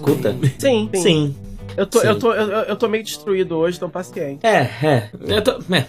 Escuta? Sim, sim. Sim. Eu tô, Sim. eu, tô, eu, eu tô meio destruído hoje, então paciente. É, é. Eu tô- é.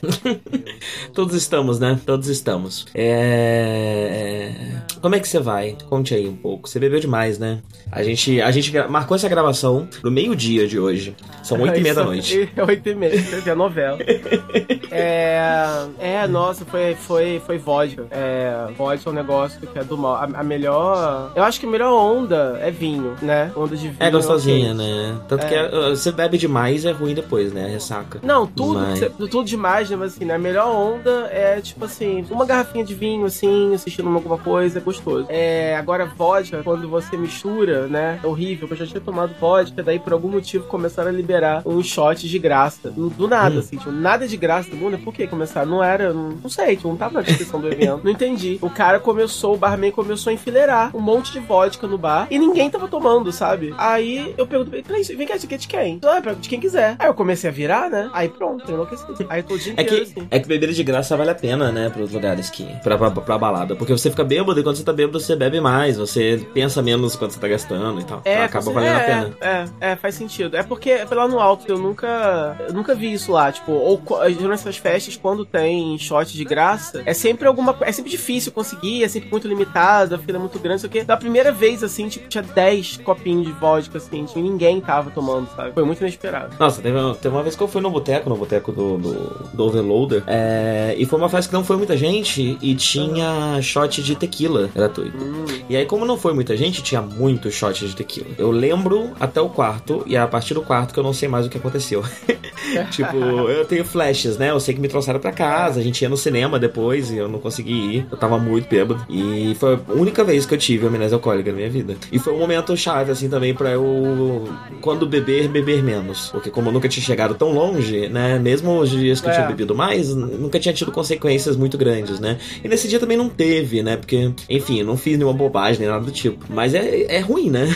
Todos estamos, né? Todos estamos. É... Como é que você vai? Conte aí um pouco. Você bebeu demais, né? A gente, a gente marcou essa gravação no meio-dia de hoje. São oito e meia da noite. É oito e meia, é novela. é, é, nossa, foi, foi, foi vodka. É, vodka é um negócio que é do mal. A, a melhor. Eu acho que a melhor onda é vinho, né? Onda de vinho. É gostosinha, ok. né? Tanto É. que é, você bebe demais é ruim depois, né? Ressaca. Não, tudo, Mas- você- tudo demais, né? Mas assim, né? A melhor onda é, tipo assim, uma garrafinha de vinho, assim, assistindo alguma coisa, é gostoso. É, agora, vodka, quando você mistura, né? É horrível, eu já tinha tomado vodka, daí por algum motivo começaram a liberar uns shots de graça. Do, do nada, Hum. assim, tipo, nada de graça do mundo. Por que começaram? Não era, não, não sei, tipo, não tava na descrição do evento. Não entendi. O cara começou, o barman começou a enfileirar um monte de vodka no bar e ninguém tava tomando, sabe? Aí eu "Peraí, vem cá, é de quem? Ah, é de quem quiser. Aí eu comecei a virar, né? Aí pronto, eu enlouqueci. Aí todo dia É inteiro que, assim. é que beber de graça vale a pena, né? Pros lugares que. Pra, pra, pra balada. Porque você fica bêbado e quando você tá bêbado você bebe mais. Você pensa menos quando você tá gastando e tal. É, Acaba com- valendo é, a pena. É, é, faz sentido. É porque lá no alto eu nunca, eu nunca vi isso lá, tipo, ou nessas festas quando tem shot de graça, é sempre alguma, é sempre difícil conseguir, é sempre muito limitado, a fila é muito grande, isso aqui. Da primeira vez assim, tipo, tinha 10 copinhos de vodka assim, tipo, e ninguém tava tomando, sabe? Foi muito inesperado. Nossa, teve uma, teve uma vez que eu fui no boteco, no boteco do, do, do Overloader, é, e foi uma festa que não foi muita gente e tinha shot de tequila gratuito. Hum. E aí, como não foi muita gente, tinha muito shot de tequila. Eu lembro até o quarto, e é a partir do quarto que eu não sei mais o que aconteceu. tipo, eu tenho flashes, né? Eu sei que me trouxeram pra casa, a gente ia no cinema depois e eu não consegui ir. Eu tava muito bêbado. E foi a única vez que eu tive amnésia alcoólica na minha vida. E foi um momento chave, assim, também pra eu, quando beber, beber menos. Porque como eu nunca tinha chegado tão longe, né? Mesmo os dias que eu É. tinha bebido mais, nunca tinha tido consequências muito grandes, né? E nesse dia também não teve, né? Porque, enfim, eu não fiz nenhuma bobagem nem nada do tipo. Mas é, é ruim, né?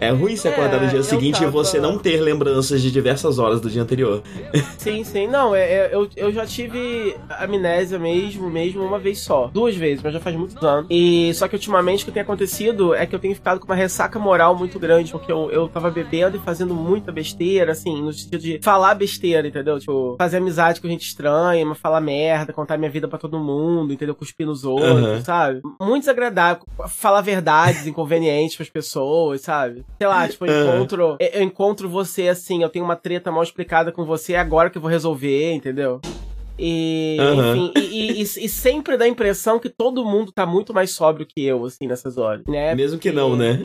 É ruim se acordar no É, dia eu seguinte e você não ter lembranças de diversas horas do dia anterior. Sim, sim. Não, é, é- eu, eu já tive amnésia mesmo, mesmo uma vez só. Duas vezes, mas já faz muitos anos. E só que ultimamente o que tem acontecido é que eu tenho ficado com uma ressaca moral muito grande, porque eu, eu tava bebendo e fazendo muita besteira, assim, no sentido de falar besteira, entendeu? Tipo, fazer amizade com gente estranha, falar merda, contar minha vida pra todo mundo, entendeu? Cuspir nos outros, Aham. sabe? Muito desagradável. Falar verdades inconvenientes pras pessoas, sabe? Sei lá, tipo, eu encontro, eu encontro você assim, eu tenho uma treta mal explicada com você, é agora que eu vou resolver, entendeu? E, Aham. enfim, e, e- e- sempre dá a impressão que todo mundo tá muito mais sóbrio que eu, assim, nessas horas, né? Mesmo que não, né?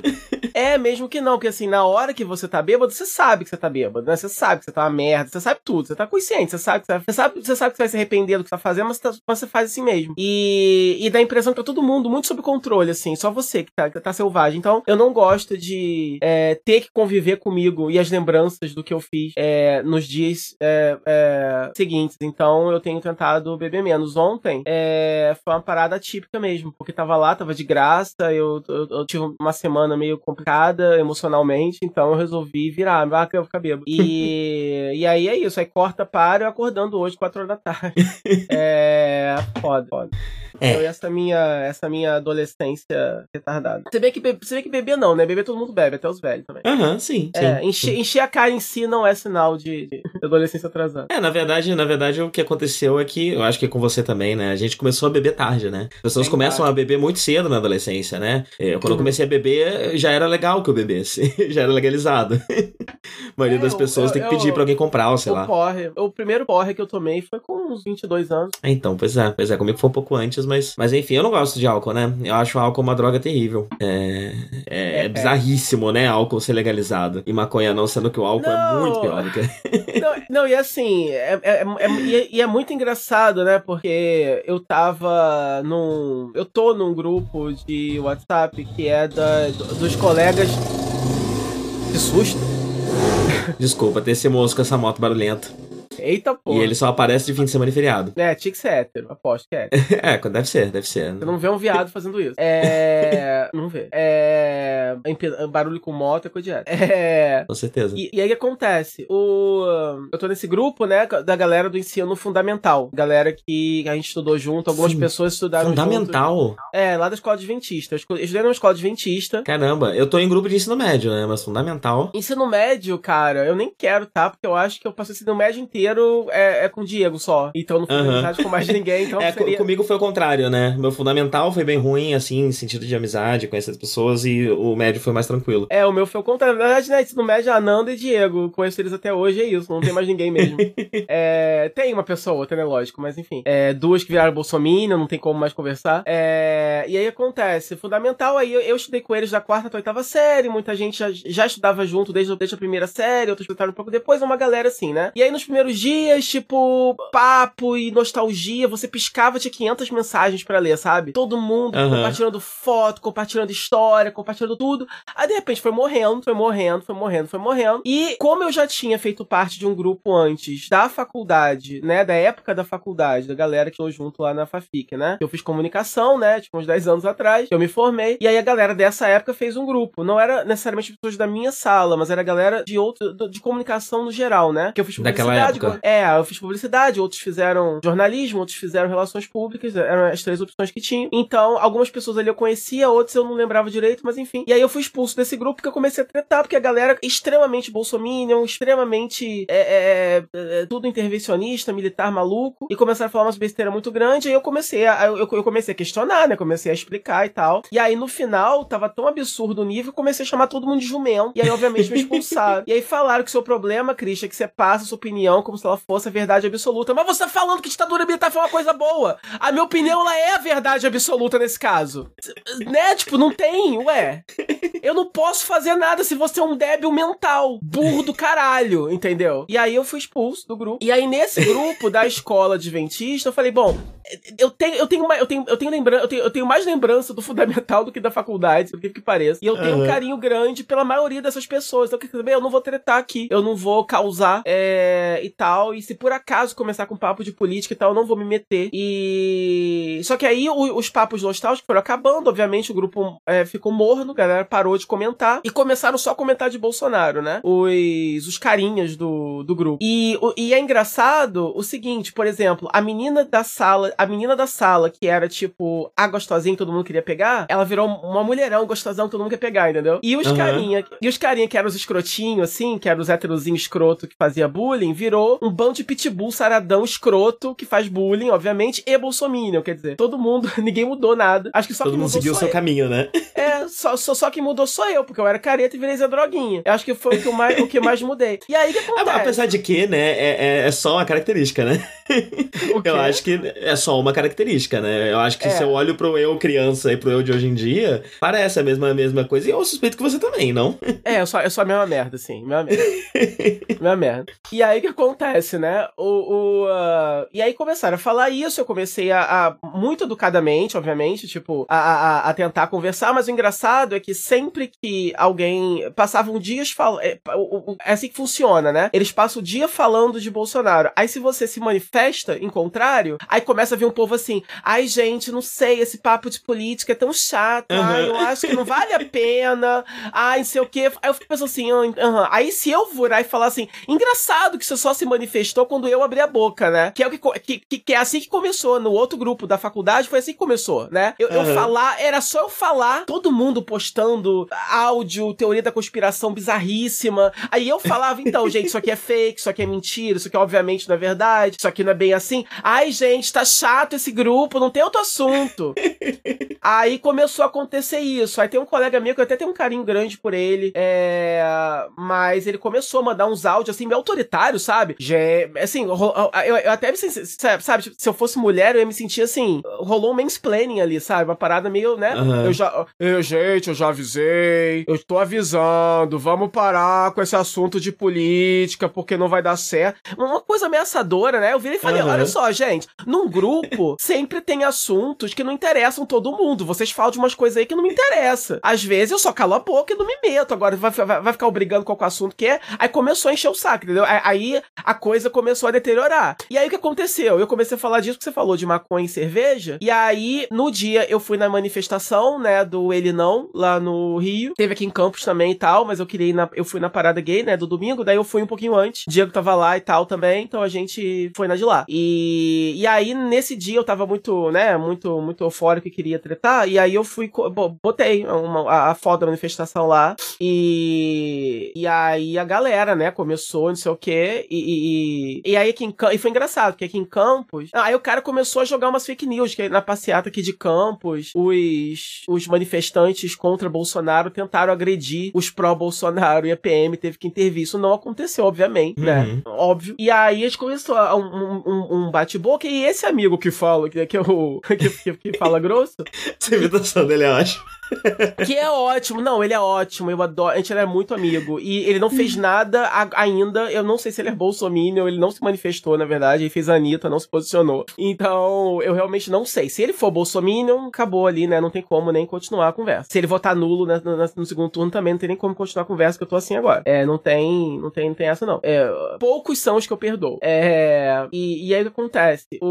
É, mesmo que não, porque assim, na hora que você tá bêbado, você sabe que você tá bêbado, né? Você sabe que você tá uma merda, você sabe tudo, você tá consciente, você sabe que você, você sabe, você sabe que você vai se arrepender do que tá fazendo, mas tá- mas você faz assim mesmo. E, e dá a impressão que tá todo mundo muito sob controle, assim, só você que tá, que tá selvagem. Então, eu não gosto de é, ter que conviver comigo e as lembranças do que eu fiz é, nos dias é, é, seguintes. Então, eu tenho tentado beber menos. Ontem é, foi uma parada típica mesmo, porque tava lá, tava de graça, eu, eu, eu tive uma semana meio complicada emocionalmente, então eu resolvi virar, ah, eu vou ficar bêbado. E, e aí é isso, aí corta para eu acordando hoje, 4 horas da tarde. é. Foda, foda. É. Então, essa minha, essa minha adolescência retardada. Você vê que, be- você vê que beber não, né? Beber todo mundo bebe, até os velhos também. Aham, sim, sim. É, encher, encher a cara em si não é sinal de, de adolescência atrasada. É, na verdade, na verdade, o que aconteceu é que, eu acho que com você também, né? A gente começou a beber tarde, né? As pessoas Bem começam tarde. a beber muito cedo na adolescência, né? É, quando eu Uhum. comecei a beber, já era legal que eu bebesse. já era legalizado. a maioria É, das pessoas eu- tem que eu- pedir pra alguém comprar, ou sei o lá. porre, o primeiro porre que eu tomei foi com uns 22 anos. É, Então, pois é, pois é, comigo foi um pouco antes, mas, mas enfim, eu não gosto de álcool, né? Eu acho o álcool uma droga terrível. É, é, é bizarríssimo, né? Álcool ser legalizado. E maconha não, sendo que o álcool é Não. muito pior do que. Não, não, e assim, é, é- é- e é- e é muito engraçado, né? Porque eu tava num. Eu tô num grupo de WhatsApp que é da, dos colegas. Que susto. Desculpa, ter esse moço com essa moto barulhenta. Eita porra. E ele só aparece de fim de semana e feriado. É, tinha que ser hétero, aposto que é hétero. É, deve ser, deve ser. Você não vê um viado fazendo isso. É. Não vê. É. Barulho com moto é coisa de hétero. É. Com certeza. E, e aí acontece? O, eu tô nesse grupo, né, da galera do ensino fundamental. Galera que a gente estudou junto, algumas Fun- pessoas estudaram junto. Fundamental. É, lá da escola adventista. Eu estudei numa escola adventista. Caramba, eu tô em grupo de ensino médio, né? Mas fundamental. Ensino médio, cara, eu nem quero, tá? Porque eu acho que eu passei o ensino médio inteiro é, é com o Diego só. Então não fui Aham. amizade com mais ninguém, então é, seria... comigo foi o contrário, né? Meu fundamental foi bem ruim, assim, em sentido de amizade, conhecer as pessoas, e o médio foi mais tranquilo. É, o meu foi o contrário. Na verdade, né, ensino médio, Ananda e Diego. Conheço eles até hoje, é isso. Não tem mais ninguém mesmo. É, tem uma pessoa, outra, né, lógico, mas enfim. É, duas que viraram bolsominion, não tem como mais conversar. É, e aí acontece, fundamental, aí eu, eu estudei com eles da quarta até oitava série, muita gente já, já estudava junto desde, desde a primeira série, outros estudaram um pouco depois, uma galera assim, né? E aí nos primeiros dias, tipo, papo e nostalgia, você piscava, tinha 500 mensagens pra ler, sabe? Todo mundo Aham. compartilhando foto, compartilhando história, compartilhando tudo. Aí de repente foi morrendo, foi morrendo, foi morrendo, foi morrendo. E como eu já tinha feito parte de um grupo antes da faculdade, né, da época da faculdade, da galera que tô junto lá na Fafic, né? Eu fiz comunicação, né, tipo uns 10 anos atrás, eu me formei. E aí a galera dessa época fez um grupo. Não era necessariamente pessoas da minha sala, mas era a galera de outro de, de comunicação no geral, né? Que eu fiz Daquela publicidade. Época. É, eu fiz publicidade, outros fizeram jornalismo, outros fizeram relações públicas, eram as três opções que tinham. Então, algumas pessoas ali eu conhecia, outras eu não lembrava direito, mas enfim. E aí eu fui expulso desse grupo porque eu comecei a tretar, porque a galera é extremamente bolsominion, extremamente é, é, é, tudo intervencionista, militar maluco, e começaram a falar umas besteiras muito grandes, aí eu comecei a, eu, eu comecei a questionar, né? Comecei a explicar e tal. E aí no final, tava tão absurdo o nível, eu comecei a chamar todo mundo de jumento, e aí obviamente me expulsaram. e aí falaram que o seu problema, Christian, é que você passa a sua opinião como se ela fosse a verdade absoluta. Mas você tá falando que ditadura militar foi uma coisa boa. A minha opinião, ela é a verdade absoluta nesse caso. Né? Tipo, não tem, ué. Eu não posso fazer nada se você é um débil mental. Burro do caralho, entendeu? E aí eu fui expulso do grupo. E aí nesse grupo da escola adventista, eu falei, bom, eu tenho, eu tenho, uma, eu tenho, eu tenho lembrança, eu tenho, eu tenho mais lembrança do fundamental do que da faculdade, por que que pareça. E eu tenho um Aham. carinho grande pela maioria dessas pessoas. Então, quer saber? Eu não vou tretar aqui. Eu não vou causar é, e tal. E se por acaso começar com papo de política e tal, eu não vou me meter. E. Só que aí o- os papos nostálgicos foram acabando. Obviamente, o grupo é, ficou morno, a galera parou de comentar. E começaram só a comentar de Bolsonaro, né? Os, os carinhas do, do grupo. E, o- e é engraçado o seguinte, por exemplo, a menina da sala, a menina da sala, que era tipo a gostosinha que todo mundo queria pegar, ela virou uma mulherão gostosão que todo mundo quer pegar, entendeu? E os Aham. carinha, e os carinha que eram os escrotinhos, assim, que eram os heterozinhos escroto que fazia bullying, virou um bando de pitbull saradão escroto que faz bullying, obviamente, e bolsominion, quer dizer, todo mundo, ninguém mudou nada. Acho que só Todo mundo mudou seguiu o seu eu. caminho, né? É, só, só, só que mudou só eu, porque eu era careta e virei Zé Droguinha. Eu acho que foi o que eu mais, o que mais mudei. E aí, que acontece? Apesar de que, né, é, é- é só uma característica, né? Eu acho que é só uma característica, né? Eu acho que É. se eu olho pro eu criança e pro eu de hoje em dia, parece a mesma, a mesma coisa. E eu suspeito que você também, não? É, eu sou, eu sou a mesma merda, sim. Mesma merda. mesma merda. E aí que acontece, né? O, o, ah, E aí começaram a falar isso, eu comecei a, a- muito educadamente, obviamente, tipo, a, a, a tentar conversar, mas o engraçado é que sempre que alguém passavam dias falando. É, é assim que funciona, né? Eles passam o dia falando de Bolsonaro. Aí se você se manifesta, festa em contrário, aí começa a vir um povo assim, ai gente, não sei, esse papo de política é tão chato, Uhum. ai, eu acho que não vale a pena, ai, não sei o quê. Aí eu fico pensando assim, ah, aham. aí se eu virar e falar assim, engraçado que você só se manifestou quando eu abri a boca, né? Que é, o que, que, que, é assim que começou, no outro grupo da faculdade, foi assim que começou, né? Eu, eu Uhum. falar, era só eu falar, todo mundo postando áudio, teoria da conspiração bizarríssima. Aí eu falava, então, gente, isso aqui é fake, isso aqui é mentira, isso aqui obviamente não é verdade, isso aqui não é bem assim. Ai, gente, tá chato esse grupo, não tem outro assunto. Aí começou a acontecer isso. Aí tem um colega meu que eu até tenho um carinho grande por ele. É. Mas ele começou a mandar uns áudios assim, meio autoritários, sabe? Gé- Assim, ro- eu, eu até me senti, sabe, tipo, se eu fosse mulher, eu ia me sentir assim. Rolou um mansplaining ali, sabe? Uma parada meio, né? Aham. Eu já. Eu, gente, eu já avisei. Eu tô avisando. Vamos parar com esse assunto de política, porque não vai dar certo. Uma coisa ameaçadora, né? Eu virei e falei: Aham. olha só, gente, num grupo sempre tem assuntos que não interessam todo mundo. Vocês falam de umas coisas aí que não me interessa. Às vezes eu só calo a boca e não me meto. Agora vai, vai, vai ficar que é o assunto que é. Aí começou a encher o saco, entendeu? Aí a coisa começou a deteriorar. E aí o que aconteceu? Eu comecei a falar disso que você falou de maconha e cerveja. E aí, no dia, eu fui na manifestação, né, do Ele Não, lá no Rio. Teve aqui em Campos também e tal, mas eu queria ir na. Eu fui na parada gay, né, do domingo. Daí eu fui um pouquinho antes. O Diego tava lá e tal também. Então a gente foi na de lá. E, e aí, nesse dia, eu tava muito, né, muito, muito eufórico e queria tretar. E aí eu fui. Botei uma- a, a foto da manifestação lá. E. E aí a galera, né, começou, não sei o quê. E, e, e aí aqui em. E foi engraçado, porque aqui em Campos. Aí o cara começou a jogar umas fake news, que na passeata aqui de Campos, os, os manifestantes contra Bolsonaro tentaram agredir os pró-Bolsonaro e a PM teve que intervir. Isso não aconteceu, obviamente, né? Uhum. Óbvio. E aí a gente começou a- um, um, um bate-boca e esse amigo que fala, que, que, é o, que, que, que fala grosso, Essa imitação dele é ótima. Que é ótimo. Não, ele é ótimo. Eu adoro. A gente era muito amigo. E ele não fez nada a- ainda. Eu não sei se ele é bolsominion. Ele não se manifestou, na verdade. Ele fez a Anitta, não se posicionou. Então, eu realmente não sei. Se ele for bolsominion, acabou ali, né? Não tem como nem continuar a conversa. Se ele votar nulo né, no, no segundo turno, também não tem nem como continuar a conversa, que eu tô assim agora. É, não tem, não tem, não tem essa não. É, poucos são os que eu perdoo. É, e, e aí o que acontece? O,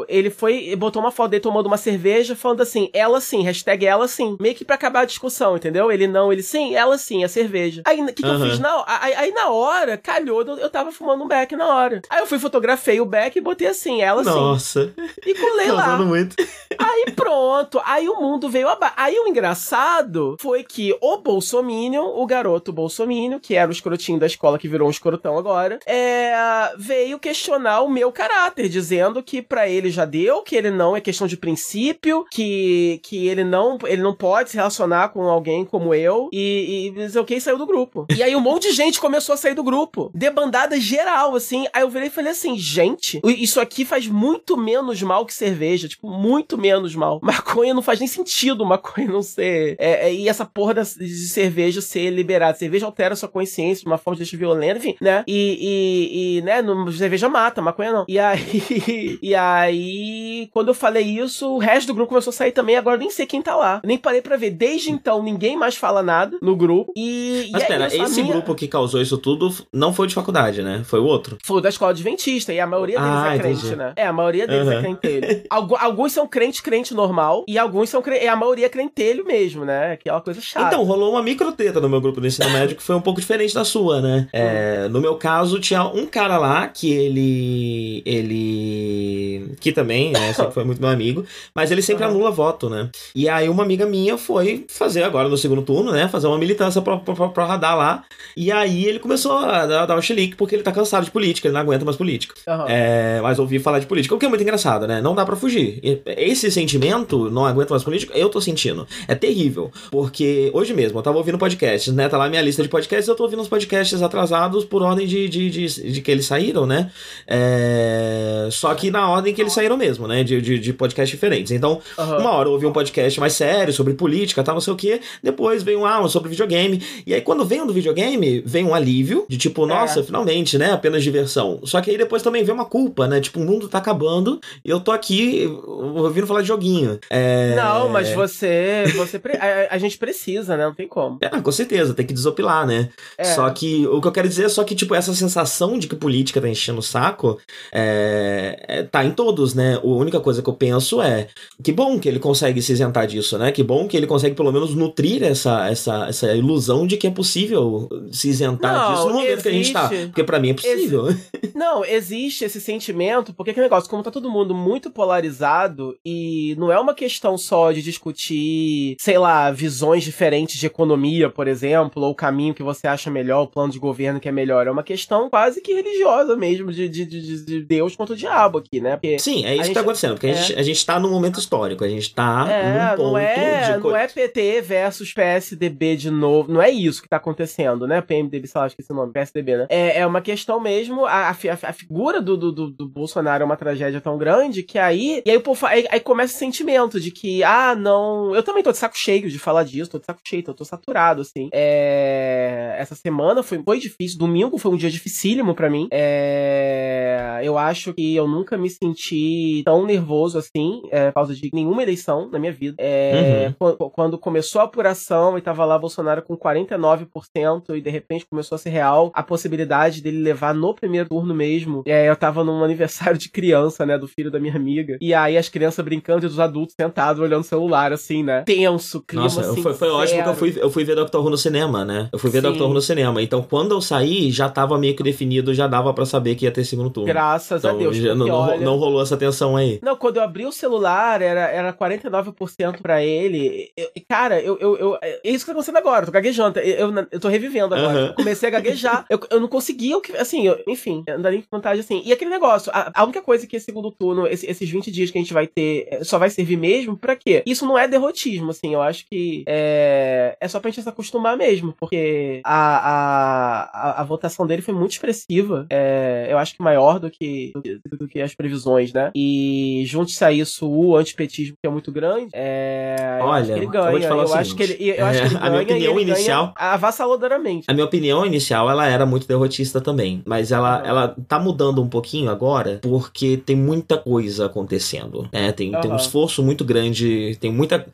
o, ele foi, botou uma foto dele tomando uma cerveja, falando assim, ela sim, hashtag ela sim. Meio que pra acabar a discussão, entendeu? Ele não, ele sim, ela sim, a cerveja. Aí, o que, que eu Aham. fiz? Não, aí, aí na hora, calhou, eu, eu tava fumando um beck na hora. Aí eu fui, fotografei o beck e botei assim, ela sim. Nossa. E colei lá. Causando muito. Aí pronto, aí o mundo veio abaixo. Aí o engraçado foi que o Bolsominion, o garoto Bolsominion, que era o escrotinho da escola que virou um escrotão agora, é, veio questionar o meu caráter, dizendo que pra ele já deu, que ele não é questão de princípio, que, que ele não ele não pode se relacionar com alguém como eu, e, e que, e saiu do grupo. E aí um monte de gente começou a sair do grupo. Debandada geral, assim. Aí eu virei e falei assim, gente, isso aqui faz muito menos mal que cerveja, tipo, muito menos mal. Maconha não faz nem sentido maconha não ser. É, é, e essa porra de cerveja ser liberada. Cerveja altera sua consciência de uma forma de deixa violenta, enfim, né? E, e, e, né, no- cerveja mata, maconha não. E aí. E aí, quando eu falei isso, o resto do grupo começou a sair também. Agora nem sei quem tá lá. Nem parei pra ver. Desde então, ninguém mais fala nada no grupo. E. Mas e é pera, isso, a esse minha- grupo que causou isso tudo não foi de faculdade, né? Foi o outro? Foi o da escola adventista, e a maioria deles Ah, é crente, entendi. né? É, a maioria deles é Uhum. crentelho. Algu- alguns são crente, crente normal, e alguns são crente, a maioria é crentelho mesmo, né? Aquela coisa chata. Então, rolou uma micro treta no meu grupo do ensino médio que foi um pouco diferente da sua, né? É, no meu caso, tinha um cara lá que ele. Ele. que também, né? Sempre foi muito meu amigo, mas ele sempre Aham. anula voto, né? E aí uma amiga minha foi fazer agora no segundo turno, né? Fazer uma militância pra, pra, pra, pra radar lá. E aí ele começou a dar, dar um chilique porque ele tá cansado de política, ele não aguenta mais política. Aham. É, mas ouvir falar de política, o que é muito engraçado, né? Não dá pra fugir. Esse sentimento, não aguento mais política, eu tô sentindo. É terrível. Porque hoje mesmo, eu tava ouvindo podcasts, né? Tá lá minha lista de podcasts, eu tô ouvindo os podcasts atrasados por ordem de, de, de, de que eles saíram, né? É, Só que na ordem que eles saíram mesmo, né? De, de, de podcasts diferentes. Então, Aham. uma hora eu ouvi um podcast mais sério sobre política, tal, não sei o quê. Depois vem um, ah, sobre videogame. E aí, quando vem um do videogame, vem um alívio de tipo, nossa, É. finalmente, né? Apenas diversão. Só que aí depois também vem uma culpa, né? Tipo, o mundo tá acabando e eu tô aqui ouvindo falar de joguinho. É... Não, mas você. você a, a gente precisa, né? Não tem como. Ah, com certeza, tem que desopilar, né? É. Só que o que eu quero dizer é só que, tipo, essa sensação de que política tá enchendo o saco, é, é, é, tá em todos, né? A única coisa que eu penso é que bom que ele consegue se isentar disso, né? Que bom que ele consegue pelo menos nutrir essa, essa, essa ilusão de que é possível se isentar Não, disso no momento existe. que a gente tá. Porque pra mim é possível. Não, existe esse sentimento, porque que negócio, como tá todo mundo muito polarizado e não é uma questão só de discutir, sei lá, visões diferentes de economia, por exemplo, ou o caminho que você acha melhor, o plano de governo que é melhor, é uma questão quase que religiosa mesmo, de, de, de, de Deus contra o diabo aqui, né? Porque Sim, é isso A que gente- tá acontecendo. Porque a, é. gente, a gente tá num momento histórico. A gente tá É, num ponto não é, não é PT versus PSDB de novo. Não é isso que tá acontecendo, né? PMDB, sei lá, esqueci o nome, PSDB, né? É, é uma questão mesmo. A, a, a, figura do, do, do, Bolsonaro é uma tragédia tão grande que aí. E aí, o povo aí, aí começa o sentimento de que, ah, não. Eu também tô de saco cheio de falar disso, tô de saco cheio, tô, tô saturado, assim. É, essa semana foi, foi difícil. Domingo foi um dia dificílimo pra mim. É, eu acho que eu nunca me senti tão nervoso assim, é, por causa de nenhuma eleição na minha vida. É, Uhum. Qu- Quando começou a apuração e tava lá Bolsonaro com 49% e de repente começou a ser real a possibilidade dele levar no primeiro turno mesmo. É, eu tava num aniversário de criança, né, do filho da minha amiga. E aí as crianças brincando e os adultos sentados olhando o celular, assim, né? Tenso, clima Nossa, assim. foi, foi ótimo que eu fui, eu fui ver Doctor Who no cinema, né? Eu fui ver Sim. Doctor Who no cinema. Então, quando eu saí, já tava meio que definido, já dava pra saber que ia ter segundo turno. Graças a Então, Deus. já não, olha- não rolou essa tensão aí. Não, quando eu abri o celular, era, era 49% pra ele. Eu- cara, eu, eu, eu- É isso que tá acontecendo agora, eu tô gaguejando. Eu, eu, eu tô revivendo agora. Aham. Eu comecei a gaguejar. eu, eu não conseguia, assim, eu- enfim, não dá nem vantagem assim. E aquele negócio, a, a única coisa que esse segundo turno, esse- esses 20 dias que a gente vai ter, é, só vai servir mesmo, pra quê? Isso não é derrotismo, assim, eu acho que é, é só pra gente se acostumar mesmo, porque a, a, a, a votação dele foi muito expressiva. É, eu acho que maior do que, do, do que as previsões, né? E junte-se a isso o antipetismo, que é muito grande. É, Olha, ele eu ganha. vou te falar eu o acho que ele, seguinte, eu acho que ele é, a ganha minha opinião ganha inicial- avassaladoramente. A minha opinião inicial, ela era muito derrotista também. Mas ela, ela tá mudando um pouquinho agora, porque tem muita coisa acontecendo. né? Tem, tem um esforço muito grande, tem muita,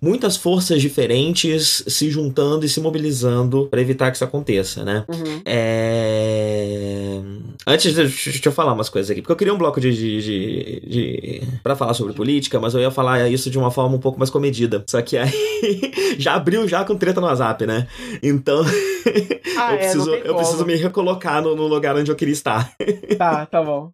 muitas forças diferentes se juntando e se mobilizando pra evitar que isso aconteça, né? Uhum. É... Antes, de, deixa eu falar umas coisas aqui, porque eu queria um bloco de, de, de, de... para falar sobre política, mas eu ia falar isso de uma forma um pouco mais comedida. Só que aí já abriu já com treta no WhatsApp, né? Então Ah, eu, é, preciso, eu preciso me recolocar no, no lugar onde eu queria estar. Tá, tá bom.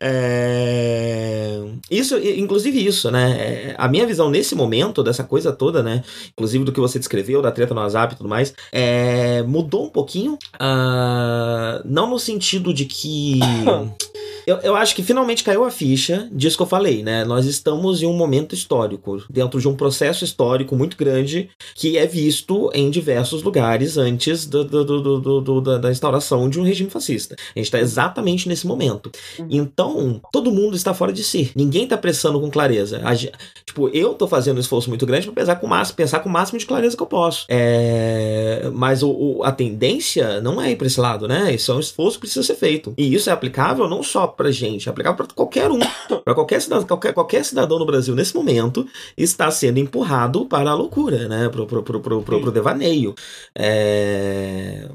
É... Isso, inclusive isso, né? É, A minha visão nesse momento dessa coisa toda, né? Inclusive do que você descreveu, da treta no WhatsApp e tudo mais, é... mudou um pouquinho. ah, Não no sentido de que. Eu, eu acho que finalmente caiu a ficha disso que eu falei, né? Nós estamos em um momento histórico, dentro de um processo histórico muito grande que é visto em diversos lugares antes do, do- do- da, da instauração de um regime fascista. A gente está exatamente nesse momento. Então, todo mundo está fora de si. Ninguém está pressando com clareza. A tipo, eu tô fazendo um esforço muito grande para pensar com o máximo, pensar com o máximo de clareza que eu posso. É, Mas o- o- a tendência não é ir para esse lado, né? Isso é um esforço que precisa ser feito. E isso é aplicável não só pra gente, é aplicável para qualquer um. Para qualquer cidadão, qualquer, qualquer cidadão no Brasil nesse momento está sendo empurrado para a loucura, né? Pro, pro, pro, pro, pro, pro devaneio. É...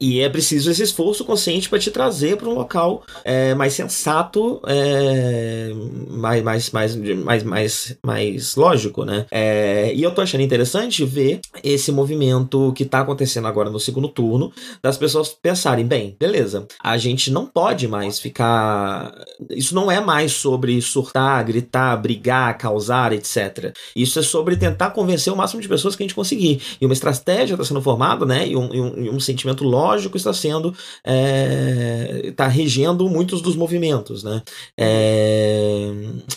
E é preciso esse esforço consciente para te trazer para um local é, mais sensato, é, mais, mais, mais, mais, mais, mais lógico, né? É, e eu tô achando interessante ver esse movimento que tá acontecendo agora no segundo turno, das pessoas pensarem, bem, beleza, a gente não pode mais ficar. Isso não é mais sobre surtar, gritar, brigar, causar, etc. Isso é sobre tentar convencer o máximo de pessoas que a gente conseguir. E uma estratégia está sendo formada, né? E um, e um- e um sentimento lógico está sendo. está regendo muitos dos movimentos, né? É,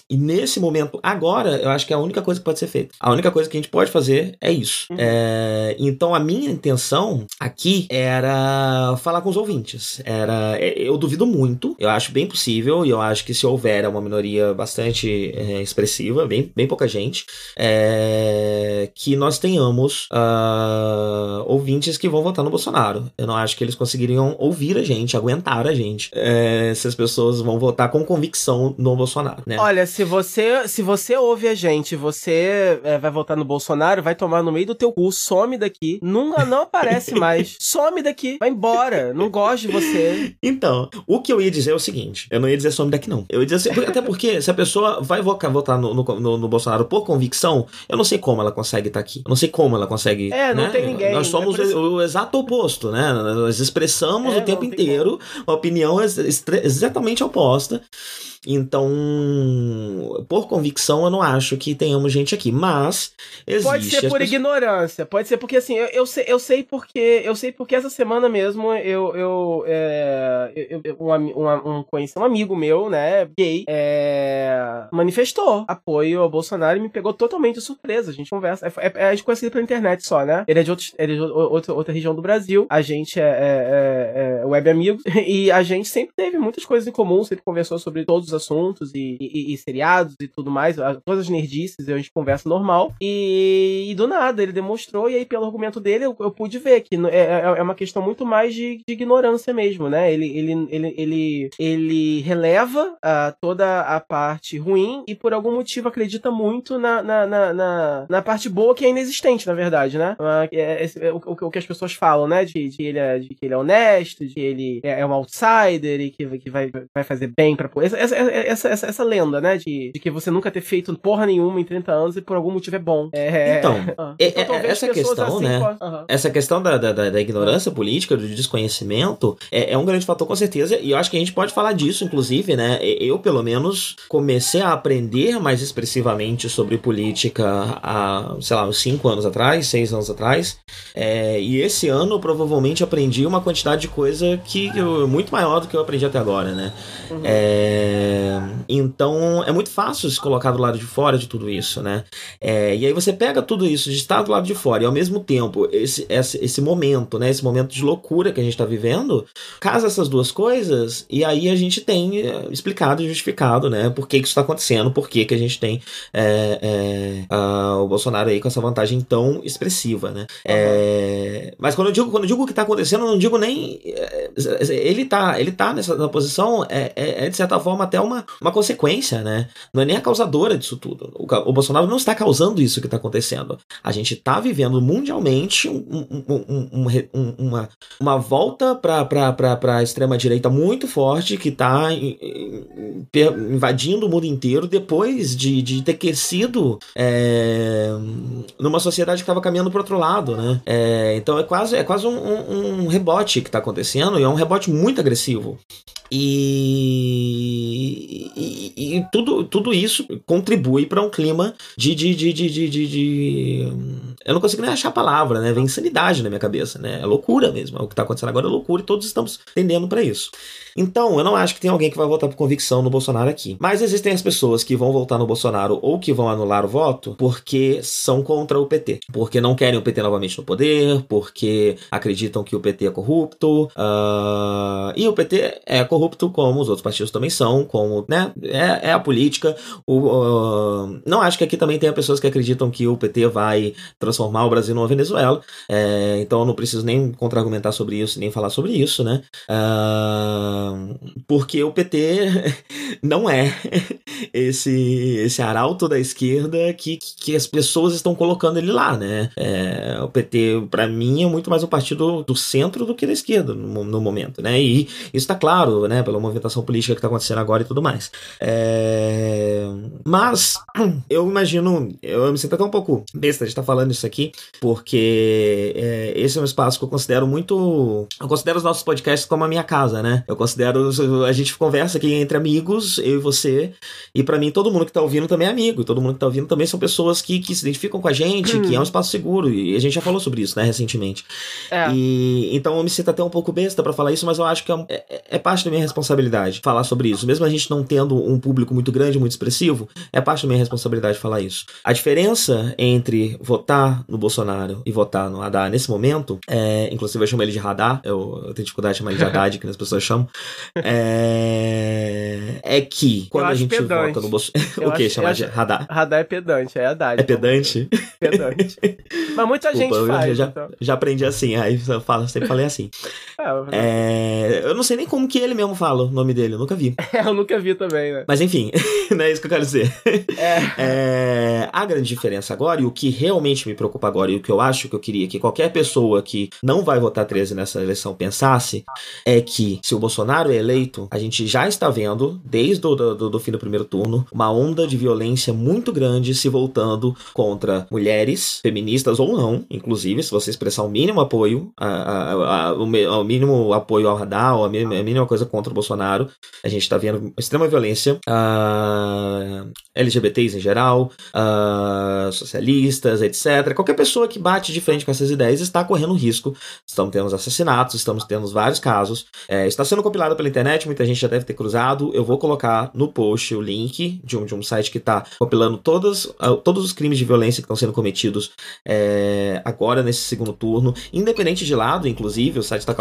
e nesse momento, agora, eu acho que é a única coisa que pode ser feita. A única coisa que a gente pode fazer é isso. É, então, a minha intenção aqui era falar com os ouvintes. Era, é, eu duvido muito, eu acho bem possível, e eu acho que se houver é uma minoria bastante é, expressiva, bem, bem pouca gente, é, que nós tenhamos ah, ouvintes que vão votar no Bolsonaro. Eu não acho que eles conseguiriam ouvir a gente, aguentar a gente, é, se as pessoas vão votar com convicção no Bolsonaro, né? Olha, se você, se você ouve a gente, você é, vai votar no Bolsonaro, vai tomar no meio do teu cu, some daqui, nunca não aparece mais, some daqui, vai embora, não gosto de você. Então, o que eu ia dizer é o seguinte, eu não ia dizer some daqui não, eu ia dizer assim, até porque se a pessoa vai votar, votar no, no, no, Bolsonaro por convicção, eu não sei como ela consegue estar aqui, eu não sei como ela consegue... É, não né? tem ninguém. Nós somos é o, o, exato oposto, né? Nós expressamos é, o tempo inteiro como. uma opinião exatamente oposta. Então, por convicção, eu não acho que tenhamos gente aqui, mas existe. Pode ser por pessoas... ignorância, pode ser porque assim, eu, eu, sei, eu sei porque eu sei porque essa semana mesmo eu eu, é, eu, eu um, um, um, conheci um amigo meu, né, gay, é, manifestou apoio ao Bolsonaro e me pegou totalmente de surpresa. A gente conversa, é, é, a gente conhece pela internet só, né? Ele é de, outro, ele é de outra, outra região do Brasil, a gente é, é, é, é web amigo e a gente sempre teve muitas coisas em comum, sempre conversou sobre todos os assuntos e, e, e seriados e tudo mais, todas as nerdices, a gente conversa normal. E, e, do nada, ele demonstrou, e aí, pelo argumento dele, eu, eu pude ver que é, é, é uma questão muito mais de, de, ignorância mesmo, né? Ele, ele, ele, ele, ele releva uh, toda a parte ruim e por algum motivo acredita muito na, na, na, na, na parte boa que é inexistente, na verdade, né? Uh, é, é, o, o, que as pessoas falam, né? De, de, ele é, de que ele é honesto, de que ele é, é um outsider e que, que vai, vai fazer bem pra. Essa, essa, essa, essa, essa lenda, né? De, de que você nunca ter feito porra nenhuma em 30 anos e por algum motivo é bom. É, então, ah. é, então essa questão, assim, né? Uhum. Essa questão da, da, da, ignorância política, do desconhecimento, é, é um grande fator com certeza. E eu acho que a gente pode falar disso, inclusive, né? Eu, pelo menos, comecei a aprender mais expressivamente sobre política há, sei lá, uns 5 anos atrás, 6 anos atrás. É, e esse ano, provavelmente, aprendi uma quantidade de coisa que eu, muito maior do que eu aprendi até agora, né? Uhum. É, então é muito fácil se colocar do lado de fora de tudo isso, né? É, e aí você pega tudo isso de estar do lado de fora e ao mesmo tempo esse, esse, esse momento, né? Esse momento de loucura que a gente está vivendo, casa essas duas coisas e aí a gente tem é, explicado e justificado, né? Por que, que isso está acontecendo, por que, que a gente tem é, é, a, o Bolsonaro aí com essa vantagem tão expressiva, né? Uhum. mas quando eu digo quando eu digo o que está acontecendo, eu não digo nem é, ele tá ele tá nessa posição é, é, de certa forma até uma, uma consequência, né? Não é nem a causadora disso tudo. O, o Bolsonaro não está causando isso que está acontecendo. A gente está vivendo mundialmente um, um, um, uma, uma volta para a extrema-direita muito forte que está invadindo o mundo inteiro depois de, de ter crescido é, numa sociedade que estava caminhando para outro lado, né? É, então é quase, é quase um, um rebote que está acontecendo e é um rebote muito agressivo. E, e, e, tudo, tudo isso contribui para um clima de, de, de, de, de, de, Eu não consigo nem achar a palavra, né? Vem insanidade na minha cabeça, né? É loucura mesmo. O que está acontecendo agora é loucura e todos estamos tendendo para isso. Então, eu não acho que tem alguém que vai votar por convicção no Bolsonaro aqui. Mas existem as pessoas que vão votar no Bolsonaro ou que vão anular o voto porque são contra o PT. Porque não querem o PT novamente no poder, porque acreditam que o PT é corrupto. Uh, e o PT é corrupto como os outros partidos também são, como, né? É, é a política. O, uh, não acho que aqui também tenha pessoas que acreditam que o PT vai transformar o Brasil numa Venezuela. É, então eu não preciso nem contra-argumentar sobre isso, nem falar sobre isso, né? Uh, porque o PT não é esse esse arauto da esquerda que, que as pessoas estão colocando ele lá, né? É, o PT, para mim, é muito mais um partido do centro do que da esquerda no, no momento, né? E isso tá claro, né? Pela movimentação política que tá acontecendo agora e tudo mais. É, mas eu imagino, eu me sinto até um pouco besta de estar tá falando isso aqui, porque é, esse é um espaço que eu considero muito. Eu considero os nossos podcasts como a minha casa, né? Eu considero. A gente conversa aqui entre amigos, eu e você. E para mim, todo mundo que tá ouvindo também é amigo. E todo mundo que tá ouvindo também são pessoas que, que se identificam com a gente, hum. que é um espaço seguro. E a gente já falou sobre isso, né, recentemente. É. E então eu me sinto até um pouco besta para falar isso, mas eu acho que é, é, é, parte da minha responsabilidade falar sobre isso. Mesmo a gente não tendo um público muito grande, muito expressivo, é parte da minha responsabilidade falar isso. A diferença entre votar no Bolsonaro e votar no Haddad nesse momento, é, inclusive eu chamo ele de Radar, eu, eu tenho dificuldade de chamar ele de Haddad, que as pessoas chamam, é, é que quando a gente vota. pedante. vota no Bolsonaro. O que? Chamar de radar? Radar é pedante, é Haddad. É pedante? Pedante. Mas muita Desculpa, gente eu faz. já, então. já aprendi assim, aí eu falo, sempre falei assim. É, É, eu não sei nem como que ele mesmo fala o nome dele, eu nunca vi. eu nunca vi também, né? Mas enfim, não é isso que eu quero dizer. É. É, a grande diferença agora, e o que realmente me preocupa agora, e o que eu acho que eu queria que qualquer pessoa que não vai votar 13 nessa eleição pensasse, é que se o Bolsonaro é eleito, a gente já está vendo, desde o do, do- do fim do primeiro turno, uma onda de violência muito grande se voltando contra mulheres, feministas ou não, inclusive, se você expressar o mínimo apoio, a, a- a- me- o mínimo apoio ao radar, ou a mínima, a mínima coisa contra o Bolsonaro, a gente está vendo extrema violência. ah, LGBTs em geral, ah, socialistas, etc. Qualquer pessoa que bate de frente com essas ideias está correndo risco. Estamos tendo assassinatos, estamos tendo vários casos. É, está sendo compilado pela internet, muita gente já deve ter cruzado. Eu vou colocar no post o link de um, de um site que está compilando todas, ah, todos os crimes de violência que estão sendo cometidos é, agora nesse segundo turno, independente de lado, inclusive, o site está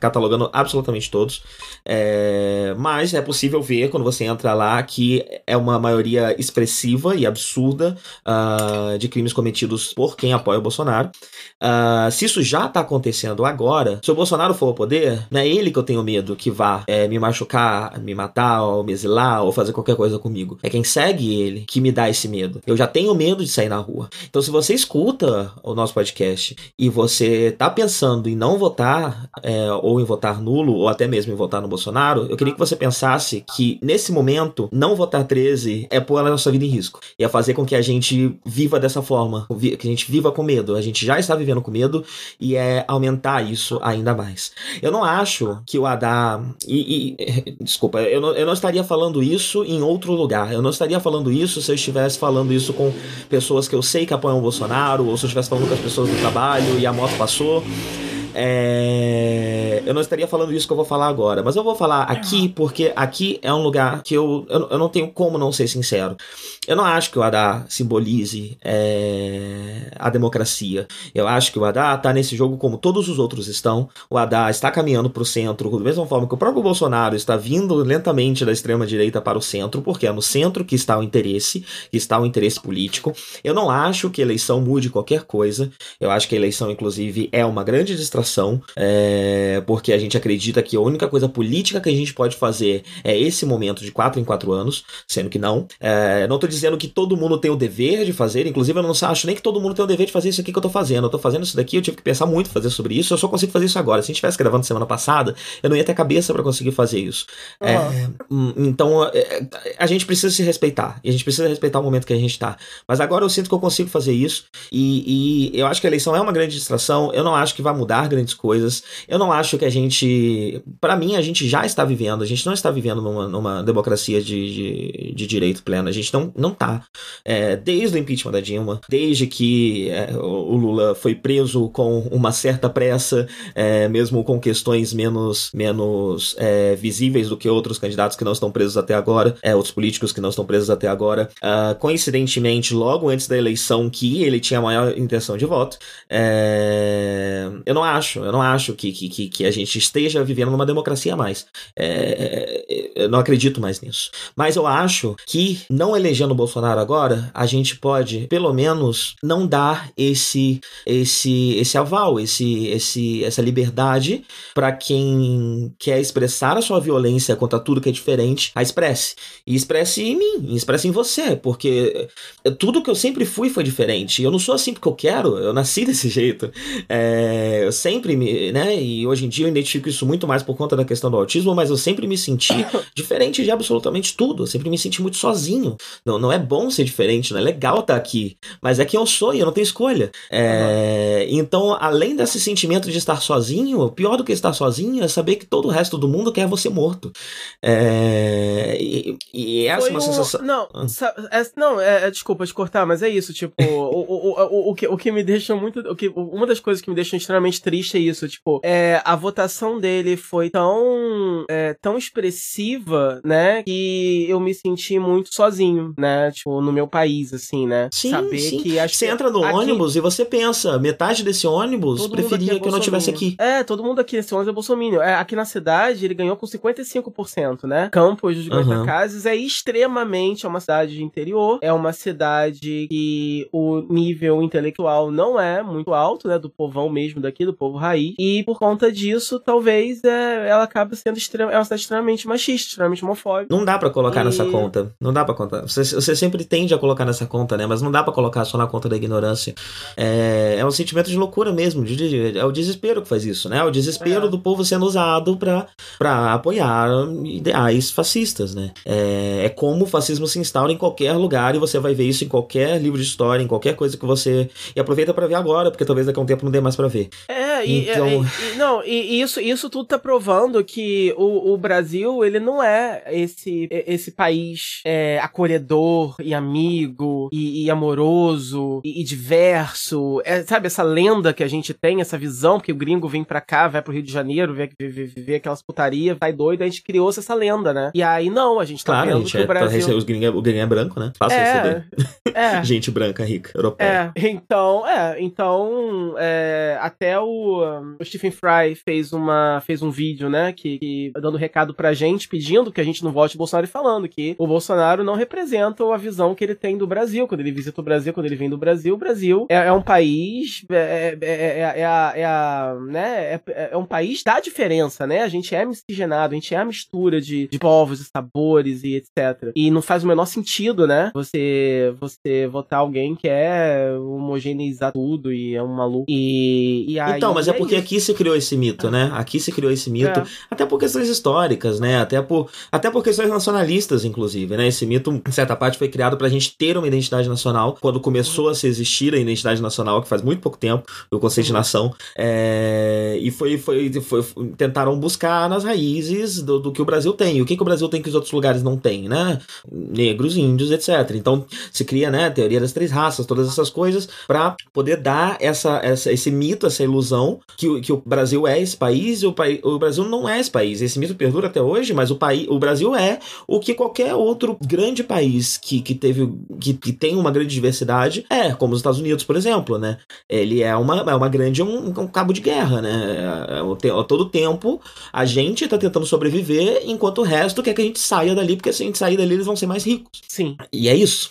catalogando absolutamente todos. É, mas é possível ver quando você entra lá que é uma maioria expressiva e absurda ah, de crimes cometidos por quem apoia o Bolsonaro. Ah, se isso já tá acontecendo agora, se o Bolsonaro for ao poder, não é ele que eu tenho medo que vá é, me machucar, me matar, ou me exilar, ou fazer qualquer coisa comigo. É quem segue ele que me dá esse medo. Eu já tenho medo de sair na rua. Então, se você escuta o nosso podcast e você tá pensando em não votar, é, ou em votar nulo, ou até mesmo em votar no Bolsonaro, eu queria que você pensasse que, nesse momento, não votar 13 é pôr a nossa vida em risco. E é fazer com que a gente viva dessa forma, que a gente viva com medo. A gente já está vivendo com medo e é aumentar isso ainda mais. Eu não acho que o Haddad. E, e- desculpa, eu não, eu não estaria falando isso em outro lugar. Eu não estaria falando isso se eu estivesse falando isso com pessoas que eu sei que apoiam o Bolsonaro, ou se eu estivesse falando com as pessoas do trabalho e a moto passou. É, eu não estaria falando isso que eu vou falar agora, mas eu vou falar aqui porque aqui é um lugar que eu, eu, eu não tenho como não ser sincero. Eu não acho que o Haddad simbolize é, a democracia. Eu acho que o Haddad está nesse jogo como todos os outros estão. O Haddad está caminhando para o centro, da mesma forma que o próprio Bolsonaro está vindo lentamente da extrema-direita para o centro, porque é no centro que está o interesse, que está o interesse político. Eu não acho que a eleição mude qualquer coisa. Eu acho que a eleição, inclusive, é uma grande distração, é, porque a gente acredita que a única coisa política que a gente pode fazer é esse momento de quatro em quatro anos, sendo que não. É, não tô dizendo que todo mundo tem o dever de fazer, inclusive eu não acho nem que todo mundo tem o dever de fazer isso aqui que eu tô fazendo. Eu tô fazendo isso daqui, eu tive que pensar muito fazer sobre isso, eu só consigo fazer isso agora. Se a gente estivesse gravando semana passada, eu não ia ter cabeça para conseguir fazer isso. É, hum, então, é, a gente precisa se respeitar. E a gente precisa respeitar o momento que a gente tá. Mas agora eu sinto que eu consigo fazer isso. E, e eu acho que a eleição é uma grande distração. Eu não acho que vai mudar grandes coisas. Eu não acho que a gente. para mim, a gente já está vivendo. A gente não está vivendo numa, numa democracia de, de, de direito pleno. A gente não, não tá. É, desde o impeachment da Dilma, desde que é, o Lula foi preso com uma certa pressa, é, mesmo com questões menos, menos é, visíveis do que outros candidatos que não estão presos até agora, é, outros políticos que não estão presos até agora. Ah, coincidentemente, logo antes da eleição, que ele tinha a maior intenção de voto, é, eu não acho, eu não acho que, que, que- a gente esteja vivendo numa democracia mais. É, eu não acredito mais nisso. Mas eu acho que, não elegendo o Bolsonaro agora, a gente pode, pelo menos, não dar esse esse esse aval, esse, esse essa liberdade para quem quer expressar a sua violência contra tudo que é diferente, a expresse. E expresse em mim, expresse em você, porque tudo que eu sempre fui foi diferente. Eu não sou assim porque eu quero, eu nasci desse jeito. É, eu sempre me, né, e hoje em dia eu identifico isso muito mais por conta da questão do autismo, mas eu sempre me senti diferente de absolutamente tudo. Eu sempre me senti muito sozinho. Não, não é bom ser diferente, não é legal estar aqui, mas é quem eu sou e eu não tenho escolha. É, Então, além desse sentimento de estar sozinho, pior do que estar sozinho é saber que todo o resto do mundo quer você morto. É, E, e essa é Foi uma o- sensação. Não, Ah. é- não é, é- desculpa te cortar, mas é isso, tipo, o, o, o, o, o que, o que me deixa muito. O que, uma das coisas que me deixa extremamente triste é isso, tipo, é, a votação dele foi tão, é, tão expressiva, né, que eu me senti muito sozinho, né, tipo, no meu país, assim, né. Sim, Saber sim. que Você entra no aqui- ônibus e você pensa, metade desse ônibus Todo preferia é que eu não estivesse aqui. É, todo mundo aqui nesse ônibus é bolsominion. É, aqui na cidade ele ganhou com 55%, né? Campos Aham. pra Goitacazes é extremamente é uma cidade de interior, é uma cidade que o nível intelectual não é muito alto, né, do povão mesmo daqui, do povo raiz, e por conta disso, talvez é, ela acabe sendo extrema, é uma cidade extremamente machista, extremamente homofóbica. Não dá para colocar e... nessa conta. Não dá para contar. Você, você, sempre tende a colocar nessa conta, né? Mas não dá para colocar só na conta da ignorância. É, é um sentimento de loucura mesmo. De, de, é o desespero que faz isso, né? É o desespero é. do povo sendo usado para apoiar ideais fascistas, né? É, é como o fascismo se instaura em qualquer lugar e você vai ver isso em qualquer livro de história, em qualquer coisa que você. E aproveita para ver agora, porque talvez daqui a um tempo não dê mais para ver. É, e, então... e, e, não, e isso, isso tudo tá provando que o, o Brasil, ele não é esse, esse país é, acolhedor e amigo e, e amoroso e, e, diverso. É, sabe, essa lenda que a gente tem, essa visão, que o gringo vem pra cá, vai pro Rio de Janeiro, vê, vê, vê, aquelas putaria, vai doido, a gente criou essa lenda, né? E aí não, a gente tá claro, vendo gente, que o é, Brasil... Os gringos, o gringo é branco, né? Fácil é. É. gente branca, rica, europeia. É, então, é, então, é, até o, o Stephen Fry fez, uma, fez um vídeo, né, que, que dando recado pra gente, pedindo que a gente não vote o Bolsonaro e falando que o Bolsonaro não representa a visão que ele tem do Brasil. Quando ele visita o Brasil, quando ele vem do Brasil, o Brasil é, é um país. É, é, é, é a, é, a, né, é, é, um país da diferença, né? A gente é miscigenado, a gente é a mistura de, de povos e sabores e etc. E não faz o menor sentido, né? Você, você votar alguém que é homogeneizar tudo e é um maluco. E, e aí, então, mas é porque aqui se criou esse mito, né? Aqui se criou esse mito, até por questões históricas, né? Até por, até por questões nacionalistas, inclusive, né? Esse mito, em certa parte, foi criado pra gente ter uma identidade nacional. Quando começou a se existir a identidade nacional, que faz muito pouco tempo, o conceito de nação. É... E foi, foi, foi, tentaram buscar nas raízes do, do, que o Brasil tem. E o que, que o Brasil tem que os outros lugares não têm, né? Negros, índios, etc. Então se cria, né, a teoria das três raças, todas essas coisas, para poder dar essa, essa, esse mito, essa ilusão que, que o Brasil é esse país e o, o Brasil não é esse país. Esse mito perdura até hoje, mas o, país, o Brasil é o que qualquer outro grande país que, que teve que, que tem uma grande diversidade é, como os Estados Unidos, por exemplo, né? Ele é uma, é uma grande um, um cabo de guerra, né? É, é, todo tempo a gente tá tentando sobreviver enquanto o resto quer que a gente saia dali, porque se a gente sair dali eles vão ser mais ricos. Sim. E é isso.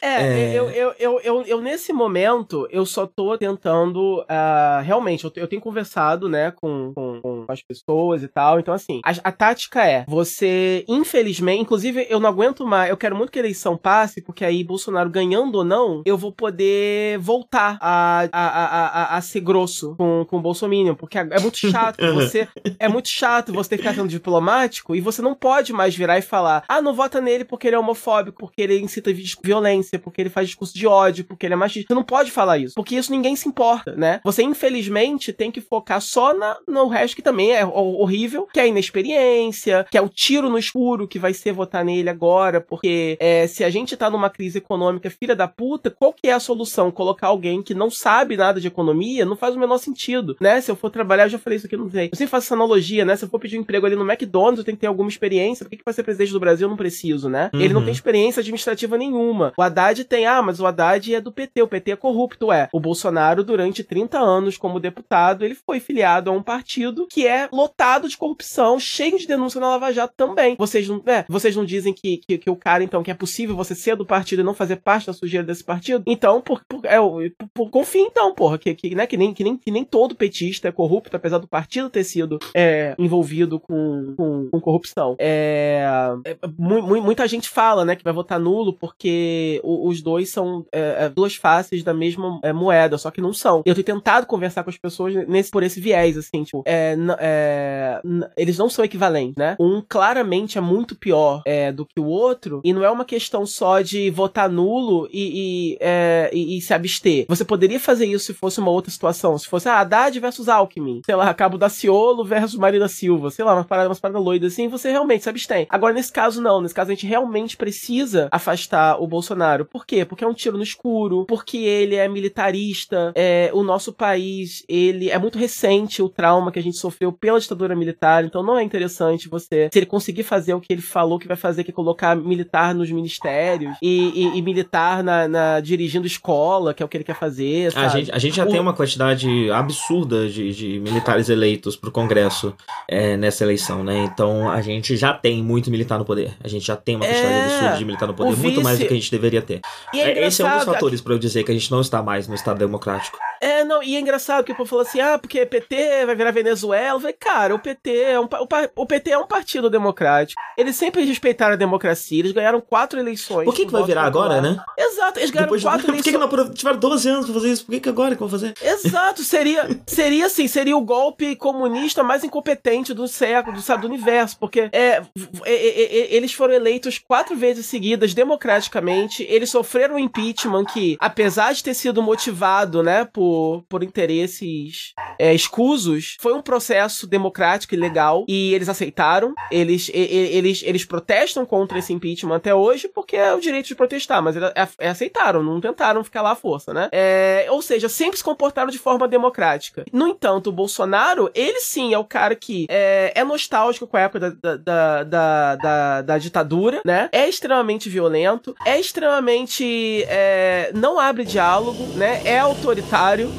É, é... Eu, eu, eu, eu, eu, nesse momento, eu só tô tentando. Uh, realmente, eu, eu tenho conversado, né, com, com, com, as pessoas e tal. Então, assim, a, a tática é: você, infelizmente, inclusive, eu não aguento mais. Eu quero muito que a eleição passe, porque aí, Bolsonaro ganhando ou não, eu vou poder voltar a, a, a, a, a ser grosso com, com o Bolsonaro. Porque é muito chato você. é muito chato você ter que ficar sendo diplomático e você não pode mais virar e falar: ah, não vota nele porque ele é homofóbico, porque ele incita violência, porque ele faz discurso de ódio, porque ele é machista. Você não pode falar isso, porque isso ninguém se importa, né? Você, infelizmente, tem que focar só na, no resto que também é horrível, que é a inexperiência, que é o tiro no escuro que vai ser votar nele agora, porque é, se a gente tá numa crise econômica filha da puta, qual que é a solução? Colocar alguém que não sabe nada de economia não faz o menor sentido, né? Se eu for trabalhar, eu já falei isso aqui, não sei. Eu sempre faço essa analogia, né? Se eu for pedir um emprego ali no McDonald's, eu tenho que ter alguma experiência. Por que, que pra ser presidente do Brasil eu não preciso, né? Uhum. Ele não tem experiência administrativa nenhuma. O Haddad tem, ah, mas o Haddad é do PT, o PT é corrupto. É, o Bolsonaro, durante 30 anos como deputado, ele foi filiado a um partido que é lotado de corrupção, cheio de denúncia na Lava Jato também. Vocês não, é, vocês não dizem que, que, que, o cara, então, que é possível você ser do partido e não fazer parte da sujeira desse partido? Então, por, por, é, por, por confia então, porra, que, que, né, que, nem, que, nem, que nem todo petista é corrupto, apesar do partido ter sido é, envolvido com, com, com corrupção. É, é, mu, mu, muita gente fala, né, que vai votar nulo porque os dois são é, é, duas faces da mesma é, moeda, só que não são. Eu tenho tentado conversar com as pessoas nesse, por esse viés, assim, tipo, é, é eles não são equivalentes, né? Um claramente é muito pior é, do que o outro, e não é uma questão só de votar nulo e, e, e, e, se abster. Você poderia fazer isso se fosse uma outra situação, se fosse ah, Haddad versus Alckmin, sei lá, Cabo da Ciolo versus Marina Silva, sei lá, umas paradas, umas paradas loidas assim, você realmente se abstém. Agora, nesse caso, não. Nesse caso, a gente realmente precisa afastar o Bolsonaro. Por quê? Porque é um tiro no escuro, porque ele é militarista, é, o nosso país ele é muito recente o trauma que a gente sofreu pela ditadura militar, então não é interessante você, se ele conseguir fazer o que ele falou que vai fazer, que é colocar militar nos ministérios e, e, e militar na, na, dirigindo escola, que é o que ele quer fazer. A gente, a gente já o... tem uma quantidade absurda de, de militares eleitos pro Congresso é, nessa eleição, né? Então a gente já tem muito militar no poder. A gente já tem uma quantidade é... absurda de militar no poder, vice... muito mais do que a gente deveria ter. É Esse é um dos fatores para eu dizer que a gente não está mais no Estado democrático. É, não, e é engraçado que o povo falou assim: ah, porque PT vai virar Venezuela. Eu falei, cara, o PT é um, o, o PT é um partido democrático. Eles sempre respeitaram a democracia, eles ganharam quatro eleições. Por que, que vai virar agora, né? Exato, eles ganharam Depois, quatro por eleições. Por que, que não tiveram 12 anos pra fazer isso? Por que, que agora que vão fazer? Exato, seria, seria assim, seria o golpe comunista mais incompetente do século, do, sabe, do universo, porque é, é, é, é, eles foram eleitos quatro vezes seguidas democraticamente, eles sofreram um impeachment que, apesar de ter sido motivado, né, por por, por interesses é, escusos, foi um processo democrático e legal e eles aceitaram. Eles, eles, eles protestam contra esse impeachment até hoje porque é o direito de protestar, mas eles é, aceitaram, não tentaram ficar lá à força, né? É, ou seja, sempre se comportaram de forma democrática. No entanto, o Bolsonaro, ele sim é o cara que é, é nostálgico com a época da, da, da, da, da ditadura, né? É extremamente violento, é extremamente. É, não abre diálogo, né? É autoritário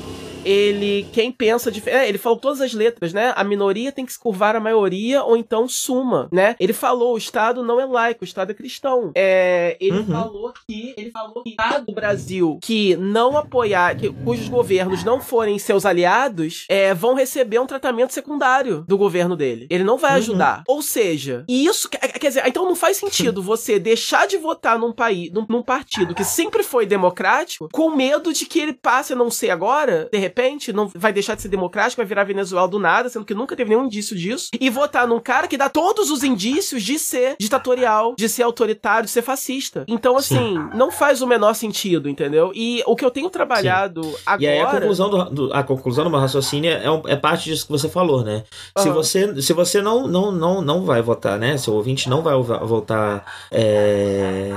ele, quem pensa de. É, ele falou todas as letras, né? A minoria tem que se curvar à maioria ou então suma, né? Ele falou: o Estado não é laico, o Estado é cristão. É, ele uhum. falou que. Ele falou que o Estado do Brasil que não apoiar, que, cujos governos não forem seus aliados, é, vão receber um tratamento secundário do governo dele. Ele não vai uhum. ajudar. Ou seja, isso. Quer dizer, então não faz sentido você deixar de votar num país, num, num partido que sempre foi democrático, com medo de que ele passe a não ser agora, de repente repente, não vai deixar de ser democrático, vai virar Venezuela do nada, sendo que nunca teve nenhum indício disso, e votar num cara que dá todos os indícios de ser ditatorial, de ser autoritário, de ser fascista. Então, assim, Sim. não faz o menor sentido, entendeu? E o que eu tenho trabalhado Sim. agora. E aí a conclusão do, do, a conclusão do meu raciocínio é, é parte disso que você falou, né? Uhum. Se você, se você não, não, não, não vai votar, né? Seu ouvinte não vai votar é,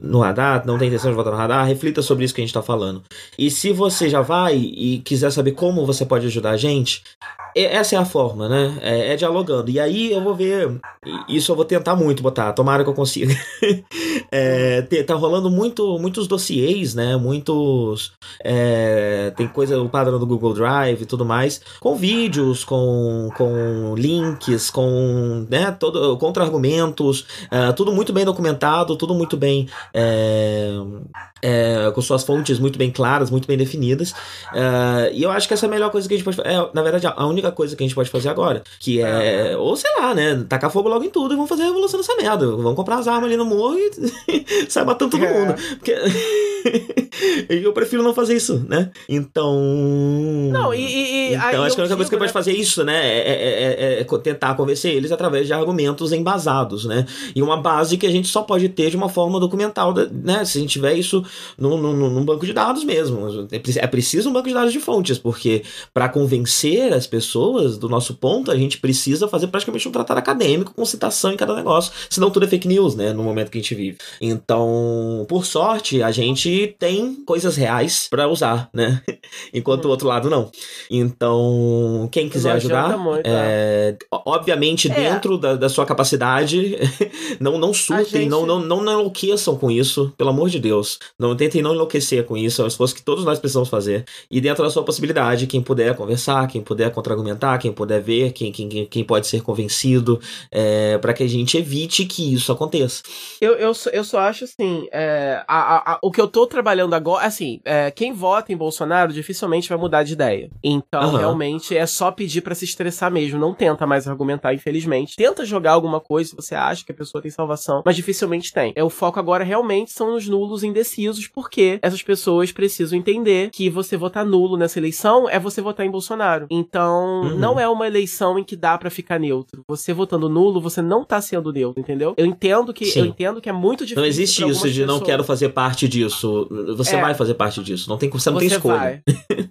no radar, não tem intenção de votar no radar, reflita sobre isso que a gente tá falando. E se você já vai e quiser saber como você pode ajudar a gente, essa é a forma, né? É, é, dialogando. E aí eu vou ver. Isso eu vou tentar muito botar, tomara que eu consiga. é, tá rolando muito, muitos dossiês, né? Muitos. É, tem coisa, o padrão do Google Drive e tudo mais, com vídeos, com, com links, com né, todo, contra-argumentos, é, tudo muito bem documentado, tudo muito bem. É, é, com suas fontes muito bem claras, muito bem definidas. E eu acho que essa é a melhor coisa que a gente pode. É, na verdade, a única coisa que a gente pode fazer agora. Que é, ou sei lá, né? Tacar fogo logo em tudo e vamos fazer a revolução dessa merda. Vamos comprar as armas ali no morro e sai matando todo é. mundo. Porque. eu prefiro não fazer isso, né? Então. Não, e. e então, acho que a única coisa que a gente pode fazer é isso, né? É, é, é, tentar convencer eles através de argumentos embasados, né? E uma base que a gente só pode ter de uma forma documental, né? Se a gente tiver isso num, num, num banco de dados mesmo. É preciso um banco de dados de fontes, porque para convencer as pessoas do nosso ponto, a gente precisa fazer praticamente um tratado acadêmico com citação em cada negócio. Senão tudo é fake news, né? No momento que a gente vive. Então, por sorte, a gente tem coisas reais para usar, né? Enquanto o outro lado não. Então, quem quiser ajudar, muito, é, obviamente, é. dentro da, da, sua capacidade, não, não surtem, gente... não, não, não enlouqueçam com isso, pelo amor de Deus. Não tentem não enlouquecer com isso, é um esforço que todos nós precisamos fazer. E dentro da sua possibilidade, quem puder conversar, quem puder contra-argumentar, quem puder ver, quem, quem, quem pode ser convencido, é, para que a gente evite que isso aconteça. Eu, eu, eu só acho assim, é, a, a, o que eu tô trabalhando agora, assim, é, quem vota em Bolsonaro dificilmente vai mudar de ideia. Então, uhum. realmente, é só pedir para se estressar mesmo. Não tenta mais argumentar, infelizmente. Tenta jogar alguma coisa se você acha que a pessoa tem salvação, mas dificilmente tem. É, o foco agora realmente são os nulos indecisos porque essas pessoas precisam entender que você votar nulo nessa eleição é você votar em Bolsonaro. Então, uhum. não é uma eleição em que dá para ficar neutro. Você votando nulo, você não tá sendo neutro, entendeu? Eu entendo que Sim. eu entendo que é muito difícil. Não existe isso de não quero fazer parte disso. isso, você É. vai fazer parte disso. Não tem, você não tem Você escolha. vai.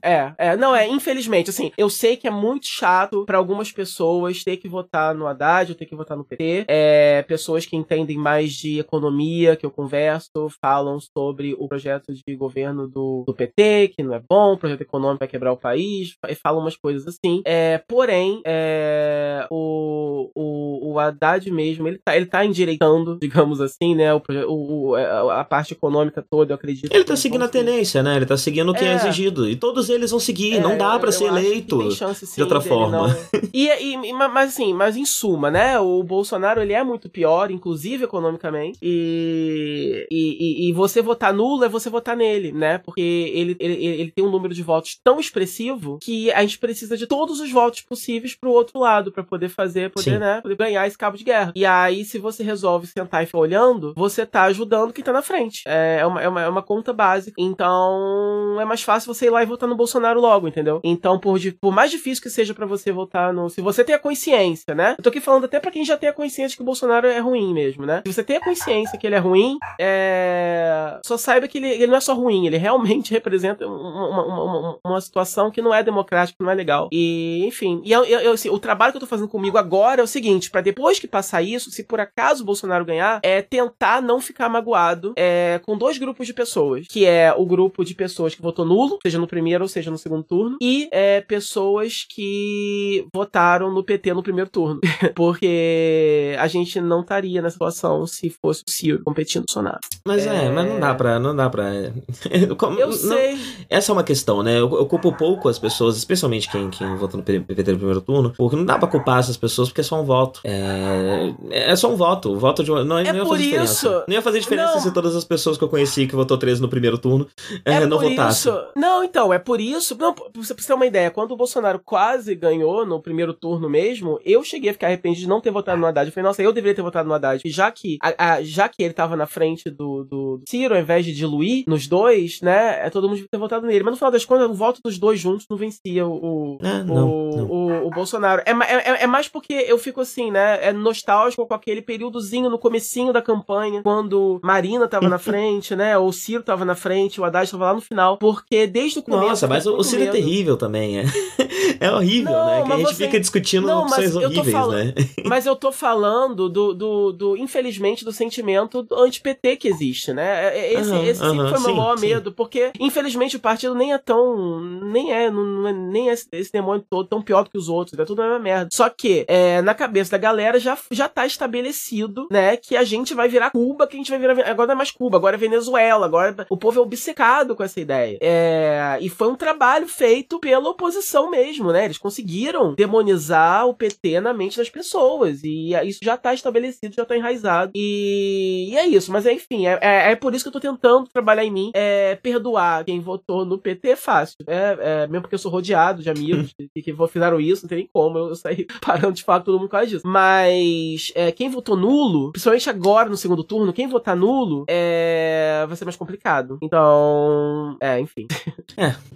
é, é, não, é, infelizmente, assim, eu sei que é muito chato pra algumas pessoas ter que votar no Haddad ou ter que votar no PT. É, pessoas que entendem mais de economia, que eu converso, falam sobre o projeto de governo do, do PT, que não é bom, o projeto econômico vai quebrar o país, e falam umas coisas assim. É, porém, é, o, o, o Haddad mesmo, ele tá, ele tá endireitando, digamos assim, né, o, o, o- a parte econômica toda, eu acredito. Ele tá seguindo a tendência, né? Ele tá seguindo o que é, É. exigido. E todos eles vão seguir. não É, dá pra eu ser eleito. chance, sim, outra dele forma. não- E, e- mas assim, mas em suma, né? O Bolsonaro ele é muito pior, inclusive economicamente. E, e, e- e você votar nulo é você votar nele, né? Porque ele, ele, ele tem um número de votos tão expressivo que a gente precisa de todos os votos possíveis pro outro lado pra poder fazer, poder, Sim. né? Poder ganhar esse cabo de guerra. E aí, se você resolve sentar e ficar olhando, você tá ajudando quem tá na frente. É é uma, é uma, é uma conta básica. Então, é mais fácil você ir lá e votar no Bolsonaro logo, entendeu? Então, por, por mais difícil que seja pra você votar no. Se você tem a consciência, né? Eu tô aqui falando até pra quem já tem a consciência que o Bolsonaro é ruim mesmo, né? Se você tem a consciência que ele é ruim, é... só saiba que ele, ele não é só ruim, ele realmente representa um, uma, uma, uma, uma situação que não é democrática, que não é legal. E, enfim, e eu, eu- assim, o trabalho que eu tô fazendo comigo agora é o seguinte: pra depois que passar isso, se por acaso o Bolsonaro ganhar, é tentar não ficar magoado é, com dois grupos de pessoas, que é o grupo de pessoas que votou nulo, seja no primeiro ou seja no segundo turno, e é, pessoas que votaram no PT no primeiro turno. Porque a gente não estaria nessa situação se fosse o Ciro competindo com o Bolsonaro. Mas é... mas não dá pra. Não dá pra. Eu não- sei. Essa é uma questão, né? Eu, eu culpo pouco as pessoas, especialmente quem, quem votou no PVT no primeiro turno, porque não dá pra culpar essas pessoas porque é só um voto. É, é só um voto. O voto de uma, não, É não ia por fazer diferença. isso. Não ia fazer diferença Não. se todas as pessoas que eu conheci que votou 13 no primeiro turno é, não por votassem. isso. Não, então, é por isso. Não, pra você você ter uma ideia, quando o Bolsonaro quase ganhou no primeiro turno mesmo, eu cheguei a ficar arrependido de não ter votado no Haddad. Eu falei, nossa, eu deveria ter votado no Haddad. E já que, a- a- já que ele tava na frente do, do Ciro, ao invés de diluir nos dois, né? É, todo mundo devia ter votado nele. Mas no final das contas, o voto dos dois juntos não vencia o, o, É, não, o, não. o- o Bolsonaro. É, ma- é, é mais porque eu fico assim, né? É nostálgico com aquele períodozinho no comecinho da campanha, quando Marina tava na frente, né? Ou o Ciro tava na frente, o Haddad tava lá no final. Porque desde o começo. Nossa, mas o, Ciro é medo. terrível também, é. É horrível, Não, né? Que a gente você- fica discutindo Não, opções horríveis, falando- né? Mas eu tô falando do, do, do, infelizmente, do sentimento anti-PT que existe, né? É- é- Esse, Aham, esse sempre aham, foi o meu maior sim. medo, porque, infelizmente, o partido nem é tão. Nem é, não, não é nem esse, esse demônio todo tão pior do que os outros, é tudo a mesma merda. Só que, é, na cabeça da galera já, já tá estabelecido, né, que a gente vai virar Cuba, que a gente vai virar. Agora não é mais Cuba, agora é Venezuela, agora o povo é obcecado com essa ideia. É, e foi um trabalho feito pela oposição mesmo, né? Eles conseguiram demonizar o PT na mente das pessoas. E isso já tá estabelecido, já tá enraizado. E, e é isso. Mas enfim, é, é, é por isso que eu tô tentando trabalhar em mim. É, perdoar quem votou no PT é fácil. É, é, mesmo porque eu sou rodeado de amigos que, que fizeram isso, não tem nem como eu sair parando de falar com todo mundo por causa disso. Mas é, quem votou nulo, principalmente agora no segundo turno, quem votar nulo é, vai ser mais complicado. Então, é, enfim.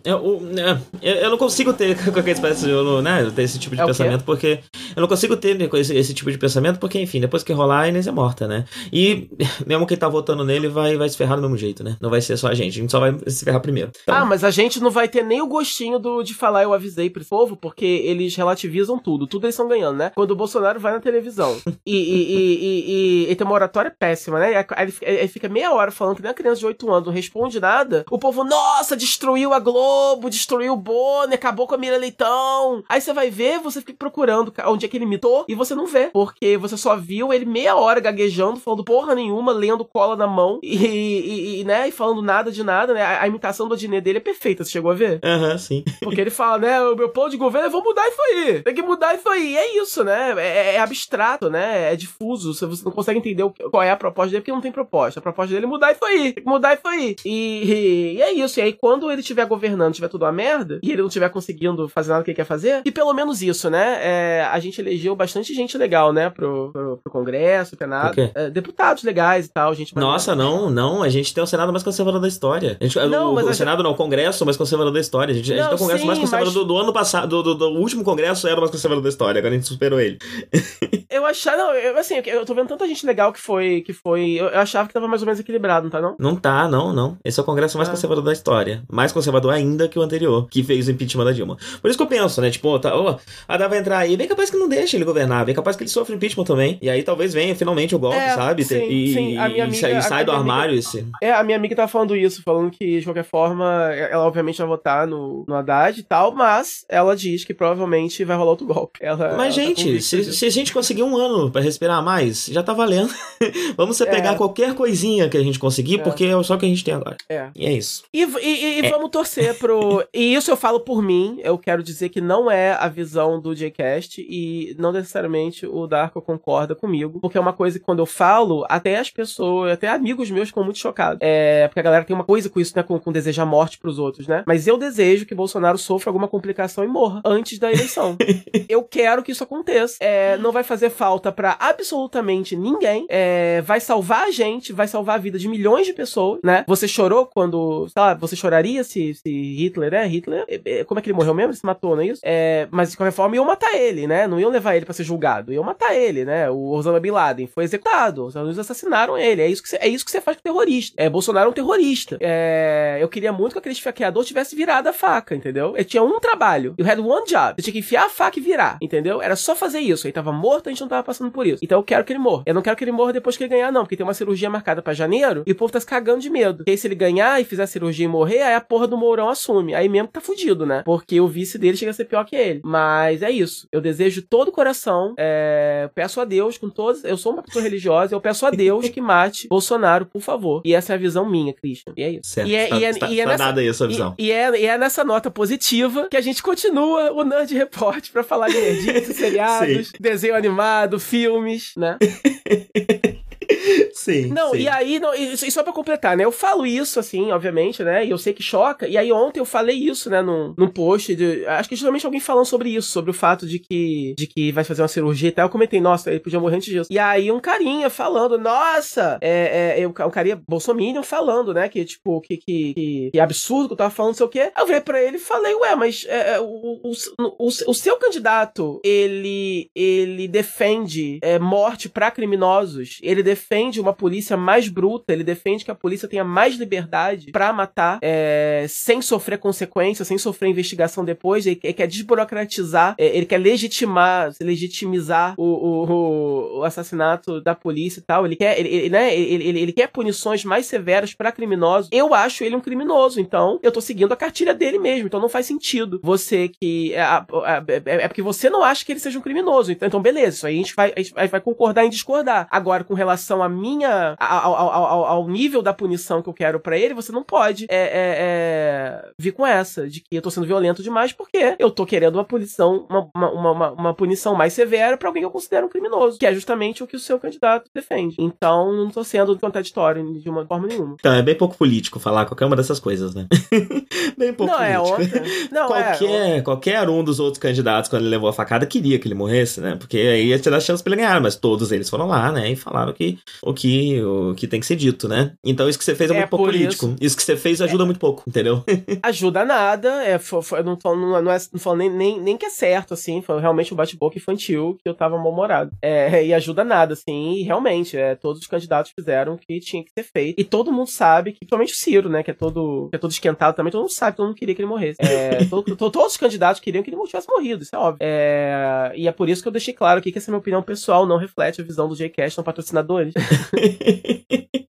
Eu, o- é, eu, eu não consigo ter qualquer espécie de, eu né, ter esse tipo de É pensamento porque eu não consigo ter esse, esse tipo de pensamento porque enfim depois que rolar a Inês é morta né e mesmo quem tá votando nele vai vai se ferrar do mesmo jeito né não vai ser só a gente a gente só vai se ferrar primeiro Então, Ah, mas a gente não vai ter nem o gostinho do, de falar eu avisei pro povo, porque eles relativizam tudo. Tudo eles estão ganhando, né? Quando o Bolsonaro vai na televisão e, e, e, e, e, tem uma oratória péssima, né? Aí ele, fica meia hora falando que nem uma criança de 8 anos não responde nada. O povo, nossa, destruiu a Globo, destruiu o Bonner, acabou com a Mira Leitão. Aí você vai ver, você fica procurando onde é que ele imitou e você não vê. Porque você só viu ele meia hora gaguejando, falando porra nenhuma, lendo cola na mão e, e, e, né, e falando nada de nada, né? A, a imitação do Adnet dele é perfeita, você chegou a ver? Aham, sim. Porque ele fala, né, o meu plano de governo é vou mudar isso aí. Tem que mudar isso aí. E é isso, né? É, é abstrato, né? É difuso. Você não consegue entender qual é a proposta dele, porque não tem proposta. A proposta dele é mudar isso aí. Tem que mudar isso aí. E, e- e é isso. E aí, quando ele estiver governando, tiver tudo uma merda, e ele não estiver conseguindo fazer nada que ele quer fazer, e pelo menos isso, né? É, a gente elegeu bastante gente legal, né? Pro, pro, pro Congresso, pro Senado. É, deputados legais e tal, gente Nossa, não, não. A gente tem o Senado mais conservador da história. Gente, Não, o, mas o Senado não, o Congresso mais conservador da história. A gente, a gente Não, tem o Congresso sim, mais conservador mas- do, do ano passado, do, do, do último Congresso era o mais conservador da história. Agora a gente superou ele. Eu achava, não, eu, assim, eu tô vendo tanta gente legal que foi, que foi, eu, eu achava que tava mais ou menos equilibrado, não tá não? Não tá, não, não. Esse é o congresso mais ah. conservador da história. Mais conservador ainda que o anterior, que fez o impeachment da Dilma. Por isso que eu penso, né? Tipo, tá, oh, a Dá vai entrar aí, bem capaz que não deixe ele governar, bem capaz que ele sofra impeachment também. E aí talvez venha finalmente o golpe, é, sabe? Sim, e, sim. A minha amiga, e sai do armário amiga, esse. É, a minha amiga tava falando isso, falando que, de qualquer forma, ela obviamente vai votar no, no Haddad e tal, mas ela diz que provavelmente vai rolar outro golpe. Ela, mas, ela tá gente, se, se, a gente conseguir um ano para respirar mais, já tá valendo. Vamos você pegar é. qualquer coisinha que a gente conseguir, é. porque é só o que a gente tem agora. É. E é isso. E, e, e é. vamos torcer pro. e isso eu falo por mim, eu quero dizer que não é a visão do Jcast e não necessariamente o Darko concorda comigo, porque é uma coisa que quando eu falo, até as pessoas, até amigos meus ficam muito chocados. É, porque a galera tem uma coisa com isso, né, com, com desejar morte pros outros, né? Mas eu desejo que Bolsonaro sofra alguma complicação e morra antes da eleição. eu quero que isso aconteça. É, não vai fazer falta para absolutamente ninguém. É, vai salvar a gente, vai salvar a vida de milhões de pessoas, né? Você chorou quando, sei lá, você choraria se, se Hitler, é? Hitler, é, como é que ele morreu mesmo? Ele se matou, não é isso? É, mas de qualquer forma iam matar ele, né? Não iam levar ele para ser julgado, iam matar ele, né? O Osama Bin Laden foi executado, os alunos assassinaram ele. É isso que você, é isso que você faz com terrorista. É, Bolsonaro é um terrorista. É, eu queria muito que aquele esfaqueador tivesse virado a faca, entendeu? Ele tinha um trabalho. You had one job. Você tinha que enfiar a faca e virar, entendeu? Era só fazer isso. Ele tava morto, a gente não tava passando por isso. Então eu quero que ele morra. Eu não quero que ele morra depois que ele ganhar, não, porque tem uma cirurgia marcada para janeiro e o povo tá se cagando de medo. Porque aí se ele ganhar e fizer a cirurgia e morrer, aí a porra do Mourão assume. Aí mesmo tá fudido, né? Porque o vice dele chega a ser pior que ele. Mas é isso. Eu desejo de todo o coração, é... peço a Deus com todos. Eu sou uma pessoa religiosa, eu peço a Deus que mate Bolsonaro, por favor. E essa é a visão minha, Christian. E é isso. Certo. E é, tá, e é, tá, e é tá nessa, dada aí a sua visão. E, e, é, e é nessa nota positiva que a gente continua o Nerd Report pra falar de nerdices, seriados, desenho animado, filmes, né? Sim. Não, sim. e aí, não, e só pra completar, né? Eu falo isso, assim, obviamente, né? E eu sei que choca. E aí ontem eu falei isso, né? Num, num post. De, acho que justamente alguém falando sobre isso, sobre o fato de que, de que vai fazer uma cirurgia e tal. Eu comentei, nossa, ele podia morrer antes disso. E aí um carinha falando, nossa, é, é, um carinha bolsominion falando, né? Que, tipo, que, que, que, que absurdo que eu tava falando, não sei o quê. Eu virei pra ele e falei, ué, mas é, é o, o, o, o, seu candidato, ele, ele defende é, morte pra criminosos. Ele defende uma polícia mais bruta, ele defende que a polícia tenha mais liberdade para matar é, sem sofrer consequências, sem sofrer investigação depois. Ele, ele quer desburocratizar, é, ele quer legitimar, legitimizar o, o, o, assassinato da polícia e tal. Ele quer, ele, ele né, ele, ele, quer punições mais severas para criminosos. Eu acho ele um criminoso, então eu tô seguindo a cartilha dele mesmo. Então não faz sentido você que. É, é, é porque você não acha que ele seja um criminoso. Então, então beleza, isso aí a gente vai, a gente vai concordar em discordar. Agora, com relação à minha. ao, ao, ao, nível da punição que eu quero para ele, você não pode é, é, é, vir com essa, de que eu tô sendo violento demais, porque eu tô querendo uma punição, uma, uma, uma, uma punição mais severa para alguém que eu considero um criminoso, que é justamente o que o seu candidato defende. Então, não tô sendo contraditório de uma forma nenhuma. Então, é bem pouco político falar qualquer uma dessas coisas, né? bem pouco não, é político. É outra. Não, qualquer, é, qualquer um dos outros candidatos, quando ele levou a facada, queria que ele morresse, né? Porque aí ia tirar a chance pra ele ganhar, mas todos eles foram lá, né? E falaram que o que, o que tem que ser dito, né? Então isso que você fez é, é muito pouco político. Isso. isso. que você fez ajuda é. muito pouco, entendeu? ajuda nada, é, foi, foi, não, não, não, é, não falo nem, nem, nem que é certo, assim, foi realmente um bate-boca infantil que eu tava mal-humorado. É, e ajuda nada, assim, e realmente, é, todos os candidatos fizeram o que tinha que ser feito. E todo mundo sabe, que, principalmente o Ciro, né, que é todo, que é todo esquentado também, todo mundo sabe, todo mundo queria que ele morresse. É, todo, to, todos os candidatos queriam que ele tivesse morrido, isso é óbvio. É, e é por isso que eu deixei claro aqui que essa é minha opinião pessoal, não reflete a visão do Jcast, são patrocinadores.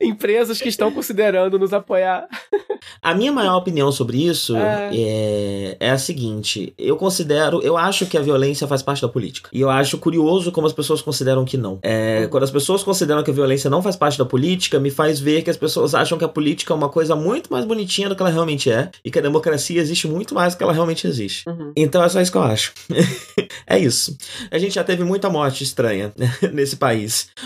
Empresas que estão considerando nos apoiar. A minha maior opinião sobre isso é... é... É, a seguinte: eu considero, eu acho que a violência faz parte da política. E eu acho curioso como as pessoas consideram que não. É, quando as pessoas consideram que a violência não faz parte da política, me faz ver que as pessoas acham que a política é uma coisa muito mais bonitinha do que ela realmente é. E que a democracia existe muito mais do que ela realmente existe. Uhum. Então é só isso que eu acho. é isso. A gente já teve muita morte estranha nesse país.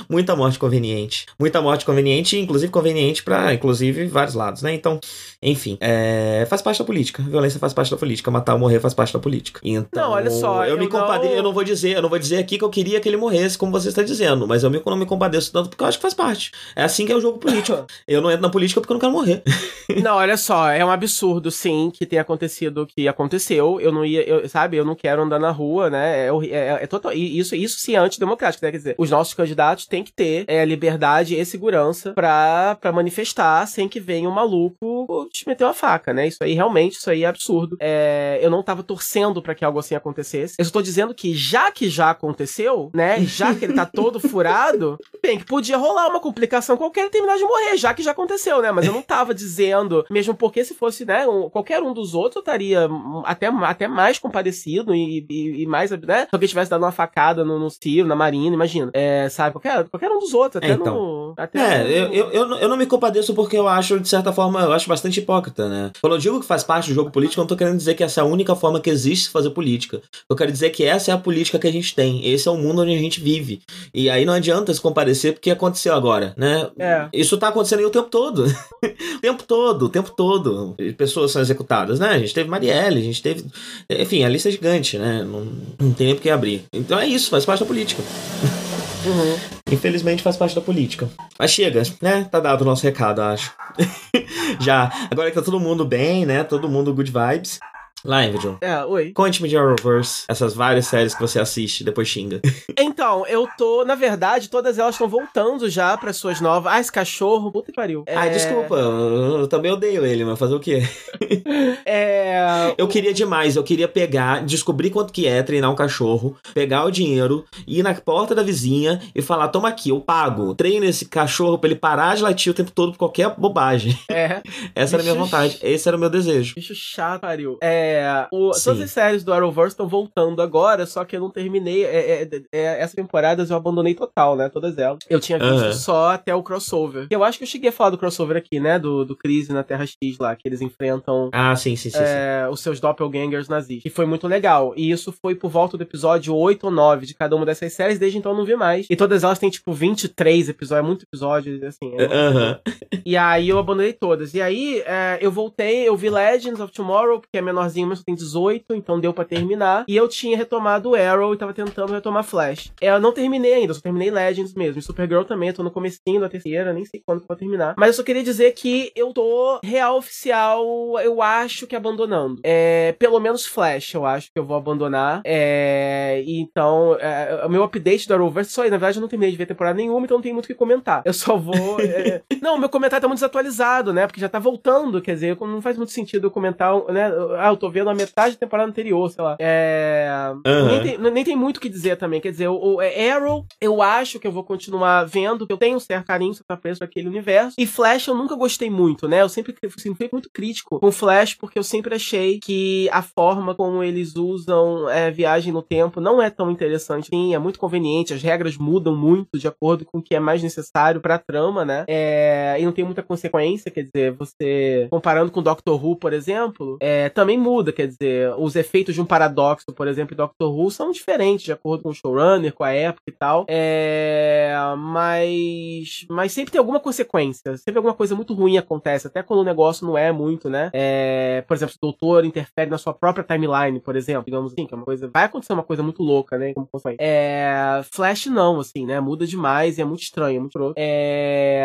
Muita morte conveniente. Muita morte conveniente, inclusive conveniente para inclusive vários lados, né? Então, Enfim, é, faz parte da política. Violência faz parte da política. Matar ou morrer faz parte da política. Então, não, olha só. Eu, eu me compadeço. Não... Eu não vou dizer, eu não vou dizer aqui que eu queria que ele morresse, como você está dizendo, mas eu não me compadeço tanto porque eu acho que faz parte. É assim que é o jogo político. eu não entro na política porque eu não quero morrer. não, olha só, é um absurdo, sim, que tenha acontecido o que aconteceu. Eu não ia, eu, sabe, eu não quero andar na rua, né? É, é, é total. Isso, isso sim é antidemocrático, né? Quer dizer, os nossos candidatos têm que ter é, liberdade e segurança pra, pra manifestar sem que venha um maluco te meter uma faca, né? Isso aí realmente, isso aí é absurdo. É, eu não tava torcendo para que algo assim acontecesse. Eu estou dizendo que já que já aconteceu, né? Já que ele tá todo furado, bem, que podia rolar uma complicação qualquer e terminar de morrer, já que já aconteceu, né? Mas eu não tava dizendo, mesmo porque se fosse, né, um, qualquer um dos outros, eu estaria até, até mais compadecido e, e, e mais, né? Se alguém tivesse dado uma facada no, no Ciro, na Marina, imagina. É, sabe? Qualquer, qualquer um dos outros, até é, então. no. Até é, no... Eu, eu, eu, eu, não me compadeço porque eu acho, de certa forma, eu acho bastante hipócrita, né? Quando eu digo que faz parte do jogo político, eu não tô querendo dizer que essa é a única forma que existe fazer política. Eu quero dizer que essa é a política que a gente tem. Esse é o mundo onde a gente vive. E aí não adianta se comparecer porque aconteceu agora, né? É. Isso tá acontecendo aí o tempo todo. o tempo todo, o tempo todo. Pessoas são executadas, né? A gente teve Marielle, a gente teve. Enfim, a lista é gigante, né? Não, não tem nem por que abrir. Então é isso, faz parte da política. Uhum. Infelizmente faz parte da política. Mas chega, né? Tá dado o nosso recado, acho. Já. Agora que tá todo mundo bem, né? Todo mundo good vibes. Live, John. É, oi. Conte-me de Arrowverse, essas várias séries que você assiste depois xinga. Então, eu tô, na verdade, todas elas estão voltando já para suas novas. Ah, esse cachorro, puta que pariu. É... Ai, desculpa, eu também odeio ele, mas fazer o quê? É. Eu queria demais, eu queria pegar, descobrir quanto que é treinar um cachorro, pegar o dinheiro, ir na porta da vizinha e falar: toma aqui, eu pago. Treino esse cachorro pra ele parar de latir o tempo todo por qualquer bobagem. É. Essa Bicho era a minha vontade, esse era o meu desejo. Bicho chato, pariu. É. É, o, todas as séries do Arrowverse estão voltando agora, só que eu não terminei. É, é, é, essas temporadas eu abandonei total, né? Todas elas. Eu tinha visto uhum. só até o crossover. Eu acho que eu cheguei a falar do crossover aqui, né? Do, do Crise na Terra X lá, que eles enfrentam. Ah, sim, sim, sim, é, sim. Os seus doppelgangers nazis. E foi muito legal. E isso foi por volta do episódio 8 ou 9 de cada uma dessas séries, desde então eu não vi mais. E todas elas têm, tipo, 23 episódios, é muito episódio, assim. É uhum. E aí eu abandonei todas. E aí é, eu voltei, eu vi Legends of Tomorrow, porque é menorzinho, mas tem 18, então deu para terminar. E eu tinha retomado Arrow e tava tentando retomar Flash. É, eu não terminei ainda, só terminei Legends mesmo. E Supergirl também, tô no comecinho da terceira, nem sei quando que eu vou terminar. Mas eu só queria dizer que eu tô real oficial, eu acho que abandonando. É, pelo menos Flash, eu acho que eu vou abandonar. É, então, é, o meu update do Arrowverse só aí. Na verdade, eu não terminei de ver temporada nenhuma, então não tem muito o que comentar. Eu só vou. É... não, meu comentário tá muito desatualizado, né? Porque já tá voltando, quer dizer, não faz muito sentido eu comentar, né? Ah, eu tô vendo a metade da temporada anterior, sei lá. É. Uhum. Nem, tem, nem, tem, muito o que dizer também. Quer dizer, o, o é, Arrow, eu acho que eu vou continuar vendo, que eu tenho um certo carinho, certo apreço aquele universo. E Flash eu nunca gostei muito, né? Eu sempre, sempre fui muito crítico com Flash, porque eu sempre achei que a forma como eles usam é, viagem no tempo não é tão interessante. Sim, é muito conveniente, as regras mudam muito de acordo com o que é mais necessário pra trama, né? É, e não tem muita consequência, quer dizer, você comparando com Doctor Who, por exemplo, é, também muda, quer dizer, os efeitos de um paradoxo, por exemplo, em Doctor Who são diferentes de acordo com o showrunner, com a época e tal. É, mas, mas sempre tem alguma consequência, sempre alguma coisa muito ruim acontece, até quando o negócio não é muito, né? É, por exemplo, se o doutor interfere na sua própria timeline, por exemplo, digamos assim, que é uma coisa, vai acontecer uma coisa muito louca, né? Como é, Flash não, assim, né? Muda demais e é muito estranho, é muito louco. É,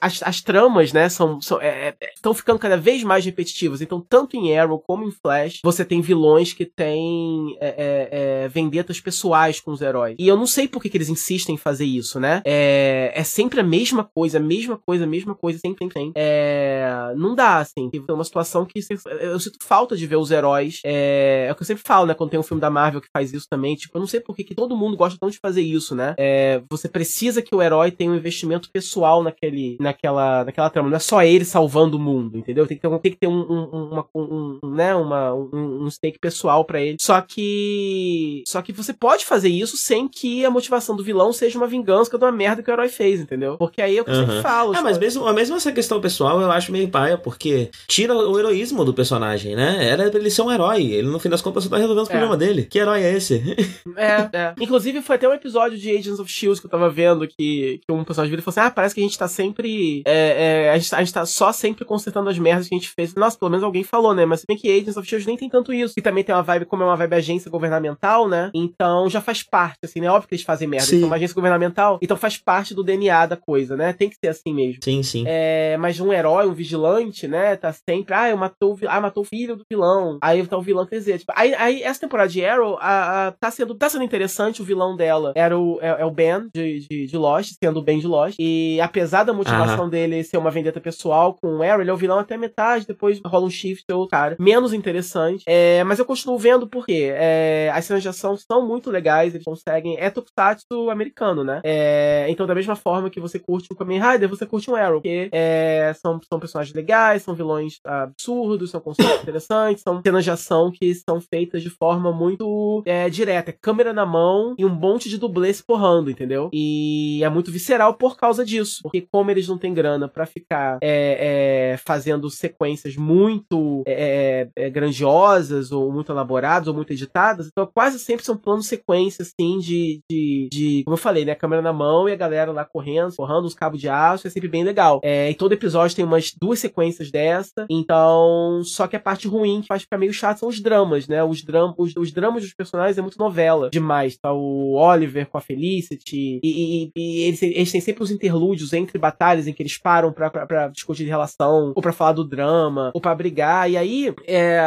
as, as tramas, né, são, são é, estão é, ficando cada vez mais repetitivas. Então, tanto em Arrow como em Flash, você tem vilões que têm é, é, é, vendetas pessoais com os heróis. E eu não sei por que, que eles insistem em fazer isso, né? É, é sempre a mesma coisa, a mesma coisa, a mesma coisa, sempre, sempre. É, não dá, assim. É uma situação que eu sinto falta de ver os heróis. É, é o que eu sempre falo, né? Quando tem um filme da Marvel que faz isso também. Tipo, eu não sei por que, que todo mundo gosta tanto de fazer isso, né? É, você precisa que o herói tenha um investimento pessoal naquele, naquela, naquela trama. Não é só ele salvando o mundo, entendeu? Tem que ter, tem que ter um, um, uma, um, um, né? uma uma, um, um stake pessoal para ele. Só que. Só que você pode fazer isso sem que a motivação do vilão seja uma vingança de uma merda que o herói fez, entendeu? Porque aí é o que eu sempre falo. Ah, mas mesmo, mesmo essa questão pessoal eu acho meio paia, porque tira o heroísmo do personagem, né? Era pra ele ser um herói. Ele, no fim das contas, só tá resolvendo os É. problemas dele. Que herói é esse? É, é. Inclusive, foi até um episódio de Agents of Shield que eu tava vendo que, que um personagem vira e falou assim: Ah, parece que a gente tá sempre. é, é, a, gente, tá- a gente tá só sempre consertando as merdas que a gente fez. Nossa, pelo menos alguém falou, né? Mas se bem que Agents of Shield nem tem tanto isso. E também tem uma vibe, como é uma vibe agência governamental, né? Então já faz parte, assim, né? Óbvio que eles fazem merda. Sim. São uma agência governamental, então faz parte do DNA da coisa, né? Tem que ser assim mesmo. sim, sim. É, mas um herói, um vigilante, né? Tá sempre, ah, eu matou, ah, matou o filho do vilão. Aí tá o vilão quer dizer, tipo, aí, aí essa temporada de Arrow a, a- tá, sendo, tá sendo interessante, o vilão dela era o, é, é o Ben de, de, de Lost, sendo o Ben de Lost. E apesar da motivação dele ser uma vendetta pessoal com o Arrow, ele é o vilão até metade, depois rola um shift ou cara. Menos interessante. É, mas eu continuo vendo porque é, as cenas de ação são muito legais, eles conseguem. É tokusatsu americano, né? É, então, da mesma forma que você curte um Kamen Rider, você curte um Arrow, porque é, são, são personagens legais, são vilões absurdos, são conceitos interessantes, são cenas de ação que são feitas de forma muito é, direta. É câmera na mão e um monte de dublê se porrando, entendeu? E é muito visceral por causa disso. Porque como eles não têm grana pra ficar fazendo sequências muito é, é, grandiosas, ou muito elaboradas, ou muito editadas, então quase sempre são planos sequência, assim, de, de, de, como eu falei, né, câmera na mão e a galera lá correndo, porrando os cabos de aço, é sempre bem legal. É, e todo episódio tem umas duas sequências dessa, então, só que a parte ruim que faz ficar meio chato são os dramas, né, os, dram os, os dramas dos personagens é muito novela demais, tá o Oliver com a Felicity, e, e- e eles, eles têm sempre os interlúdios entre batalhas em que eles param pra, pra, pra discutir relação, ou pra falar do drama, ou pra brigar, e aí, é,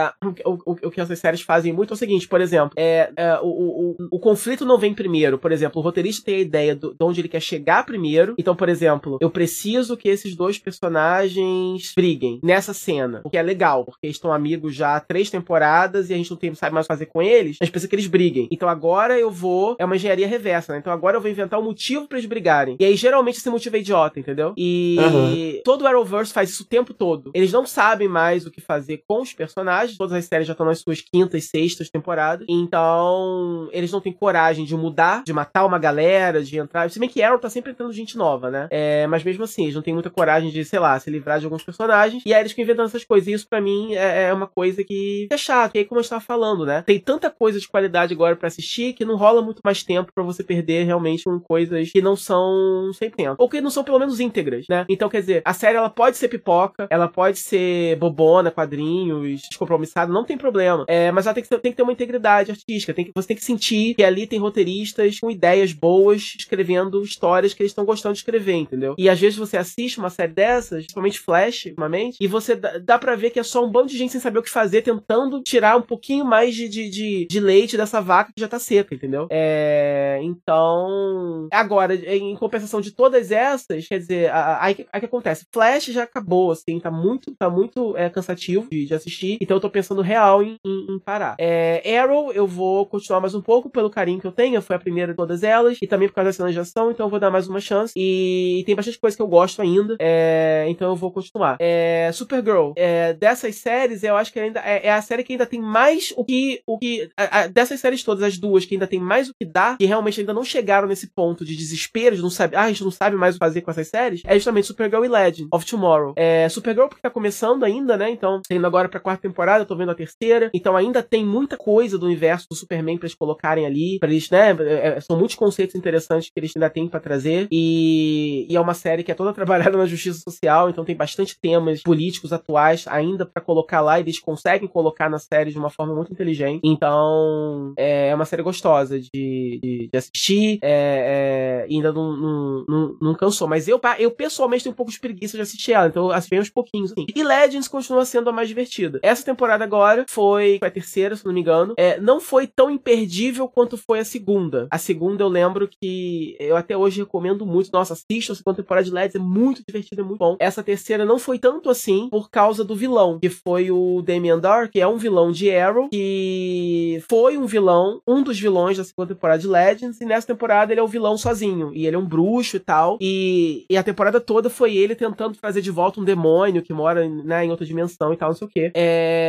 o, o, o que essas séries fazem muito é o seguinte, por exemplo, é, é, o, o, o, conflito não vem primeiro, por exemplo, o roteirista tem a ideia do, de onde ele quer chegar primeiro, então, por exemplo, eu preciso que esses dois personagens briguem nessa cena, o que é legal, porque eles estão amigos já há três temporadas e a gente não tem, sabe mais o que fazer com eles, a gente precisa que eles briguem. Então agora eu vou, é uma engenharia reversa, né? Então agora eu vou inventar um motivo pra eles brigarem. E aí geralmente esse motivo é idiota, entendeu? E Aham. todo o Arrowverse faz isso o tempo todo. Eles não sabem mais o que fazer com os personagens, todas as séries já estão nas suas quintas, sextas temporadas, então eles não têm coragem de mudar, de matar uma galera, de entrar. Se bem que Arrow tá sempre entrando gente nova, né? É, mas mesmo assim, eles não têm muita coragem de, sei lá, se livrar de alguns personagens. E aí eles ficam inventando essas coisas. E isso pra mim é, é uma coisa que é chato. E aí, como eu estava falando, né? Tem tanta coisa de qualidade agora pra assistir que não rola muito mais tempo pra você perder realmente com coisas que não são 100%. Ou que não são pelo menos íntegras, né? Então, quer dizer, a série ela pode ser pipoca, ela pode ser bobona, quadrinhos, descompromissada, não tem problema. É, mas ela tem que, ter, tem que ter uma integridade artística. Tem que, você tem que sentir que ali tem roteiristas com ideias boas escrevendo histórias que eles estão gostando de escrever, entendeu? E às vezes você assiste uma série dessas, principalmente Flash, ultimamente, e você dá, dá pra ver que é só um bando de gente sem saber o que fazer, tentando tirar um pouquinho mais de, de, de, de leite dessa vaca que já tá seca, entendeu? É, então. Agora, em compensação de todas essas, quer dizer, aí que acontece? Flash já acabou, assim, tá muito, tá muito é, cansativo de, de assistir, então eu tô pensando real em, em- em parar. É, Arrow, eu vou continuar mais um pouco pelo carinho que eu tenho, foi a primeira de todas elas, e também por causa da cenas de ação, então eu vou dar mais uma chance. E tem bastante coisa que eu gosto ainda, é, então eu vou continuar. É, Supergirl, é, dessas séries, eu acho que ainda é, é a série que ainda tem mais o que. O que a- a- dessas séries todas, as duas, que ainda tem mais o que dar, que realmente ainda não chegaram nesse ponto de desespero, de não saber, ah, a gente não sabe mais o que fazer com essas séries, é justamente Supergirl e Legend of Tomorrow. É, Supergirl porque tá começando ainda, né? Então, tá indo agora pra quarta temporada, eu tô vendo a terceira. Então ainda tem muita coisa do universo do Superman pra eles colocarem ali, pra eles, né? é, é, são muitos conceitos interessantes que eles ainda têm pra trazer. E, e é uma série que é toda trabalhada na justiça social, então tem bastante temas políticos atuais ainda pra colocar lá, e eles conseguem colocar na série de uma forma muito inteligente. Então, é uma série gostosa de, de, de assistir, é, é, ainda não, não, não, não cansou. Mas eu, eu pessoalmente tenho um pouco de preguiça de assistir ela, então eu assisti uns pouquinhos. Assim. E Legends continua sendo a mais divertida. Essa temporada agora foi, foi a terceira, se não me engano. É, não foi tão imperdível quanto foi a segunda. A segunda eu lembro que eu até hoje recomendo muito. Nossa, assista a segunda temporada de Legends, é muito divertida, é muito bom. Essa terceira não foi tanto assim por causa do vilão, que foi o Damien Dark, que é um vilão de Arrow, que foi um vilão, um dos vilões da segunda temporada de Legends, e nessa temporada ele é o vilão sozinho. E ele é um bruxo e tal. E, e a temporada toda foi ele tentando trazer de volta um demônio que mora né, em outra dimensão e tal, não sei o quê. É,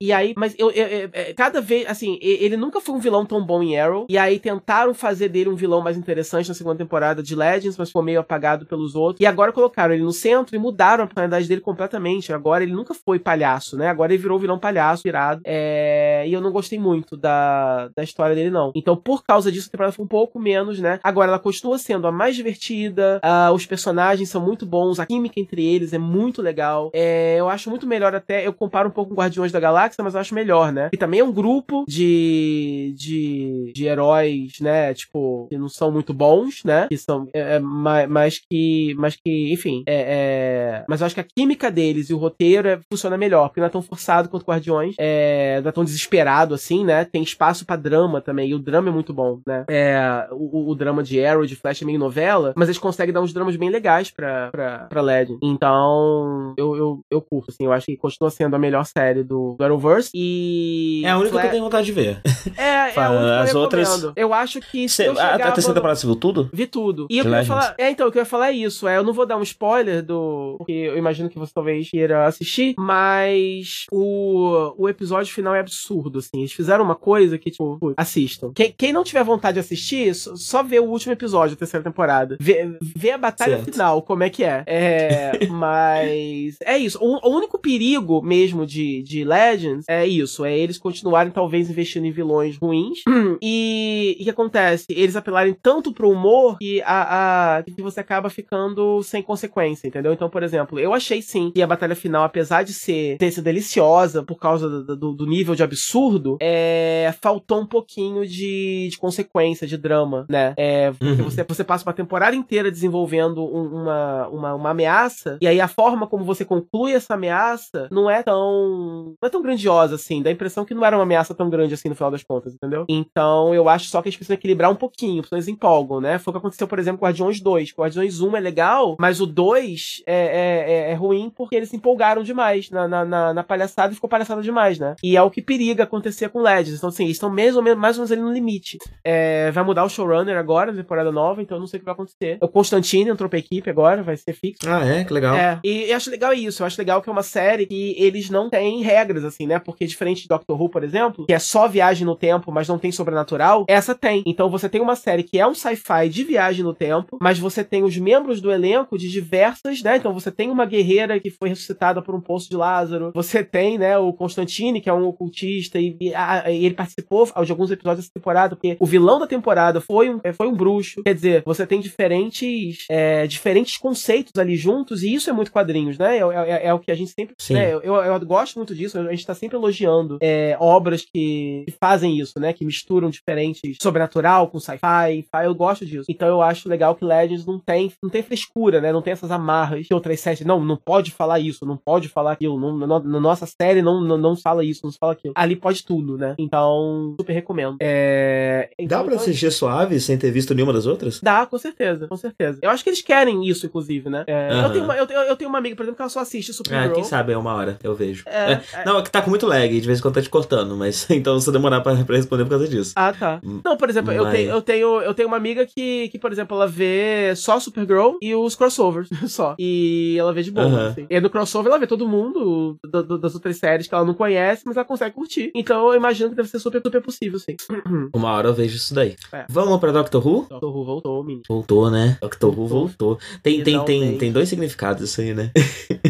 e aí, mas eu, eu- eu- é, cada vez, assim, ele nunca foi um vilão tão bom em Arrow. E aí tentaram fazer dele um vilão mais interessante na segunda temporada de Legends, mas foi meio apagado pelos outros. E agora colocaram ele no centro e mudaram a personalidade dele completamente. Agora ele nunca foi palhaço, né? Agora ele virou vilão palhaço, virado. É, e eu não gostei muito da, da história dele, não. Então, por causa disso, a temporada foi um pouco menos, né? Agora ela continua sendo a mais divertida, os personagens são muito bons, a química entre eles é muito legal. É, eu acho muito melhor até, eu comparo um pouco com Guardiões da Galáxia, mas eu acho melhor, né? E também é um grupo de, de, de heróis, né? Tipo, que não são muito bons, né? Que são, é, é, ma- mas, que, mas que, enfim, é, é- mas eu acho que a química deles e o roteiro é- funciona melhor, porque não é tão forçado quanto Guardiões, é, não é tão desesperado assim, né? Tem espaço pra drama também, e o drama é muito bom, né? É, o, o drama de Arrow, de Flash é meio novela, mas eles conseguem dar uns dramas bem legais pra, pra, pra Legend. Então, eu, eu, eu curto, assim, eu acho que continua sendo a melhor série do, Arrowverse. E. É a única que Fla- eu tenho vontade de ver. É, é a que eu as recomendo. outras- Eu acho que se Cê- eu a, a terceira temporada você viu tudo? Vi tudo. E eu queria falar. É, então, o que eu ia falar é isso. É, eu não vou dar um spoiler do. Porque eu imagino que você talvez queira assistir. Mas o, o episódio final é absurdo, assim. Eles fizeram uma coisa que, tipo, assistam. Quem, quem não tiver vontade de assistir, só, só vê o último episódio da terceira temporada. Vê, vê a batalha Certo. final, como é que é. É. mas. É isso. O, o único perigo mesmo de, de Legends é isso. É eles continuarem, talvez, investindo em vilões ruins. E o que acontece? Eles apelarem tanto pro humor que, a, a- que você acaba ficando sem consequência, entendeu? Então, por exemplo, eu achei sim que a batalha final, apesar de ser ter sido deliciosa por causa do, do- do nível de absurdo, é, faltou um pouquinho de, de consequência, de drama, né? É, Uhum. você, você passa uma temporada inteira desenvolvendo um- uma, uma, uma ameaça, e aí a forma como você conclui essa ameaça não é tão. Não é tão grandiosa assim. Dá a impressão que não era uma ameaça tão grande assim no final das contas, entendeu? Então eu acho só que eles precisam equilibrar um pouquinho, porque eles empolgam, né? Foi o que aconteceu, por exemplo, com Guardiões 2. O Guardiões 1 é legal, mas o 2 é, é, é- é ruim porque eles se empolgaram demais na, na, na- na palhaçada e ficou palhaçada demais, né? E é o que periga acontecer com Legends. Então, assim, eles estão mais ou menos, mais ou menos ali no limite. É, vai mudar o showrunner agora, na temporada nova, então eu não sei o que vai acontecer. O Constantine entrou pra equipe agora, vai ser fixo. Ah, é? Que legal. É, e eu acho legal isso. Eu acho legal que é uma série que eles não têm regras, assim, né? Porque diferente de Doctor Who, por exemplo, que é só viagem no tempo, mas não tem sobrenatural, essa tem. Então você tem uma série que é um sci-fi de viagem no tempo, mas você tem os membros do elenco de diversas, né? Então você tem uma guerreira que foi ressuscitada por um poço de Lázaro. Você tem, né, o Constantine, que é um ocultista, e, e, a- e ele participou de alguns episódios dessa temporada, porque o vilão da temporada foi um, foi um bruxo. Quer dizer, você tem diferentes, é, diferentes conceitos ali juntos, e isso é muito quadrinhos, né? É, é- é o que a gente sempre. Sim. né, eu, eu gosto muito disso, a gente tá sempre elogiando é, obras que, que fazem isso, né? Que misturam diferentes sobrenatural com sci-fi. Eu gosto disso. Então eu acho legal que Legends não tem, não tem frescura, né? Não tem essas amarras que outras séries. Não, não pode falar isso, não pode falar aquilo. Não, na, na nossa série não, não, não fala isso, não se fala aquilo. Ali pode tudo, né? Então, super recomendo. É, Dá então, pra assistir suave sem ter visto nenhuma das outras? Dá, com certeza, com certeza. Eu acho que eles querem isso, inclusive, né? É, eu, Aham. tenho uma, eu, tenho, eu tenho uma amiga, por exemplo, que ela só assiste Ah, Supergirl. quem sabe é uma hora, eu vejo. É, É, Não, é que tá com muito lag, de vez em quando tá te cortando, mas então eu demorar pra, pra responder por causa disso. Ah, tá. Não, por exemplo, eu, Mas- tenho, eu, tenho, eu tenho uma amiga que, que, por exemplo, ela vê só Supergirl e os crossovers, só. E ela vê de boa, assim. E no crossover ela vê todo mundo do- do- das outras séries que ela não conhece, mas ela consegue curtir. Então eu imagino que deve ser super, super possível, sim. Uma hora eu vejo isso daí. É. Vamos pra Doctor Who? Doctor Who voltou, menino. Voltou, né? Doctor Who voltou. Tem, tem, tem, tem dois significados isso aí, né?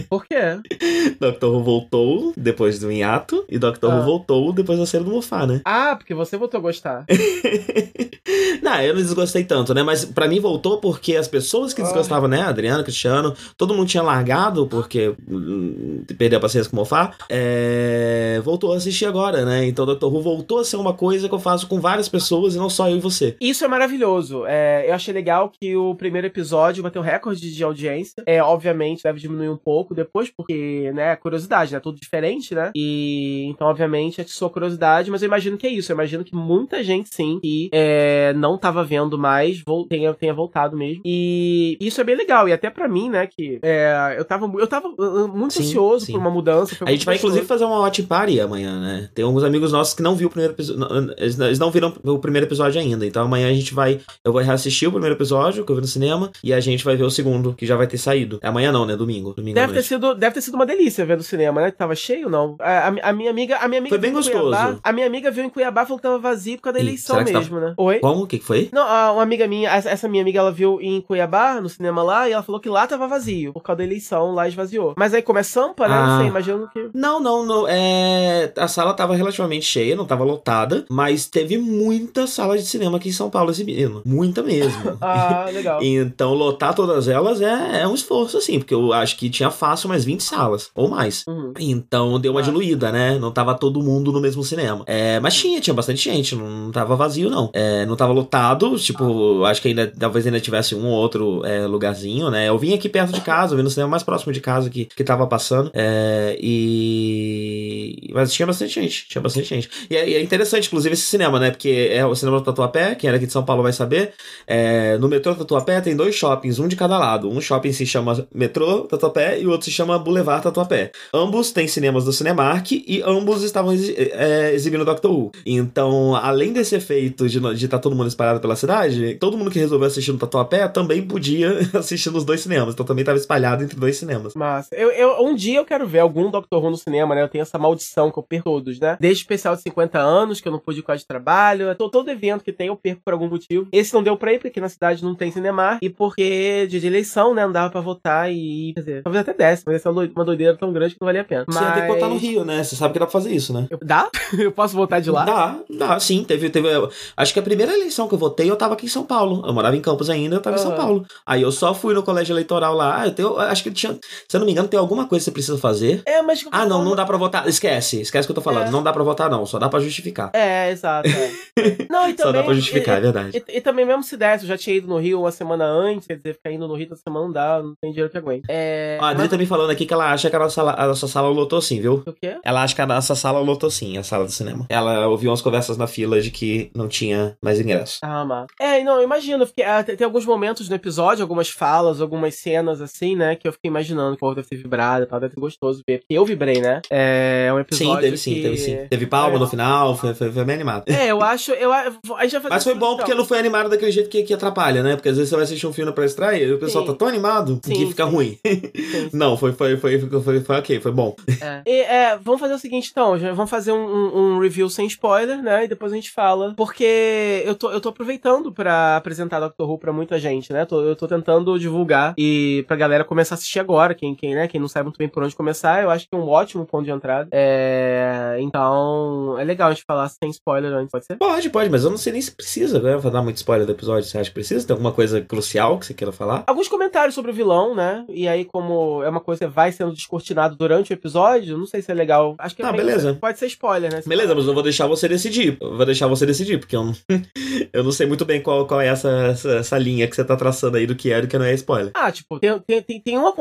Por quê? Doctor Who voltou depois do hiato e Doctor Ah. Who voltou depois da série do Mofá, né? Ah, porque você voltou a gostar. não, eu não desgostei tanto, né? Mas pra mim voltou porque as pessoas que desgostavam, né? Adriano, Cristiano, todo mundo tinha largado porque hum, perdeu a paciência com o Mofá. É... Voltou a assistir agora, né? Então Doctor Who voltou a ser uma coisa que eu faço com várias pessoas e não só eu e você. Isso é maravilhoso. É, eu achei legal que o primeiro episódio bateu recorde de audiência. É, obviamente, deve diminuir um pouco depois, porque, né, curiosidade, né? Tudo diferente, né? E então, obviamente, atiçou a curiosidade, mas eu imagino que é isso. Eu imagino que muita gente, sim, que é, não tava vendo mais, tenha, tenha voltado mesmo. E isso é bem legal. E até pra mim, né, que é, eu tava, eu tava muito Sim, ansioso sim. por uma mudança. A gente vai, inclusive, fazer uma watch party amanhã, né? Tem alguns amigos nossos que não viu o primeiro episódio. Eles não- viram o primeiro episódio ainda. Então amanhã a gente vai. Eu vou reassistir o primeiro episódio que eu vi no cinema. E a gente vai ver o segundo, que já vai ter saído. É amanhã não, né? Domingo. Domingo Deve ter, sido, deve ter sido uma delícia ver no cinema, né? Tava cheio, não. A, a, a minha amiga, a minha amiga Foi bem viu em gostoso. Cuiabá, a minha amiga viu em Cuiabá falou que tava vazio por causa da Ih, eleição que mesmo, né? Oi? Como? O que, que foi? Não, a- uma amiga minha, essa essa minha amiga, ela viu em Cuiabá, no cinema lá, e ela falou que lá tava vazio, por causa da eleição, lá esvaziou. Mas aí, como é Sampa, né? Ah. Não sei, imagino que. Não, não, não. É... A sala tava relativamente cheia, não tava lotada, mas teve muita sala de cinema aqui em São Paulo exibindo. Muita mesmo. Ah, legal. Então, lotar todas elas é, é um esforço, assim, porque eu acho que tinha fácil mais 20 salas, ou mais. Uhum. Então deu uma diluída, né? Não tava todo mundo no mesmo cinema. É, mas tinha, tinha bastante gente, não tava vazio, não. É, não tava lotado, tipo, acho que ainda talvez ainda tivesse um ou outro é, lugarzinho, né? Eu vim aqui perto de casa, eu vim no cinema mais próximo de casa que, que tava passando. É, e. Mas tinha bastante gente, tinha bastante gente. E é, é interessante, inclusive, esse cinema, né? Porque é o cinema do Tatuapé, quem era aqui de São Paulo vai saber. É, no metrô Tatuapé tem dois shoppings, um de cada lado. Um shopping se chama Metrô Tatuapé e o outro se chama Boulevard Tatuapé. Ambos têm cinemas do Cinemark e ambos estavam exi- é, exibindo Doctor Who. Então, além desse efeito de estar todo mundo espalhado pela cidade, todo mundo que resolveu assistir no Tatuapé também podia assistir nos dois cinemas. Então também estava espalhado entre dois cinemas. Mas eu, eu- um dia eu quero ver algum Doctor Who no cinema, né? Eu tenho essa maldição que eu perco todos, né? Desde o especial de 50 anos, que eu não pude ir por causa de trabalho. Todo, todo evento que tem, eu perco por algum motivo. Esse não deu pra ir, porque aqui na cidade não tem cinema. E porque dia de eleição, né? Não dava pra votar e. Quer dizer, talvez até desse, mas essa é uma doi- uma doideira tão grande que não valia a pena. Você ia botar no Rio, né? Você sabe que dá pra fazer isso, né? Eu- Dá? eu posso votar de lá? Dá, dá, sim. Teve, teve. Acho que a primeira eleição que eu votei, eu tava aqui em São Paulo. Eu morava em Campos ainda, eu tava em São. Paulo. Aí eu só fui no colégio eleitoral lá. Eu tenho, acho que tinha. Se eu não me engano, tem alguma coisa que você precisa fazer. É, mas. Ah, não, não dá pra votar. Esquece, esquece o que eu tô falando. É. Não dá pra votar, não. Só dá pra justificar. É, exato. é. Não, e também. Só dá pra justificar, e- é verdade. E, e também, mesmo se desse, eu já tinha ido no Rio uma semana antes, quer dizer, ficar indo no Rio toda semana não dá, não tem dinheiro que aguente. É. A Adri mas- tá me falando aqui que ela acha que a nossa, sala- a nossa sala lotou sim, viu? O quê? Ela acha que a nossa sala lotou sim, a sala do cinema. Ela ouviu umas conversas na fila de que não tinha mais ingresso. Ah, mas... É, não, eu imagino, fiquei, ah, tem, tem alguns momentos no episódio, algumas falas, algumas cenas assim, né, que eu fiquei imaginando que o povo deve ter vibrado e tal, deve ser gostoso ver, porque eu vibrei, né? É um episódio Sim, teve sim, que... teve sim. Teve palma É. no final, foi, foi, foi bem animado. É, eu acho, eu, fazer Mas foi bom então. porque não foi animado daquele jeito que, que atrapalha, né? Porque às vezes você vai assistir um filme pra extrair e o pessoal Sim. tá tão animado que Sim, fica sim. ruim. Sim, Não, foi, foi, foi, foi, foi, foi ok, foi bom. É. E, é, vamos fazer o seguinte, então. já- Vamos fazer um, um- um review sem spoiler, né? E depois a gente fala. Porque eu tô, eu tô aproveitando pra apresentar Doctor Who pra muita gente, né? Tô- eu tô tentando divulgar e pra galera começar a assistir agora. Quem, quem, né? quem não sabe muito bem por onde começar, eu acho que é um ótimo ponto de entrada. É, então, é legal a gente falar sem spoiler antes, pode ser? Pode, pode, mas eu não sei nem se precisa, né? Vou dar muito spoiler do episódio. Você acha que precisa? Tem alguma coisa crucial que você queira falar? Alguns comentários sobre o vilão, né? E aí, como é uma coisa que vai sendo descortinado durante o episódio, não sei se é legal. Acho que é Ah, meio- beleza. Pode ser spoiler, né? Beleza, mas eu vou deixar você decidir. Eu vou deixar você decidir, porque eu não, eu não sei muito bem qual, qual é essa, essa, essa linha que você tá traçando aí do que é e do que não é spoiler. Ah, tipo, tem, tem, tem, tem, um,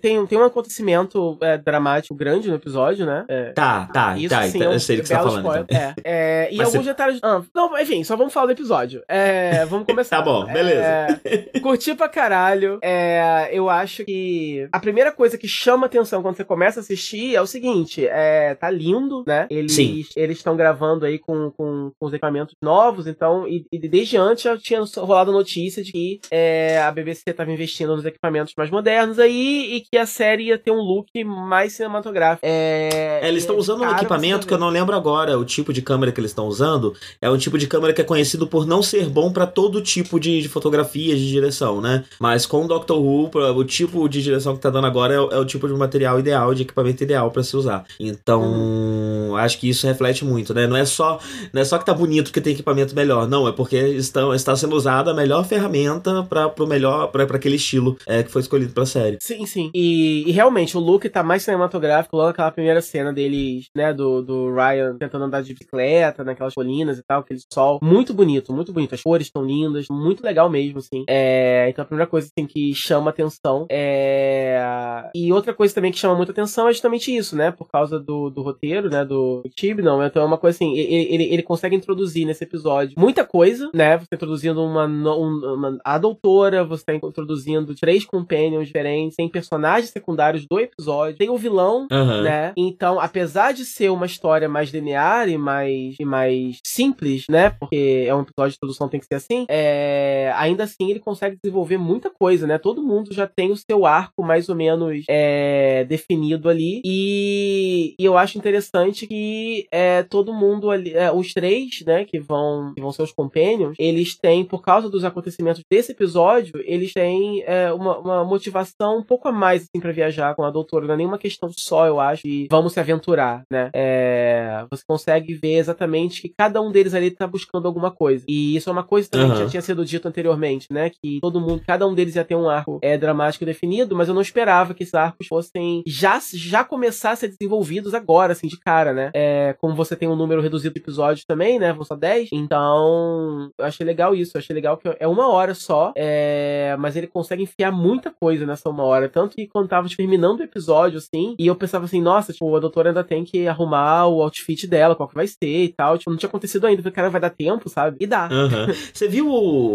tem, tem, um acontecimento é, dramático grande no episódio, né? É, Tá, tá, isso tá. sim então é um eu sei do que você tá falando. spoiler. Então. É, é, e Mas alguns detalhes. Ah, não, enfim, só vamos falar do episódio. É, vamos começar. Tá bom, beleza. É, curti pra caralho. É, eu acho que a primeira coisa que chama atenção quando você começa a assistir é o seguinte: é, tá lindo, né? Eles Sim. eles estão gravando aí com, com, com os equipamentos novos, então, e, e desde antes já tinha rolado notícia de que é, a BBC tava investindo nos equipamentos mais modernos aí e que a série ia ter um look mais cinematográfico. É, É, eles estão é usando um equipamento que eu não lembro agora, o tipo de câmera que eles estão usando. É um tipo de câmera que é conhecido por não ser bom pra todo tipo de, de fotografia, de direção, né? Mas com o Doctor Who, o tipo de direção que tá dando agora é, o- é o tipo de material ideal, de equipamento ideal pra se usar. Então, Uhum. acho que isso reflete muito, né? Não é só, não é só que tá bonito que tem equipamento melhor, não, é porque estão, está sendo usada a melhor ferramenta para pro melhor para aquele estilo é, que foi escolhido pra série. Sim, sim. E, e realmente, o look tá mais cinematográfico logo aquela primeira cena deles, né? Do, do Ryan tentando andar de bicicleta, naquelas colinas e tal, aquele sol. Muito bonito, muito bonito. As cores estão lindas, muito legal mesmo, assim. É, então a primeira coisa assim, que chama atenção é. E outra coisa também que chama muita atenção é justamente isso, né? Por causa do, do roteiro, né? Do, do Tib, não. Então é uma coisa assim, ele, ele, ele, consegue introduzir nesse episódio muita coisa, né? Você tá introduzindo uma, uma, uma, a doutora, você tá introduzindo três companions diferentes, tem personagens secundários do episódio, tem o vilão, uhum. né? Então, apesar de ser uma história mais linear e mais, e mais simples, né? Porque é um episódio de introdução, tem que ser assim, é, ainda assim ele consegue desenvolver muita coisa, né? Todo mundo já tem o seu arco mais ou menos é, definido ali. E, e, eu acho interessante que é, todo mundo ali, é, os três, né, que vão, que vão ser os companions, eles têm, por causa dos acontecimentos desse episódio, eles têm é, uma, uma, motivação um pouco a mais assim, para viajar com a doutora. Não é nenhuma questão só, eu acho, de vamos se aventurar, né? É, você consegue ver exatamente que cada um deles ali tá buscando alguma coisa. E isso é uma coisa também uhum. que já tinha sido dito anteriormente, né? Que todo mundo, cada um deles ia ter um arco é, dramático definido, mas eu não esperava que esses arcos fossem já, já começar ser desenvolvidos agora, assim, de cara, né? É, como você tem um número reduzido de episódios também, né? Vão só 10. Então, eu achei legal isso. Eu achei legal que é uma hora só, é, mas ele consegue enfiar muita coisa nessa uma hora. Tanto que quando tava terminando o episódio, assim, e eu pensava assim, nossa, tipo, a doutora ainda tem que arrumar o outfit dela, qual que vai ser e tal. Tipo, não tinha acontecido ainda. Falei, cara, vai dar tempo, sabe? E dá. Uhum. Você viu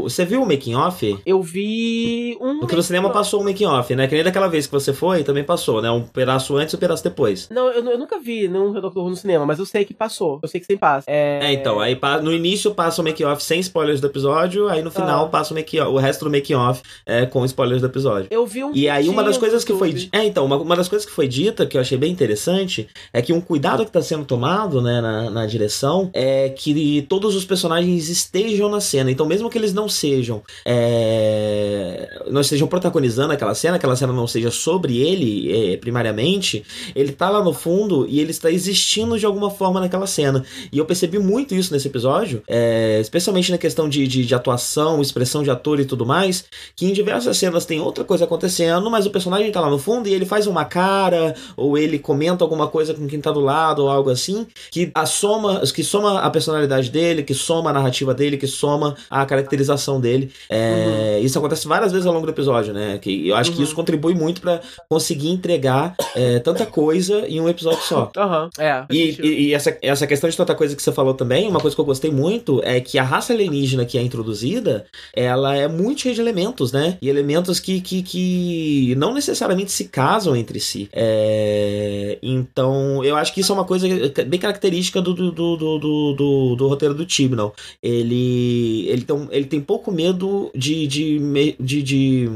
você viu o making off? Eu vi um. Porque no cinema passou o making off, né? Que nem daquela vez que você foi, também passou, né? Um pedaço antes e um pedaço depois. Não, eu, eu nunca vi nenhum Redoctor no cinema, mas eu sei que passou. Eu sei que sempre passa. É, é então, aí no início passa o making off sem spoilers do episódio, aí no final ah. passa o, make o resto do making off é, com spoilers do episódio. Eu vi um E aí uma das coisas que foi. É, então, uma, uma das coisas que foi dita, que eu achei bem interessante, é que um cuidado que tá sendo tomado, né, na, na direção, é que todos os personagens estejam na cena. Então, mesmo que eles não sejam. É, não estejam protagonizando aquela cena, aquela cena não seja sobre ele, é, primariamente, ele tá lá no fundo e ele está existindo de alguma forma naquela cena. E eu percebi muito isso nesse episódio, é, especialmente na questão de, de, de, atuação, expressão de ator e tudo mais, que em diversas cenas tem outra coisa acontecendo, mas o personagem tá lá no fundo e ele faz uma cara, ou ele comenta alguma coisa com quem tá do lado, ou algo assim, que a soma, que soma a personalidade dele, que soma a narrativa dele, que soma a caracterização dele. É, uhum. Isso acontece várias vezes ao longo do episódio, né? Que eu acho uhum. que isso contribui muito para conseguir entregar é, tanta coisa em um episódio só. Uhum. É, e, e, e, essa, essa questão de tanta coisa que você falou também, uma coisa que eu gostei muito é que a raça alienígena que é introduzida, ela é muito cheia de elementos, né? E elementos que, que, que não necessariamente se casam entre si. É, então, eu acho que isso é uma coisa bem característica do, do, do, do, do, do roteiro do Tibnall. Ele, ele, tem, ele tem pouco medo de, de, de, de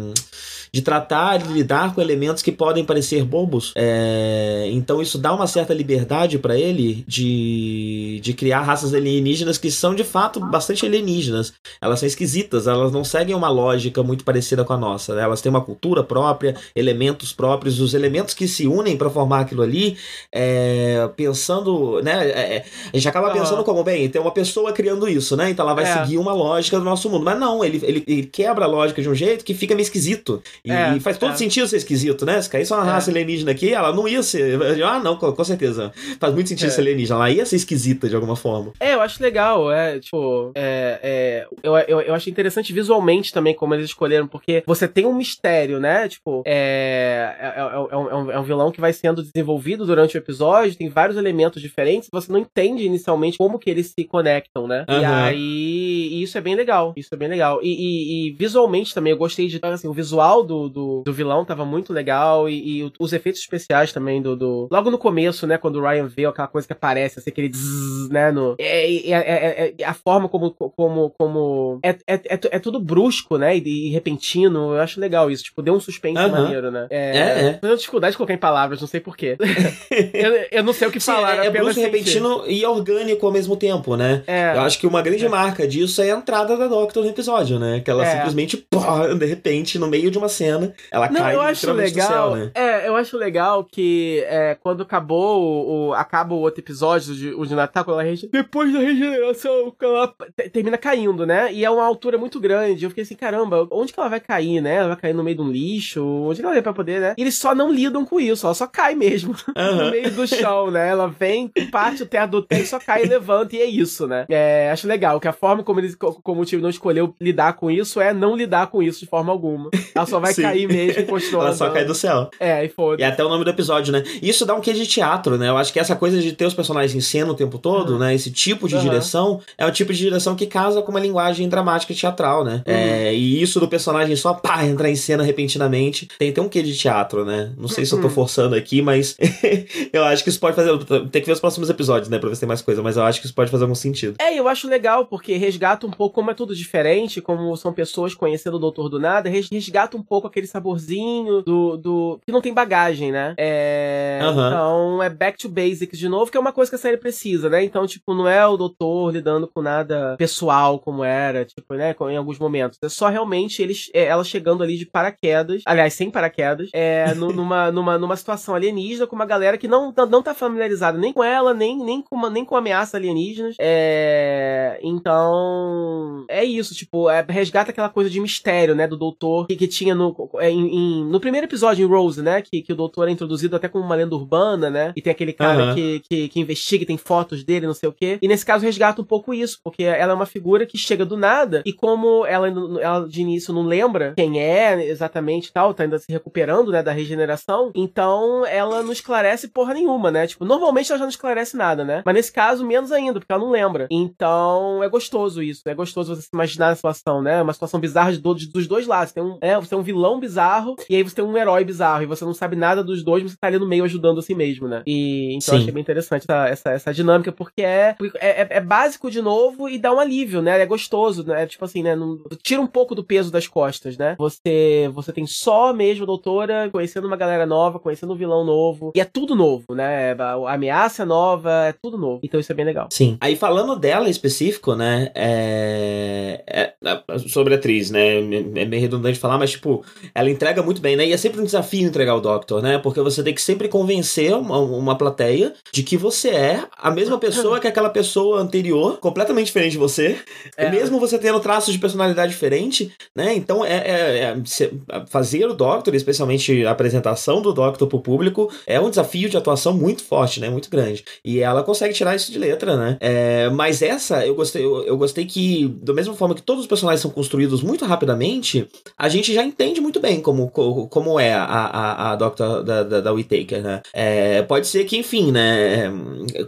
de tratar, de lidar com elementos que podem parecer bobos. É, então isso dá uma certa liberdade para ele de, de criar raças alienígenas que são de fato bastante alienígenas. Elas são esquisitas, elas não seguem uma lógica muito parecida com a nossa. Né? Elas têm uma cultura própria, elementos próprios, os elementos que se unem para formar aquilo ali, é, pensando, né? É, é a gente acaba pensando como, bem, tem uma pessoa criando isso, né? Então ela vai é. seguir uma lógica do nosso mundo. Mas não, ele, ele, ele quebra a lógica de um jeito que fica meio esquisito. E, é, faz todo é. sentido ser esquisito, né? Se caísse uma é. raça alienígena aqui, ela não ia ser. Ah, não, com, certeza. Faz muito sentido é. ser alienígena. Ela ia ser esquisita de alguma forma. É, eu acho legal. É, tipo, é, é, eu, eu, eu acho interessante visualmente também como eles escolheram, porque você tem um mistério, né? Tipo, é, é, é, é um, é um vilão que vai sendo desenvolvido durante o episódio, tem vários elementos diferentes, você não entende inicialmente como que eles se conectam, né? Uhum. E aí, e isso é bem legal. Isso é bem legal. E, e, e visualmente também, eu gostei de, assim, o visual do do, do, vilão tava muito legal e, e, os efeitos especiais também do, do, Logo no começo, né, quando o Ryan vê aquela coisa que aparece, assim, aquele zzz, né, no... É, é, é, é, a forma como... como, como é, é, é, tudo brusco, né, e, e, repentino, eu acho legal isso, tipo, deu um suspense uhum. maneiro, né. É, é. Tenho dificuldade de colocar em palavras, não sei porquê. eu, eu não sei o que falar. É, brusco, repentino e orgânico ao mesmo tempo, né. Eu acho que uma grande marca disso é a entrada da Doctor no episódio, né, que ela simplesmente, pô, de repente, no meio de uma cena, ela não, cai eu acho legal. Céu, né? É, eu acho legal que é, quando acabou o, acaba o outro episódio de, o de Natal, quando ela depois da regeneração, ela termina caindo, né? E é uma altura muito grande. Eu fiquei assim, caramba, onde que ela vai cair, né? Ela vai cair no meio de um lixo? Onde que ela vai pra poder, né? E eles só não lidam com isso, ela só cai mesmo uhum. no meio do chão, né? Ela vem, parte o teto do teto, só cai e levanta, e é isso, né? É, acho legal que a forma como, eles, como o time não escolheu lidar com isso é não lidar com isso de forma alguma. Ela só vai vai Sim. cair mesmo e continua Ela só cai do céu. É, e foda. E até o nome do episódio, né? Isso dá um quê de teatro, né? Eu acho que essa coisa de ter os personagens em cena o tempo todo, Uhum. né? Esse tipo de Uhum. direção é o tipo de direção que casa com uma linguagem dramática e teatral, né? Uhum. É, e isso do personagem só pá, entrar em cena repentinamente tem, tem um quê de teatro, né? Não sei se eu tô Uhum. forçando aqui, mas eu acho que isso pode fazer. Tem que ver os próximos episódios, né? Pra ver se tem mais coisa, mas eu acho que isso pode fazer algum sentido. É, eu acho legal, porque resgata um pouco, como é tudo diferente, como são pessoas conhecendo o Doutor do Nada, res- resgata um pouco aquele saborzinho do. do que não tem bagagem, né? É. Aham. Então é back to basics de novo, que é uma coisa que a série precisa, né? Então, tipo, não é o Doutor lidando com nada pessoal como era, tipo, né? Em alguns momentos. É só realmente eles, é, ela chegando ali de paraquedas, aliás, sem paraquedas, é, nu- numa, numa, numa situação alienígena com uma galera que não, não tá familiarizada nem com ela, nem, nem, com, uma, nem com ameaças alienígenas. É, então, é isso, tipo, é, resgata aquela coisa de mistério, né, do doutor que, que tinha no, é, em- em- no primeiro episódio em Rose, né, que, que o doutor é introduzido até como uma lenda urbana, né, e tem aquele cara Aham. que, que, que investiga, e tem fotos dele, não sei o quê. E nesse caso resgata um pouco isso, porque ela é uma figura que chega do nada e como ela, ela de início não lembra quem é exatamente e tal, tá ainda se recuperando, né, da regeneração, então ela não esclarece porra nenhuma, né? Tipo, normalmente ela já não esclarece nada, né? Mas nesse caso, menos ainda, porque ela não lembra. Então, é gostoso isso. É gostoso você se imaginar a situação, né? Uma situação bizarra de do- de- dos dois lados. Tem um, é, você tem um vilão bizarro e aí você tem um herói bizarro. E você não sabe nada dos dois, mas você tá ali no meio ajudando a si mesmo, né? E então eu Sim. achei bem interessante essa, essa, essa dinâmica, porque é, é, é- é básico de novo e dá um alívio, né? É gostoso, né? Tipo assim, né? Não- tira um pouco do peso das costas, né? Você, você tem só mesmo a doutora conhecendo uma galera nova, conhecendo um vilão novo. E é tudo novo, né? A ameaça é nova, é tudo novo. Então isso é bem legal. Sim. Aí falando dela em específico, né? É... é- é- sobre a atriz, né? É meio redundante falar, mas tipo, ela entrega muito bem, né? E é sempre um desafio entregar o Doctor, né? Porque você tem que sempre convencer uma, uma plateia de que você é a mesma pessoa que aquela pessoa anterior, completamente diferente de você. É. Mesmo você tendo traços de personalidade diferente, né? Então é, é- é- fazer o Doctor, especialmente a apresentação do Doctor pro público, é um desafio de atuação muito forte, né? Muito grande. E ela consegue tirar isso de letra, né? É, mas essa, eu gostei, eu, eu gostei que, da mesma forma que todos os personagens são construídos muito rapidamente, a gente já entende muito bem como, co- como é a, a, a Doctor da, da, da Whittaker, né? É, pode ser que, enfim, né?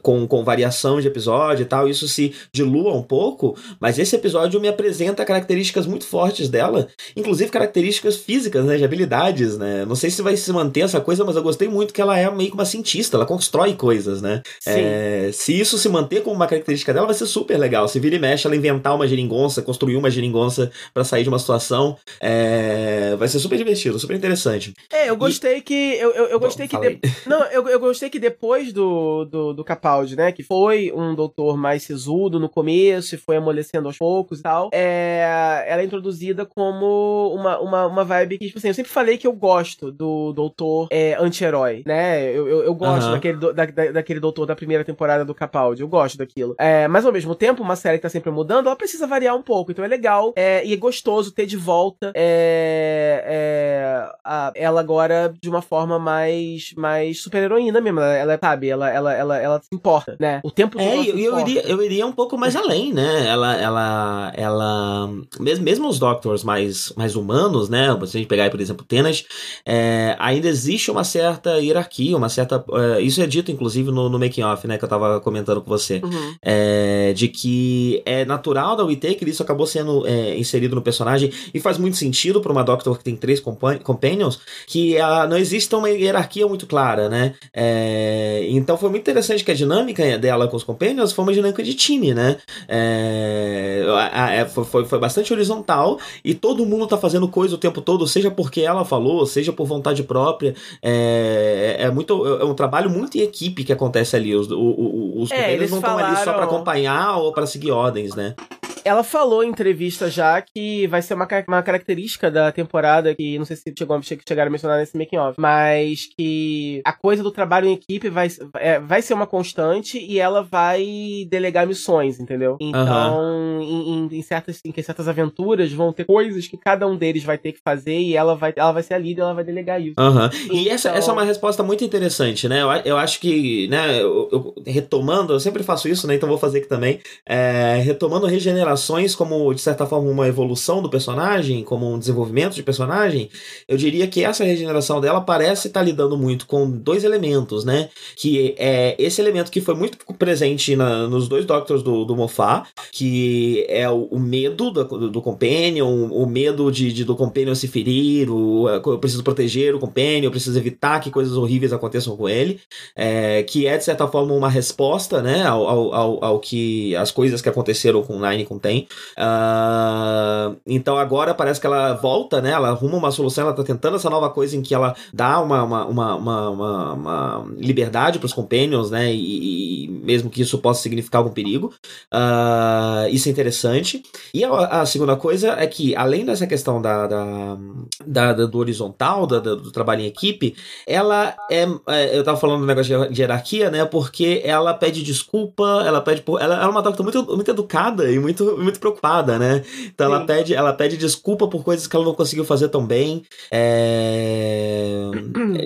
Com, com variação de episódio e tal, isso se dilua um pouco, mas esse episódio me apresenta características muito fortes dela, inclusive características físicas, né? De habilidades, né? Não sei se vai se manter essa coisa, mas eu gostei muito que ela é meio que uma cientista, ela constrói coisas, né? É, se isso se manter como uma característica dela, vai ser super legal. Se vira e mexe, ela inventar uma geringonça, construir uma geringonça pra sair de uma situação, é, vai ser super divertido, super interessante. É, eu gostei que. Eu, eu, eu Bom, gostei que. fala de- Não, eu, eu gostei que depois do, do, do Capaldi, né? Que foi um doutor mais sisudo no começo e foi amolecendo aos poucos e tal. É, ela é introduzida como uma, uma, uma vibe que, tipo assim, eu sempre falei que eu gosto do doutor é, anti-herói, né? Eu, eu, eu gosto daquele, do- da, da- daquele doutor da primeira temporada do Capaldi. Eu gosto daquilo. É, mas ao mesmo tempo, uma série que tá sempre mudando, ela precisa variar um pouco. Então é legal é, e é gostoso ter de volta é, é, a- ela agora de uma forma mais, mais super-heroína mesmo. Ela, ela, sabe, ela, ela, ela, ela se importa, né? O tempo todo É, eu, eu iria, eu iria um pouco mais além, né? Ela, ela, ela, mesmo, mesmo os Doctors mais, mais humanos, né? Se a gente pegar, aí, por exemplo, Tenas, é, ainda existe uma certa hierarquia, uma certa, é, isso é dito inclusive no, no making off, né? Que eu tava comentando com você. Uhum. É, de que é natural da Whittaker, isso acabou sendo é, inserido no personagem e faz muito sentido para uma Doctor que tem três compa- companions, que ah, não existe uma hierarquia muito clara, né? É, então foi muito interessante que a dinâmica dela com os companions foi uma dinâmica de time, né? É, a- a- é, foi, foi- bastante horizontal e todo mundo tá fazendo coisa o tempo todo, seja porque ela falou, seja por vontade própria. É, é muito, é um trabalho muito em equipe que acontece ali. Os, o- o- os É, companions não estão ali só falaram- pra acompanhar ou pra seguir ordens, né? Ela falou em entrevista já que vai ser uma, uma característica da temporada, que não sei se chegou, a- che- chegaram a mencionar nesse making off, mas que a coisa do trabalho em equipe vai, é, vai ser uma constante e ela vai delegar missões, entendeu? Então, em, em- em certas, em certas aventuras vão ter coisas que cada um deles vai ter que fazer e ela vai, ela vai ser a líder, ela vai delegar isso. Aham. E essa, Então- essa é uma resposta muito interessante, né? Eu, eu acho que, né, eu- eu- retomando, eu sempre faço isso, né? Então vou fazer aqui também. É, retomando regeneração regenerações como, de certa forma, uma evolução do personagem, como um desenvolvimento de personagem, eu diria que essa regeneração dela parece estar tá lidando muito com dois elementos, né? Que é esse elemento que foi muito presente na, nos dois Doctors do, do Moffat, que é o, o medo do, do, Companion, o medo de, de, do Companion se ferir, o, eu preciso proteger o Companion, eu preciso evitar que coisas horríveis aconteçam com ele, é, que é, de certa forma, uma resposta, né, ao, ao, ao, ao que as coisas que aconteceram com Nine e com Ten. Uh, então agora parece que ela volta, né, ela arruma uma solução, ela tá tentando essa nova coisa em que ela dá uma, uma, uma, uma, uma liberdade para os Companions, né, e, e, mesmo que isso possa significar algum perigo. Uh, isso é interessante. E a, a, segunda coisa é que, além dessa questão da, da, da, da do horizontal, da, do trabalho em equipe, ela é, é, Eu tava falando do negócio de hierarquia, né? Porque ela pede desculpa, ela pede. Ela, ela é uma doctora muito, muito educada e muito, muito preocupada, né? Então ela pede, ela pede desculpa por coisas que ela não conseguiu fazer tão bem. É,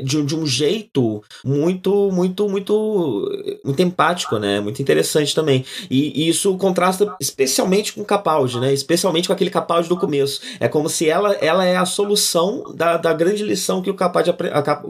de, de um jeito muito, muito, muito, muito empático, né? Muito interessante também. E, e isso contrasta especialmente com o Capaldi, né? Especialmente com aquele Capaldi do começo. É como se ela, ela é a solução da, da grande lição que o Capaldi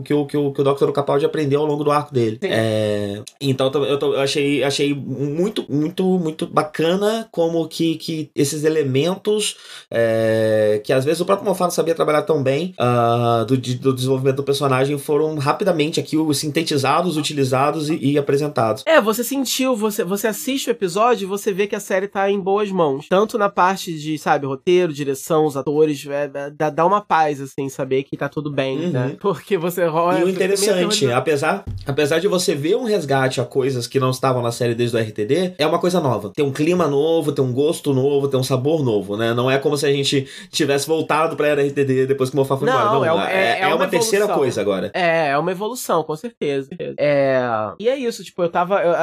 que o, que o, que o Dr. Capaldi aprendeu ao longo do arco dele. É, então eu, eu, achei, achei muito, muito, muito bacana como que, que esses elementos é, que às vezes o próprio Moffat não sabia trabalhar tão bem uh, do, do desenvolvimento do personagem foram rapidamente aqui sintetizados, utilizados e, e apresentados. É, você sentiu, você, você assiste o episódio e você vê que a série tá em boas mãos. Tanto na parte de, sabe, roteiro, direção, os atores, é, dá, dá uma paz, assim, saber que tá tudo bem, uhum. né? Porque você rola. E o interessante, apesar, apesar de você ver um resgate a coisas que não estavam na série desde o RTD, é uma coisa nova. Tem um clima novo, tem um gosto novo, tem um sabor novo, né? Não é como se a gente tivesse voltado pra era RTD depois que o Mofá foi não, embora. Não, é, é, é, é uma, uma terceira coisa agora. É, é uma evolução, com certeza. É, e é isso, tipo, eu tava, eu,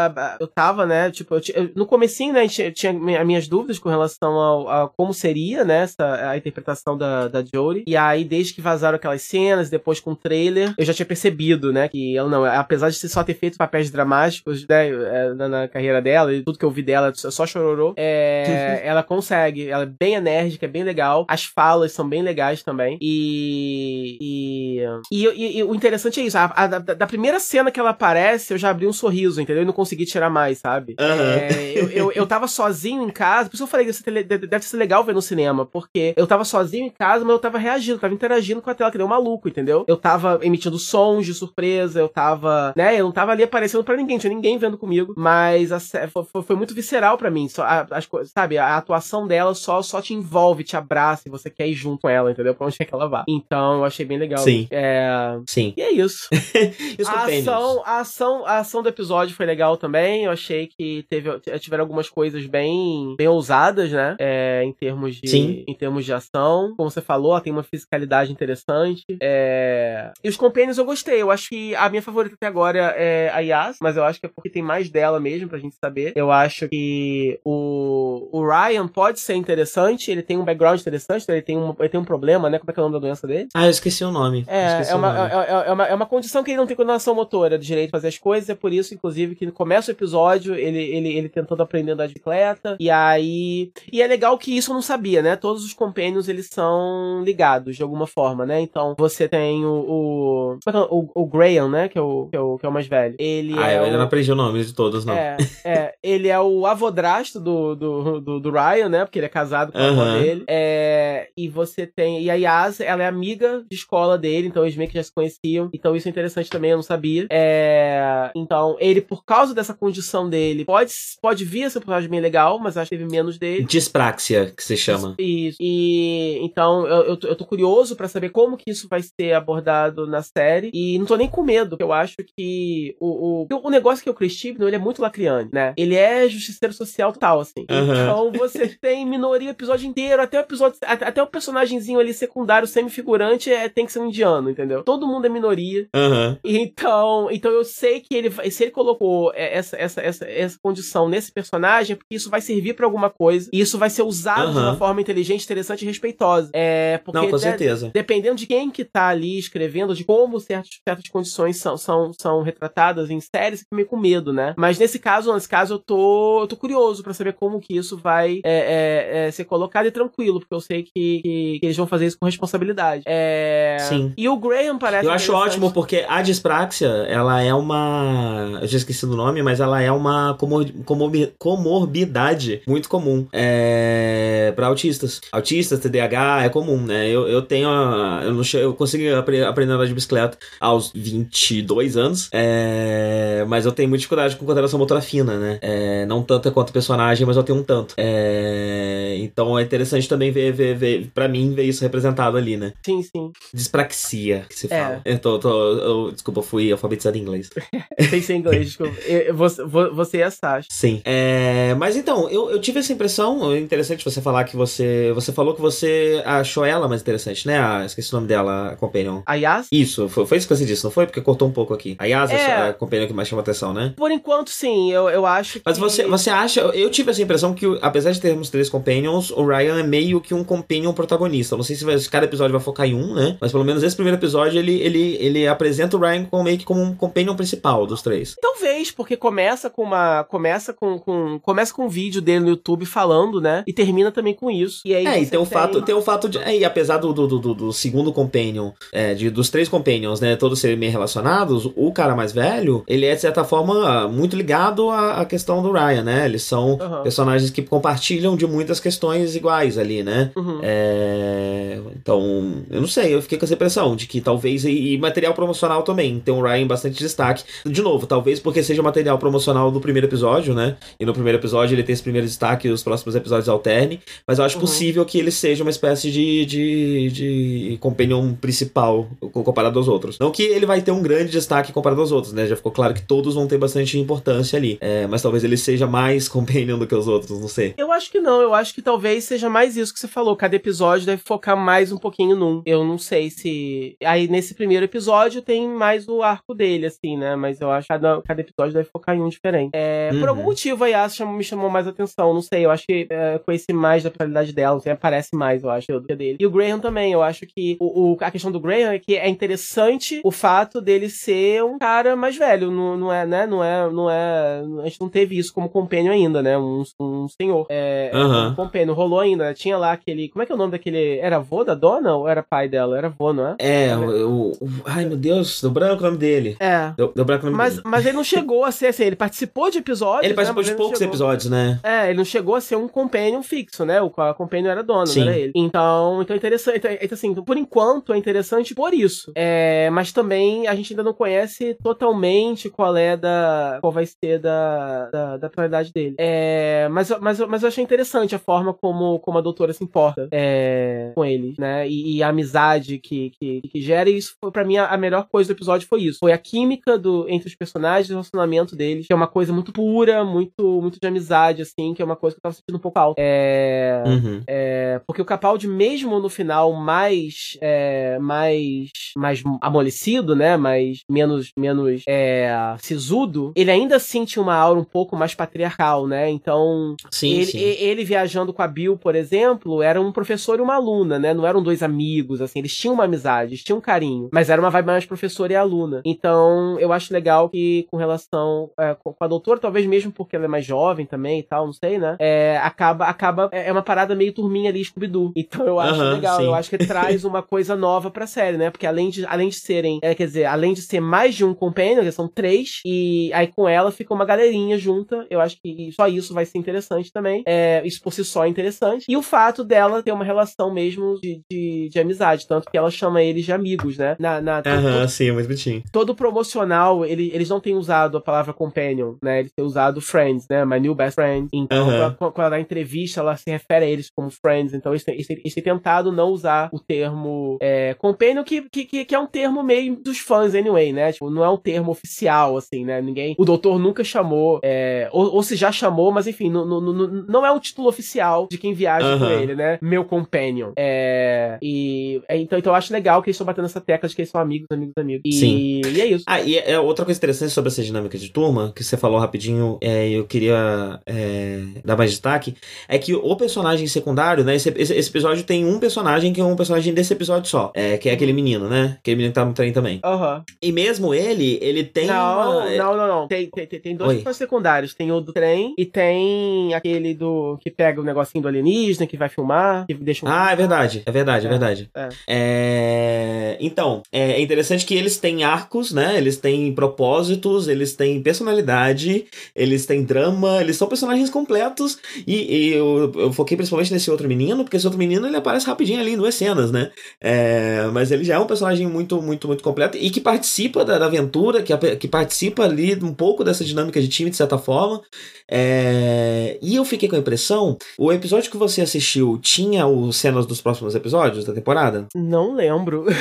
eu tava, né, tipo, eu, eu, no comecinho, né, tinha, tinha minhas dúvidas com relação ao, a como seria, né, essa, a interpretação da, da Jodie. E aí, desde que vazaram aquelas cenas, depois com o trailer, eu já tinha percebido, né, que ela não, apesar de só ter feito papéis dramáticos, né, é, na, na carreira dela, e tudo que eu vi dela só chororou, é, ela consegue, ela é bem enérgica, é bem legal, as falas são bem legais também, e e, e, e, e o interessante é isso, a, a, da primeira cena que ela aparece, eu já abri um sorriso, entendeu? E não consegui tirar mais, sabe? Uhum. É, eu, eu, eu tava sozinho em casa, por isso eu falei que deve ser legal ver no cinema, porque eu tava sozinho em casa, mas eu tava reagindo, tava interagindo com a tela, que nem um maluco, entendeu? Eu tava emitindo sons de surpresa, eu tava, né, eu não tava ali aparecendo para ninguém, tinha ninguém vendo comigo, mas a, foi, foi, muito visceral para mim, só, a, as coisas, sabe, a atuação dela só, só te envolve, te abraça e você quer ir junto com ela, entendeu? Pra onde é que ela vá. Então, eu achei bem legal. Sim. É... Sim. E é isso. a, ação, a, ação, a ação do episódio foi legal também, eu achei que teve, tiveram algumas coisas bem, bem ousadas, né, é, em termos de, Sim. em termos de ação. Como você falou, tem uma fisicalidade interessante. É... E os Companions eu gostei. Eu acho que a minha favorita até agora é a Yas, mas eu acho que é porque tem mais dela mesmo pra gente saber. Eu acho que o, o Ryan pode ser interessante, ele tem um background interessante, ele tem um, ele tem um problema, né? Como é que é o nome da doença dele? Ah, eu esqueci o nome. É, é uma, nome. É, é, é, uma, é uma condição que ele não tem coordenação motora de direito de fazer as coisas, é por isso, inclusive, que começa o episódio ele, ele, ele tentando aprender a andar de bicicleta, e aí... E é legal que isso eu não sabia, né? Todos os companions, eles são ligados de alguma forma, né? Então, você tem o... O, é o, o Graham, né? Que é o, que é o, que é o mais velho. Ele ah, é eu ainda o... não aprendi o nome de todos, não. É, é. Ele é o avodrasto do, do, do, do Ryan, né? Porque ele é casado com a avó dele. É, e você tem... E a Yas, ela é amiga de escola dele, então eles meio que já se conheciam. Então isso é interessante também, eu não sabia. É, então, ele, por causa dessa condição dele, pode, pode vir a ser um personagem bem legal, mas acho que teve menos dele. Dispraxia, que se chama. Isso. E então, eu, eu, tô, eu tô curioso para saber como que isso vai ser abordado na série. E não tô nem com medo, porque eu acho que o, o, o negócio que é o Chris Chibnall, ele é muito lacriane, né? Ele é justiceiro social total, assim. Uhum. Então, você tem minoria o episódio inteiro, até o episódio, até o personagemzinho ali secundário, semifigurante, é, tem que ser um indiano, entendeu? Todo mundo é minoria. Uhum. Então, então eu sei que ele se ele colocou essa, essa, essa, essa condição nesse personagem, é porque isso vai servir para alguma coisa. E isso vai ser usado uhum. de uma forma inteligente, interessante e respeitosa. É, porque Não, com certeza. De, dependendo de quem que tá ali escrevendo, de como certas, certas condições são, são, são retratadas em séries, fica meio com medo, né? Mas nesse caso, nesse caso, eu tô, eu tô curioso para saber como que isso vai é, é, é, ser colocado e tranquilo, porque eu sei que, que, que eles vão fazer isso com responsabilidade. É... Sim. E o Graham parece. Eu acho ótimo porque a dispraxia, ela é uma. Eu já esqueci do nome, mas ela é uma comor... comor- comorbidade muito comum é... para autistas. Autistas, TDAH é comum, né? Eu, eu tenho. a- Eu, não eu consegui apre- aprender a andar de bicicleta aos 22 anos, é... mas eu tenho muita dificuldade com coordenação motora fina, né? É... Não tanta quanto personagem, mas eu tenho um tanto. É... Então é interessante também ver, ver, ver, pra mim, ver isso representado ali, né? Sim, sim. Dispraxia, que se É. fala. Eu tô, tô- eu- desculpa, eu fui alfabetizado em inglês. Tem que ser em inglês, desculpa. Eu- Você, vo- você e a Sasha. Sim. É, mas então, eu, eu tive essa impressão. É interessante você falar que você. Você falou que você achou ela mais interessante, né? A, esqueci o nome dela, a Companion. A Yas? Isso, foi, foi isso que você disse, não foi? Porque cortou um pouco aqui. A Yasa É. é a Companion que mais chama atenção, né? Por enquanto, sim. Eu, eu acho que. Mas você, você acha. Eu tive essa impressão que, apesar de termos três companions, o Ryan é meio que um companion protagonista. Eu não sei se vai- cada episódio vai focar em um, né? Mas pelo menos esse primeiro episódio ele, ele, ele apresenta o Ryan como, meio que como um companion principal dos três. Talvez, porque começa com uma. Começa com, com. Começa com um vídeo dele no YouTube falando, né? E termina também com isso. E aí É, e tem o fato, tem o fato de. É, e apesar do, do, do, do segundo companion, é, de, dos três companions, né, todos serem meio relacionados, o cara mais velho, ele é, de certa forma, muito ligado à, à questão do Ryan, né? Eles são Aham. personagens que compartilham de muitas questões iguais ali, né? Uhum. É, Então, eu não sei, eu fiquei com essa impressão de que talvez. E, e material promocional também, tem o Ryan bastante destaque. De novo, talvez porque seja material promocional do primeiro episódio, né? E no primeiro episódio ele tem esse primeiro destaque e os próximos episódios alterne. Mas eu acho Uhum. possível que ele seja uma espécie de, de, de companion principal co- comparado aos outros. Não que ele vai ter um grande destaque comparado aos outros, né? Já ficou claro que todos vão ter bastante importância ali. É, mas talvez ele seja mais companion do que os outros, não sei. Eu acho que não, eu acho que talvez seja mais isso que você falou. Cada episódio deve focar mais um pouquinho num. Eu não sei se. Aí nesse primeiro episódio tem mais o arco dele, assim, né? Mas eu acho que cada, cada episódio deve focar em um diferente. É, Uhum. Por algum motivo a Yas chamou- me chamou mais atenção, não sei. Eu acho que é, conheci mais da personalidade dela, assim, aparece mais, eu acho, do que dele. E o Graham também, eu acho que o, o- a questão do Graham é que é interessante o fato dele ser um cara mais velho. Não, não é, né? Não é, não é. A gente não teve isso como companion ainda, né? Um, um senhor. É, Aham. um companion. Rolou ainda. né? Tinha lá aquele. Como é que é o nome daquele. Era avô da dona ou era pai dela? Era avô, não é? É, o, o- Ai, meu Deus, deu branco o nome dele. É. Deu, deu branco o nome Mas, dele. mas ele não chegou a ser assim, ele participou de episódios. Ele participou né, de não poucos chegou- episódios, né? É, ele não chegou a ser um companion fixo, né? O a companion era dona, Sim. não era ele. Então, então é interessante. Então, assim, por enquanto é interessante por isso. É, mas também a gente ainda não conhece totalmente qual é da. qual vai ser da, da, da personalidade dele. É, mas, mas, mas eu achei interessante a forma como, como a doutora se importa é, com eles, né? E, e a amizade que, que, que gera. E isso foi, pra mim, a, a melhor coisa do episódio foi isso. Foi a química do, entre os personagens, o relacionamento deles, que é uma coisa muito pura, muito, muito de amizade, assim, que é uma coisa que eu tava sentindo um pouco alto. É. Uhum. É, porque o Capaldi, mesmo no final mais é, mais mais amolecido, né, mais menos menos é, sisudo, ele ainda tinha uma aura um pouco mais patriarcal, né? Então Sim, ele, sim. ele viajando com a Bill, por exemplo, era um professor e uma aluna, né? Não eram dois amigos, assim, eles tinham uma amizade, eles tinham um carinho, mas era uma vibe mais professor e aluna. Então eu acho legal que com relação é, com a doutora, talvez mesmo porque ela é mais jovem também e tal, não sei, né? É, acaba acaba é é uma parada meio turminha ali Scooby-Doo. Então eu acho Aham, legal, sim. eu acho que traz uma coisa nova pra série, né? Porque além de, além de serem, é, quer dizer, além de ser mais de um companion, que são três, e aí com ela fica uma galerinha junta, eu acho que só isso vai ser interessante também. É, isso por si só é interessante. E o fato dela ter uma relação mesmo de, de, de amizade, tanto que ela chama eles de amigos, né? Na, na, Aham, sim, é muito bonitinho. todo promocional, ele- eles não têm usado a palavra companion, né? Eles têm usado friends, né? My new best friend. Então, quando, quando ela dá entrevista, ela se refere a eles como friends. Então, eles têm, eles têm- eles têm tentado não usar o termo é, companion, que, que, que que é um termo meio dos fãs, anyway, né? Tipo, não é um termo oficial, assim, né? Ninguém. O doutor nunca chamou, é, ou, ou se já chamou, mas enfim, não, não, não, é um título oficial de quem viaja com Aham. ele, né? Meu companion. É, e, é, então, então eu acho legal que eles estão batendo essa tecla de que eles são amigos, amigos, amigos. E, Sim. e é isso. Ah, e é outra coisa interessante sobre essa dinâmica de turma, que você falou rapidinho, é, eu queria é, dar mais destaque, é que o personagem secundário, né? Esse, esse- esse episódio tem um personagem que é um personagem desse episódio só, é, que é aquele menino, né? Aquele menino que tá no trem também. Aham. E mesmo ele, ele tem Não, uma. não, não, não. Tem, tem, tem- tem dois Oi. personagens secundários. Tem o do trem e tem aquele do que pega o negocinho do alienígena, que vai filmar, que deixa um... Ah, é verdade, é verdade, é, É, verdade. é. É, Então, é interessante que eles têm arcos, né? Eles têm propósitos, eles têm personalidade, eles têm drama, eles são personagens completos. E, e eu, eu foquei principalmente nesse outro menino, porque esse outro menino ele aparece rapidinho ali em duas cenas, né? É, mas ele já é um personagem muito, muito, muito completo e que participa da, da aventura, que, que participa ali um pouco dessa dinâmica de time, de certa forma. É, E eu fiquei com a impressão: o episódio que você assistiu tinha os cenas dos próximos episódios da temporada? Não lembro.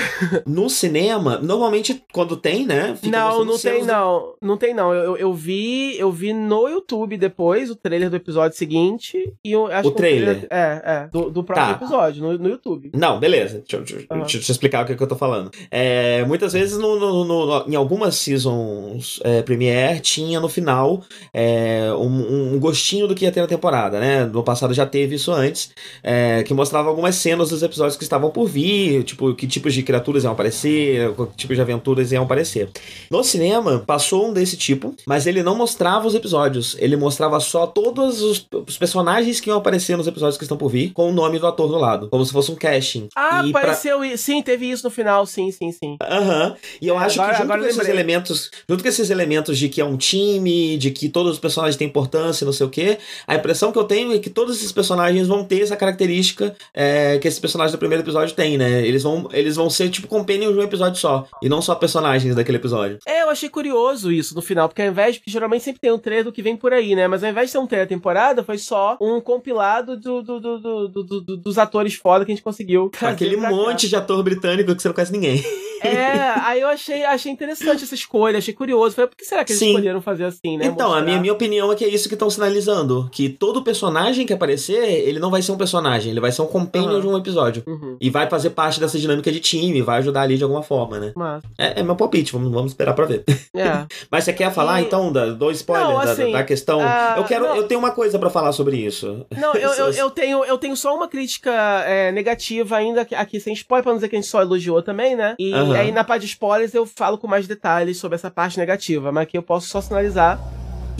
No cinema, normalmente quando tem, né? fica não, não tem cenas da- não. Não tem não. Eu, eu, vi, eu vi no YouTube depois o trailer do episódio seguinte e eu acho O que trailer? é, é, do, do próximo Tá. episódio no, no YouTube. Não, beleza. Deixa, eu- deixa, Aham. deixa eu te explicar o que, é que eu tô falando. É, muitas vezes, no, no- no- em algumas seasons é, Premiere, tinha no final é, um, um gostinho do que ia ter temporada, né? No passado já teve isso antes, é, que mostrava algumas cenas dos episódios que estavam por vir, tipo, que tipos de criaturas iam aparecer, que tipos de aventuras iam aparecer. No cinema, passou um desse tipo, mas ele não mostrava os episódios. Ele mostrava só todos os, os personagens que iam aparecer nos episódios que estão por vir, com o nome do ator do lado. Como se fosse um casting. Ah, E pra- apareceu isso. Sim, teve isso no final, sim, sim, sim. Aham. E eu É, acho agora- que junto com esses elementos, junto com esses elementos de que é um time, de que todos os personagens têm importância, não sei o quê, a impressão que eu tenho é que todos esses personagens vão ter essa característica é, que esses personagens do primeiro episódio têm, né? Eles vão, eles vão ser tipo companions de um episódio só, e não só personagens daquele episódio. É, eu achei curioso isso no final, porque ao invés, porque geralmente sempre tem um trailer do que vem por aí, né? Mas ao invés de ser um trailer da temporada, foi só um compilado do, do- do- do- do- do- do- dos atores foda que a gente conseguiu. Aquele pra cá. monte de ator britânico que você não conhece ninguém. É, aí eu achei, achei interessante essa escolha, achei curioso. Falei, por que será que eles Sim. escolheram fazer assim, né? Então, a Mostrar. minha, minha opinião é que é isso que estão sinalizando. Que todo personagem que aparecer, ele não vai ser um personagem, ele vai ser um companion Aham. de um episódio. Uhum. E vai fazer parte dessa dinâmica de time, vai ajudar ali de alguma forma, né? Mas, É, é meu palpite, vamos, vamos esperar pra ver. é. Mas você quer falar E- então da, do spoiler Não, da- da, assim, da questão? ah, eu quero, não. eu tenho uma coisa pra falar sobre isso. Não, eu, eu, eu tenho, eu tenho só uma crítica é, negativa ainda aqui, sem spoiler, pra não dizer que a gente só elogiou também, né? E Aham. aí na parte de spoilers eu falo com mais detalhes sobre essa parte negativa, mas aqui eu posso só sinalizar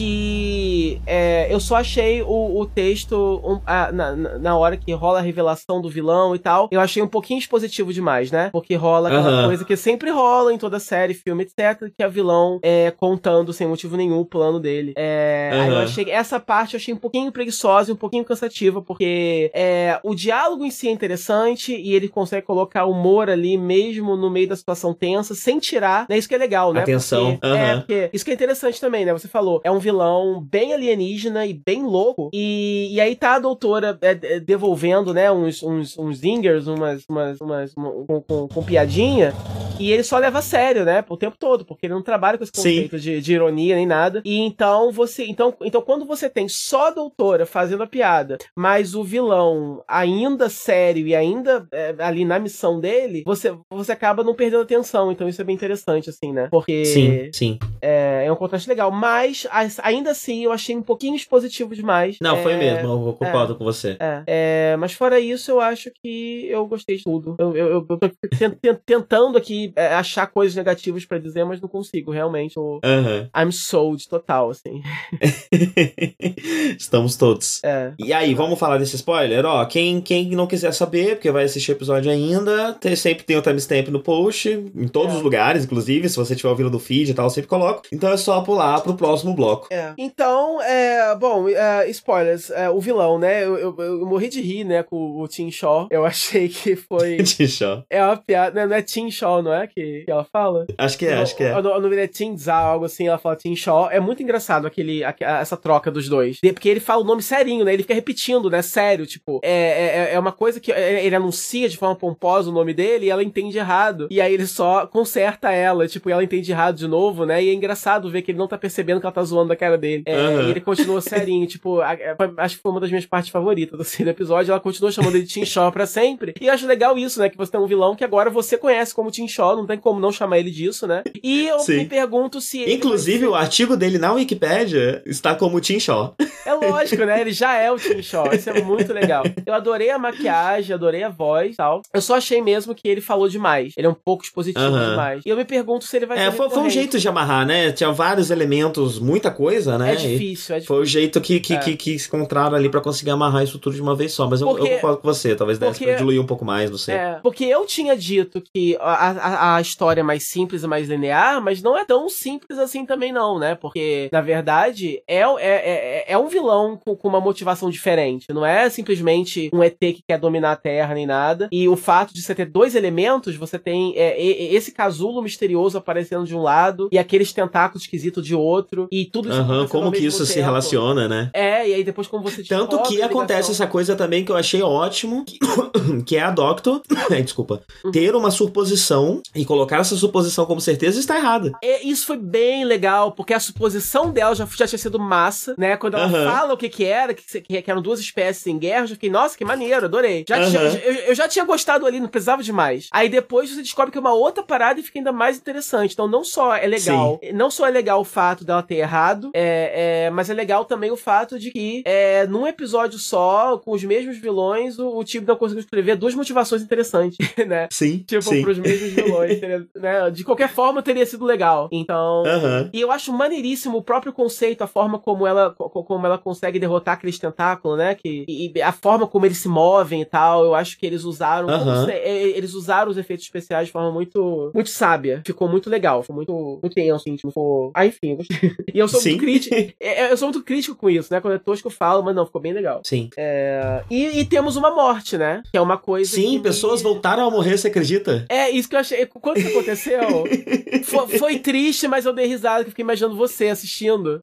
que é, eu só achei o, o texto um, a- na, na- hora que rola a revelação do vilão e tal, eu achei um pouquinho expositivo demais, né? Porque rola aquela Aham. coisa que sempre rola em toda série, filme, etc, que é o vilão é, contando sem motivo nenhum o plano dele. É, aí eu achei essa parte eu achei um pouquinho preguiçosa e um pouquinho cansativa, porque é, o diálogo em si é interessante e ele consegue colocar humor ali mesmo no meio da situação tensa, sem tirar, né? Isso que é legal, né? Atenção, Porque, É, aham. porque isso que é interessante também, né? Você falou, é um vilão bem alienígena e bem louco, e, e aí tá a doutora é, é, devolvendo, né, uns, uns, uns zingers, umas, umas, umas uma- com, com, com piadinha, e ele só leva a sério, né? O tempo todo, porque ele não trabalha com esse conceito de, de ironia nem nada. E então você. Então, então, quando você tem só a doutora fazendo a piada, mas o vilão ainda sério e ainda é, ali na missão dele, você, você acaba não perdendo atenção. Então isso é bem interessante, assim, né? Porque Sim, sim. é, é um contraste legal. Mas as- ainda assim eu achei um pouquinho expositivo demais. Não, foi É, mesmo, eu concordo com você. é, é, mas fora isso, eu acho que eu gostei de tudo. Eu, eu, eu tô ten- ten- tentando aqui é, achar coisas negativas pra dizer, mas não consigo, realmente. Eu, Aham. I'm sold total, assim. Estamos todos. É. E aí, vamos falar desse spoiler? Ó, quem, quem não quiser saber, porque vai assistir o episódio ainda, tem- sempre tem o timestamp no post, em todos É. os lugares, inclusive, se você estiver ouvindo do feed e tal, eu sempre coloco. Então é só pular pro próximo bloco. É. Então, é, bom, é, spoilers. é, o vilão, né? Eu, eu, eu morri de rir, né, com o Tim Shaw. Eu achei que foi. Tchau. É uma piada. Não, não é Tim Shaw, não é? Que, que ela fala? Acho que é, acho que é. O, o, o nome dele é Tim Zhao, algo assim, ela fala Tim Shaw. É muito engraçado aquele, aque- essa troca dos dois. Porque ele fala o nome serinho, né? Ele fica repetindo, né? Sério, tipo, é, é, é uma coisa que é, ele anuncia de forma pomposa o nome dele e ela entende errado. E aí ele só conserta ela, tipo, e ela entende errado de novo, né? E é engraçado ver que ele não tá percebendo que ela tá zoando da cara dele. É, Aham. E ele continua serinho, tipo, a- é, foi- acho que foi uma das minhas partes favoritas, assim, do episódio. Ela continua chamando ele de Tim Shaw pra sempre. E eu acho legal isso, né? Que você tem um vilão que agora você conhece como Tim Shaw, não tem como não chamar ele disso, né? E eu Sim. me pergunto se ele Inclusive, o artigo dele na Wikipédia está como Tim Shaw. É lógico, né? Ele já é o Tim Shaw. Isso é muito legal. Eu adorei a maquiagem, adorei a voz e tal. Eu só achei mesmo que ele falou demais. Ele é um pouco expositivo demais. E eu me pergunto se ele vai É, foi, foi um jeito de amarrar, né? Tinha vários elementos, muita coisa, né? É difícil, é difícil. Foi o jeito que, que, É. que, que se encontraram ali pra conseguir amarrar isso tudo de uma vez só. Mas eu, Porque- eu concordo com você, talvez desse porque- pra diluir um pouco mais, não sei. É, porque eu tinha dito que a, a, a história é mais simples e mais linear, mas não é tão simples assim também não, né? Porque, na verdade, é, é, é, é um vilão com, com uma motivação diferente. Não é simplesmente um ET que quer dominar a Terra nem nada. E o fato de você ter dois elementos, você tem é, esse casulo misterioso aparecendo de um lado e aqueles tentáculos esquisitos de outro. E tudo isso Aham, acontecendo como que isso se tempo. relaciona, né? É, e aí depois como você Tanto que acontece essa coisa também que eu achei ótimo, que, que é a Doctor, Ai, desculpa, Uhum. ter uma suposição e colocar essa suposição como certeza está errada. É, isso foi bem legal, porque a suposição dela já, já tinha sido massa, né? Quando ela Aham. fala o que que era, que, que eram duas espécies em guerra, eu fiquei, nossa, que maneiro, adorei. Já tinha- Aham. eu, eu já tinha gostado ali, não precisava de mais. Aí depois você descobre que é uma outra parada e fica ainda mais interessante. Então não só é legal, não só é legal o fato dela ter errado, é, é, mas é legal também o fato de que é, num episódio só, com os mesmos vilões, o, o time não conseguiu escrever duas motivações interessantes, né? Sim, Tipo, sim. pros mesmos vilões, né? De qualquer forma, teria sido legal. Então. Aham. E eu acho maneiríssimo o próprio conceito, a forma como ela, co- como ela consegue derrotar aqueles tentáculos, né? Que, e e a forma como eles se movem e tal. Eu acho que eles usaram. é, eles usaram os efeitos especiais de forma muito, muito sábia. Ficou muito legal. Foi muito, muito tenso, assim. Tipo, ficou... Ah, enfim, eu gostei. E eu sou Sim. muito crítico. é, Eu sou muito crítico com isso, né? Quando é tosco, eu falo, mas não, ficou bem legal. Sim. É, E, e temos uma morte, né? Que é uma coisa. Sim, que pessoas voltaram a morrer, você acredita? é, isso que eu achei. Quando isso aconteceu, foi, foi triste, mas eu dei risada, que eu fiquei imaginando você assistindo.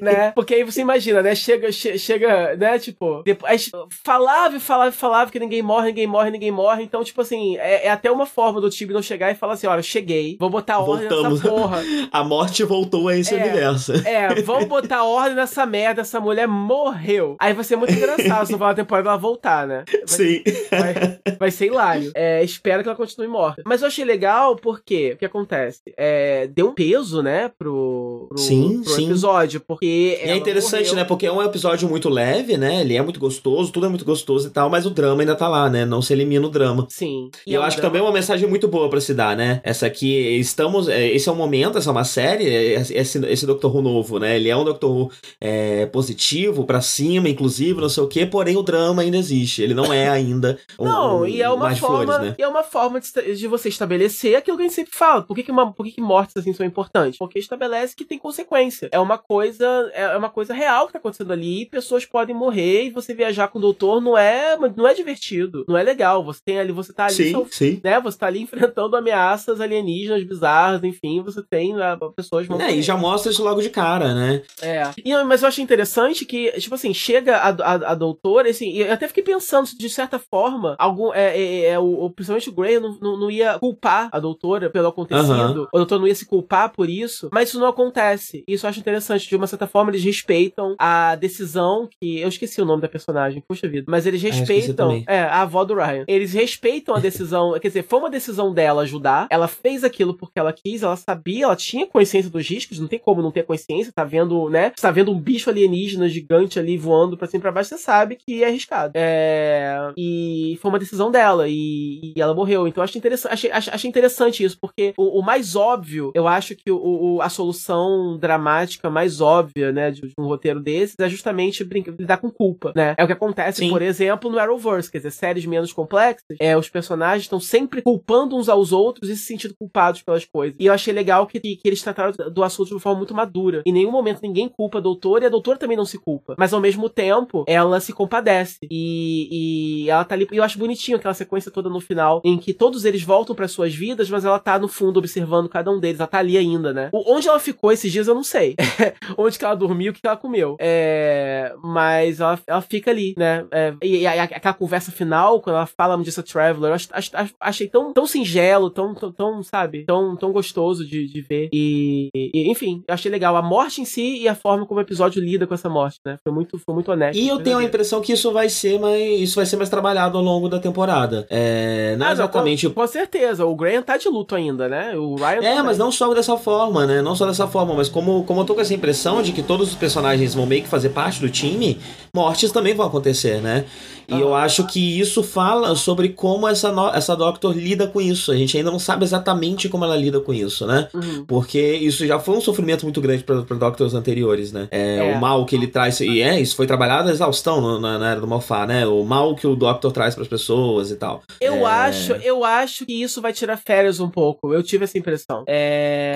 né? Porque aí você imagina, né? Chega, che- chega, né? Tipo, depois, falava e falava e falava que ninguém morre, ninguém morre, ninguém morre. Então, tipo assim, é, é até uma forma do time não chegar e falar assim: olha, cheguei, vou botar ordem Voltamos. nessa porra. A morte voltou a esse É. universo. É, vamos botar ordem nessa merda, essa mulher morreu. Aí vai ser muito engraçado se no final da temporada ela voltar, né? Vai Sim. vai, vai ser hilário. É, espero que ela continue morta. Mas eu achei legal porque o que acontece? É, deu um peso, né, pro, pro, Sim, pro sim. episódio. Porque. E é interessante. Né? Porque é um episódio muito leve, né? Ele é muito gostoso, tudo é muito gostoso e tal, mas o drama ainda tá lá, né? Não se elimina o drama. Sim. E eu é um acho que drama- também é uma mensagem muito boa pra se dar, né? Essa aqui, estamos. é, Esse é um momento, essa é uma série, é, esse, esse Doctor Who novo, né? Ele é um Doctor Who é, positivo, pra cima, inclusive, não sei o quê, porém o drama ainda existe. Ele não é ainda. um- Não, e é uma forma, flores, né? e é uma forma de, de você estabelecer aquilo que a gente sempre fala. Por que, que, uma, por que, que mortes assim são importantes? Porque estabelece que tem consequência. É uma coisa, é uma coisa real que tá acontecendo ali. Pessoas podem morrer e você viajar com o doutor não é, não é divertido, não é legal. Você tem ali, você tá ali Sim, sim. né? Você tá ali enfrentando ameaças alienígenas bizarras, enfim, você tem né, pessoas vão É, e já mostra isso logo de cara, né? é. E, mas eu achei interessante que, tipo assim, chega a, a, a doutora, assim, e eu até fiquei pensando se de certa forma, algum, é, é, é, o, o- principalmente o Grey não, não, não ia culpar a doutora pelo acontecido, o doutor não ia se culpar por isso, mas isso não acontece. Isso eu acho interessante, de uma certa forma eles respeitam a decisão que, eu esqueci o nome da personagem, puxa vida, mas eles Ah, respeitam, é, a avó do Ryan, eles respeitam a decisão, quer dizer, foi uma decisão dela ajudar, ela fez aquilo porque ela quis, ela sabia, ela tinha consciência dos riscos, não tem como não ter consciência, tá vendo, né? Você tá vendo um bicho alienígena gigante ali voando pra cima e pra baixo, você sabe que é arriscado. É... E foi uma decisão dela e, e ela morreu. Então eu achei interessante, achei, achei achei interessante isso, porque o, o mais óbvio, eu acho que o, o- a solução dramática mais óbvia, né, de, de um roteiro desses é justamente brinca- lidar com culpa, né? É o que acontece, Sim. por exemplo, no Arrowverse, quer dizer, séries menos complexas, é, os personagens estão sempre culpando uns aos outros e se sentindo culpados pelas coisas. E eu achei legal que, que eles trataram do assunto de uma forma muito madura. Em nenhum momento ninguém culpa a doutora e a doutora também não se culpa. Mas ao mesmo tempo, ela se compadece. E, e ela tá ali. E eu acho bonitinho aquela sequência toda no final, em que todos eles voltam para suas vidas, mas ela tá no fundo observando cada um deles. Ela tá ali ainda, né? O- onde ela ficou esses dias eu não sei. onde que ela dormiu, o que ela comeu. É, mas ela, ela fica ali, né? É, e, e a- aquela conversa final, quando ela fala disso a Traveler, eu ach- ach- ach- achei tão, tão singelo, tão, tão, tão, sabe? Tão, tão gostoso de, de ver. E, e, enfim, eu achei legal a morte em si e a forma como o episódio lida com essa morte, né? Foi muito, foi muito honesto. E eu tenho a impressão que isso vai ser mais. Isso vai ser mais trabalhado ao longo da temporada. É, não Ah, não, exatamente. com, com certeza. O Graham tá de luto ainda, né? O Ryan É, mas não só dessa forma, né? Não só dessa forma. forma, mas como, como eu tô com essa impressão de que todos os personagens vão meio que fazer parte do time, mortes também vão acontecer, né? E eu acho que isso fala sobre como essa, no, essa Doctor lida com isso. A gente ainda não sabe exatamente como ela lida com isso, né? Uhum. Porque isso já foi um sofrimento muito grande para Doctors anteriores, né? É, É. O mal que ele traz. E é, isso foi trabalhado a exaustão no- na, na era do Malfá, né? O mal que o Doctor traz para as pessoas e tal. Eu É. acho, eu acho que isso vai tirar férias um pouco. Eu tive essa impressão. É.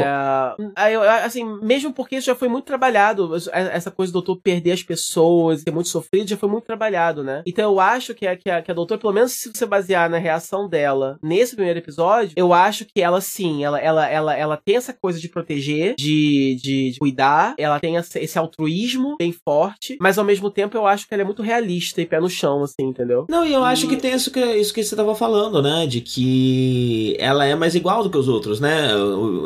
Eu- Assim, mesmo porque isso já foi muito trabalhado. Essa coisa do doutor perder as pessoas, ser muito sofrido, já foi muito trabalhado, né? Então eu acho que a, que a, que a doutora, pelo menos se você basear na reação dela nesse primeiro episódio, eu acho que ela sim, ela, ela, ela, ela tem essa coisa de proteger, de, de, de cuidar, ela tem essa- esse altruísmo bem forte, mas ao mesmo tempo eu acho que ela é muito realista e pé no chão, assim, entendeu? Não, e eu acho que tem isso que, isso que você tava falando, né? De que ela é mais igual do que os outros, né?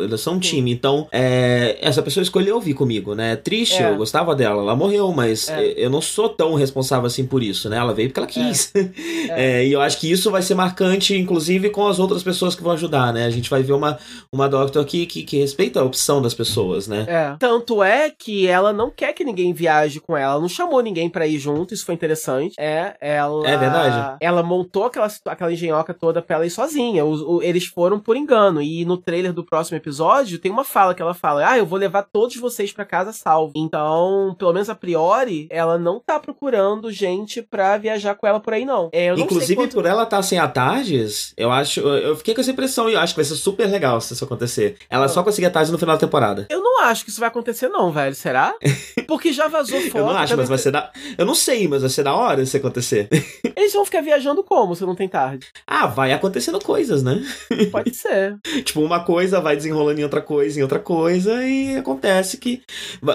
Eles são um time. Então, é, essa pessoa escolheu vir comigo, né? Triste, É. eu gostava dela, ela morreu, mas É. eu não sou tão responsável assim por isso, né? Ela veio porque ela quis. É, e eu acho que isso vai ser marcante, inclusive, com as outras pessoas que vão ajudar, né? A gente vai ver uma, uma Doctor que, que, que respeita a opção das pessoas, né? É. Tanto é que ela não quer que ninguém viaje com ela. Ela não chamou ninguém pra ir junto, isso foi interessante. É, ela. É verdade. Ela montou aquela, aquela engenhoca toda pra ela ir sozinha. Os- o- eles foram por engano. E no trailer do próximo episódio tem uma fala que ela fala: Ah, eu vou levar todos vocês pra casa salvo. Então, pelo menos a priori, ela não tá procurando gente pra viajar com ela por aí, não. É, Inclusive, quanto- por ela estar sem a Tardes, eu acho. Eu fiquei com essa impressão e eu acho que vai ser super legal se isso acontecer. Ela Ah. só conseguir a Tardes no final da temporada. Eu não acho que isso vai acontecer, não, velho. Será? Porque já vazou foto. Eu não acho, mas vai ser da. Eu não sei, mas vai ser da hora se acontecer. Eles vão ficar viajando como se não tem tarde? Ah, vai acontecendo coisas, né? Pode ser. Tipo, uma coisa vai desenrolando em outra coisa, em outra coisa, e acontece que.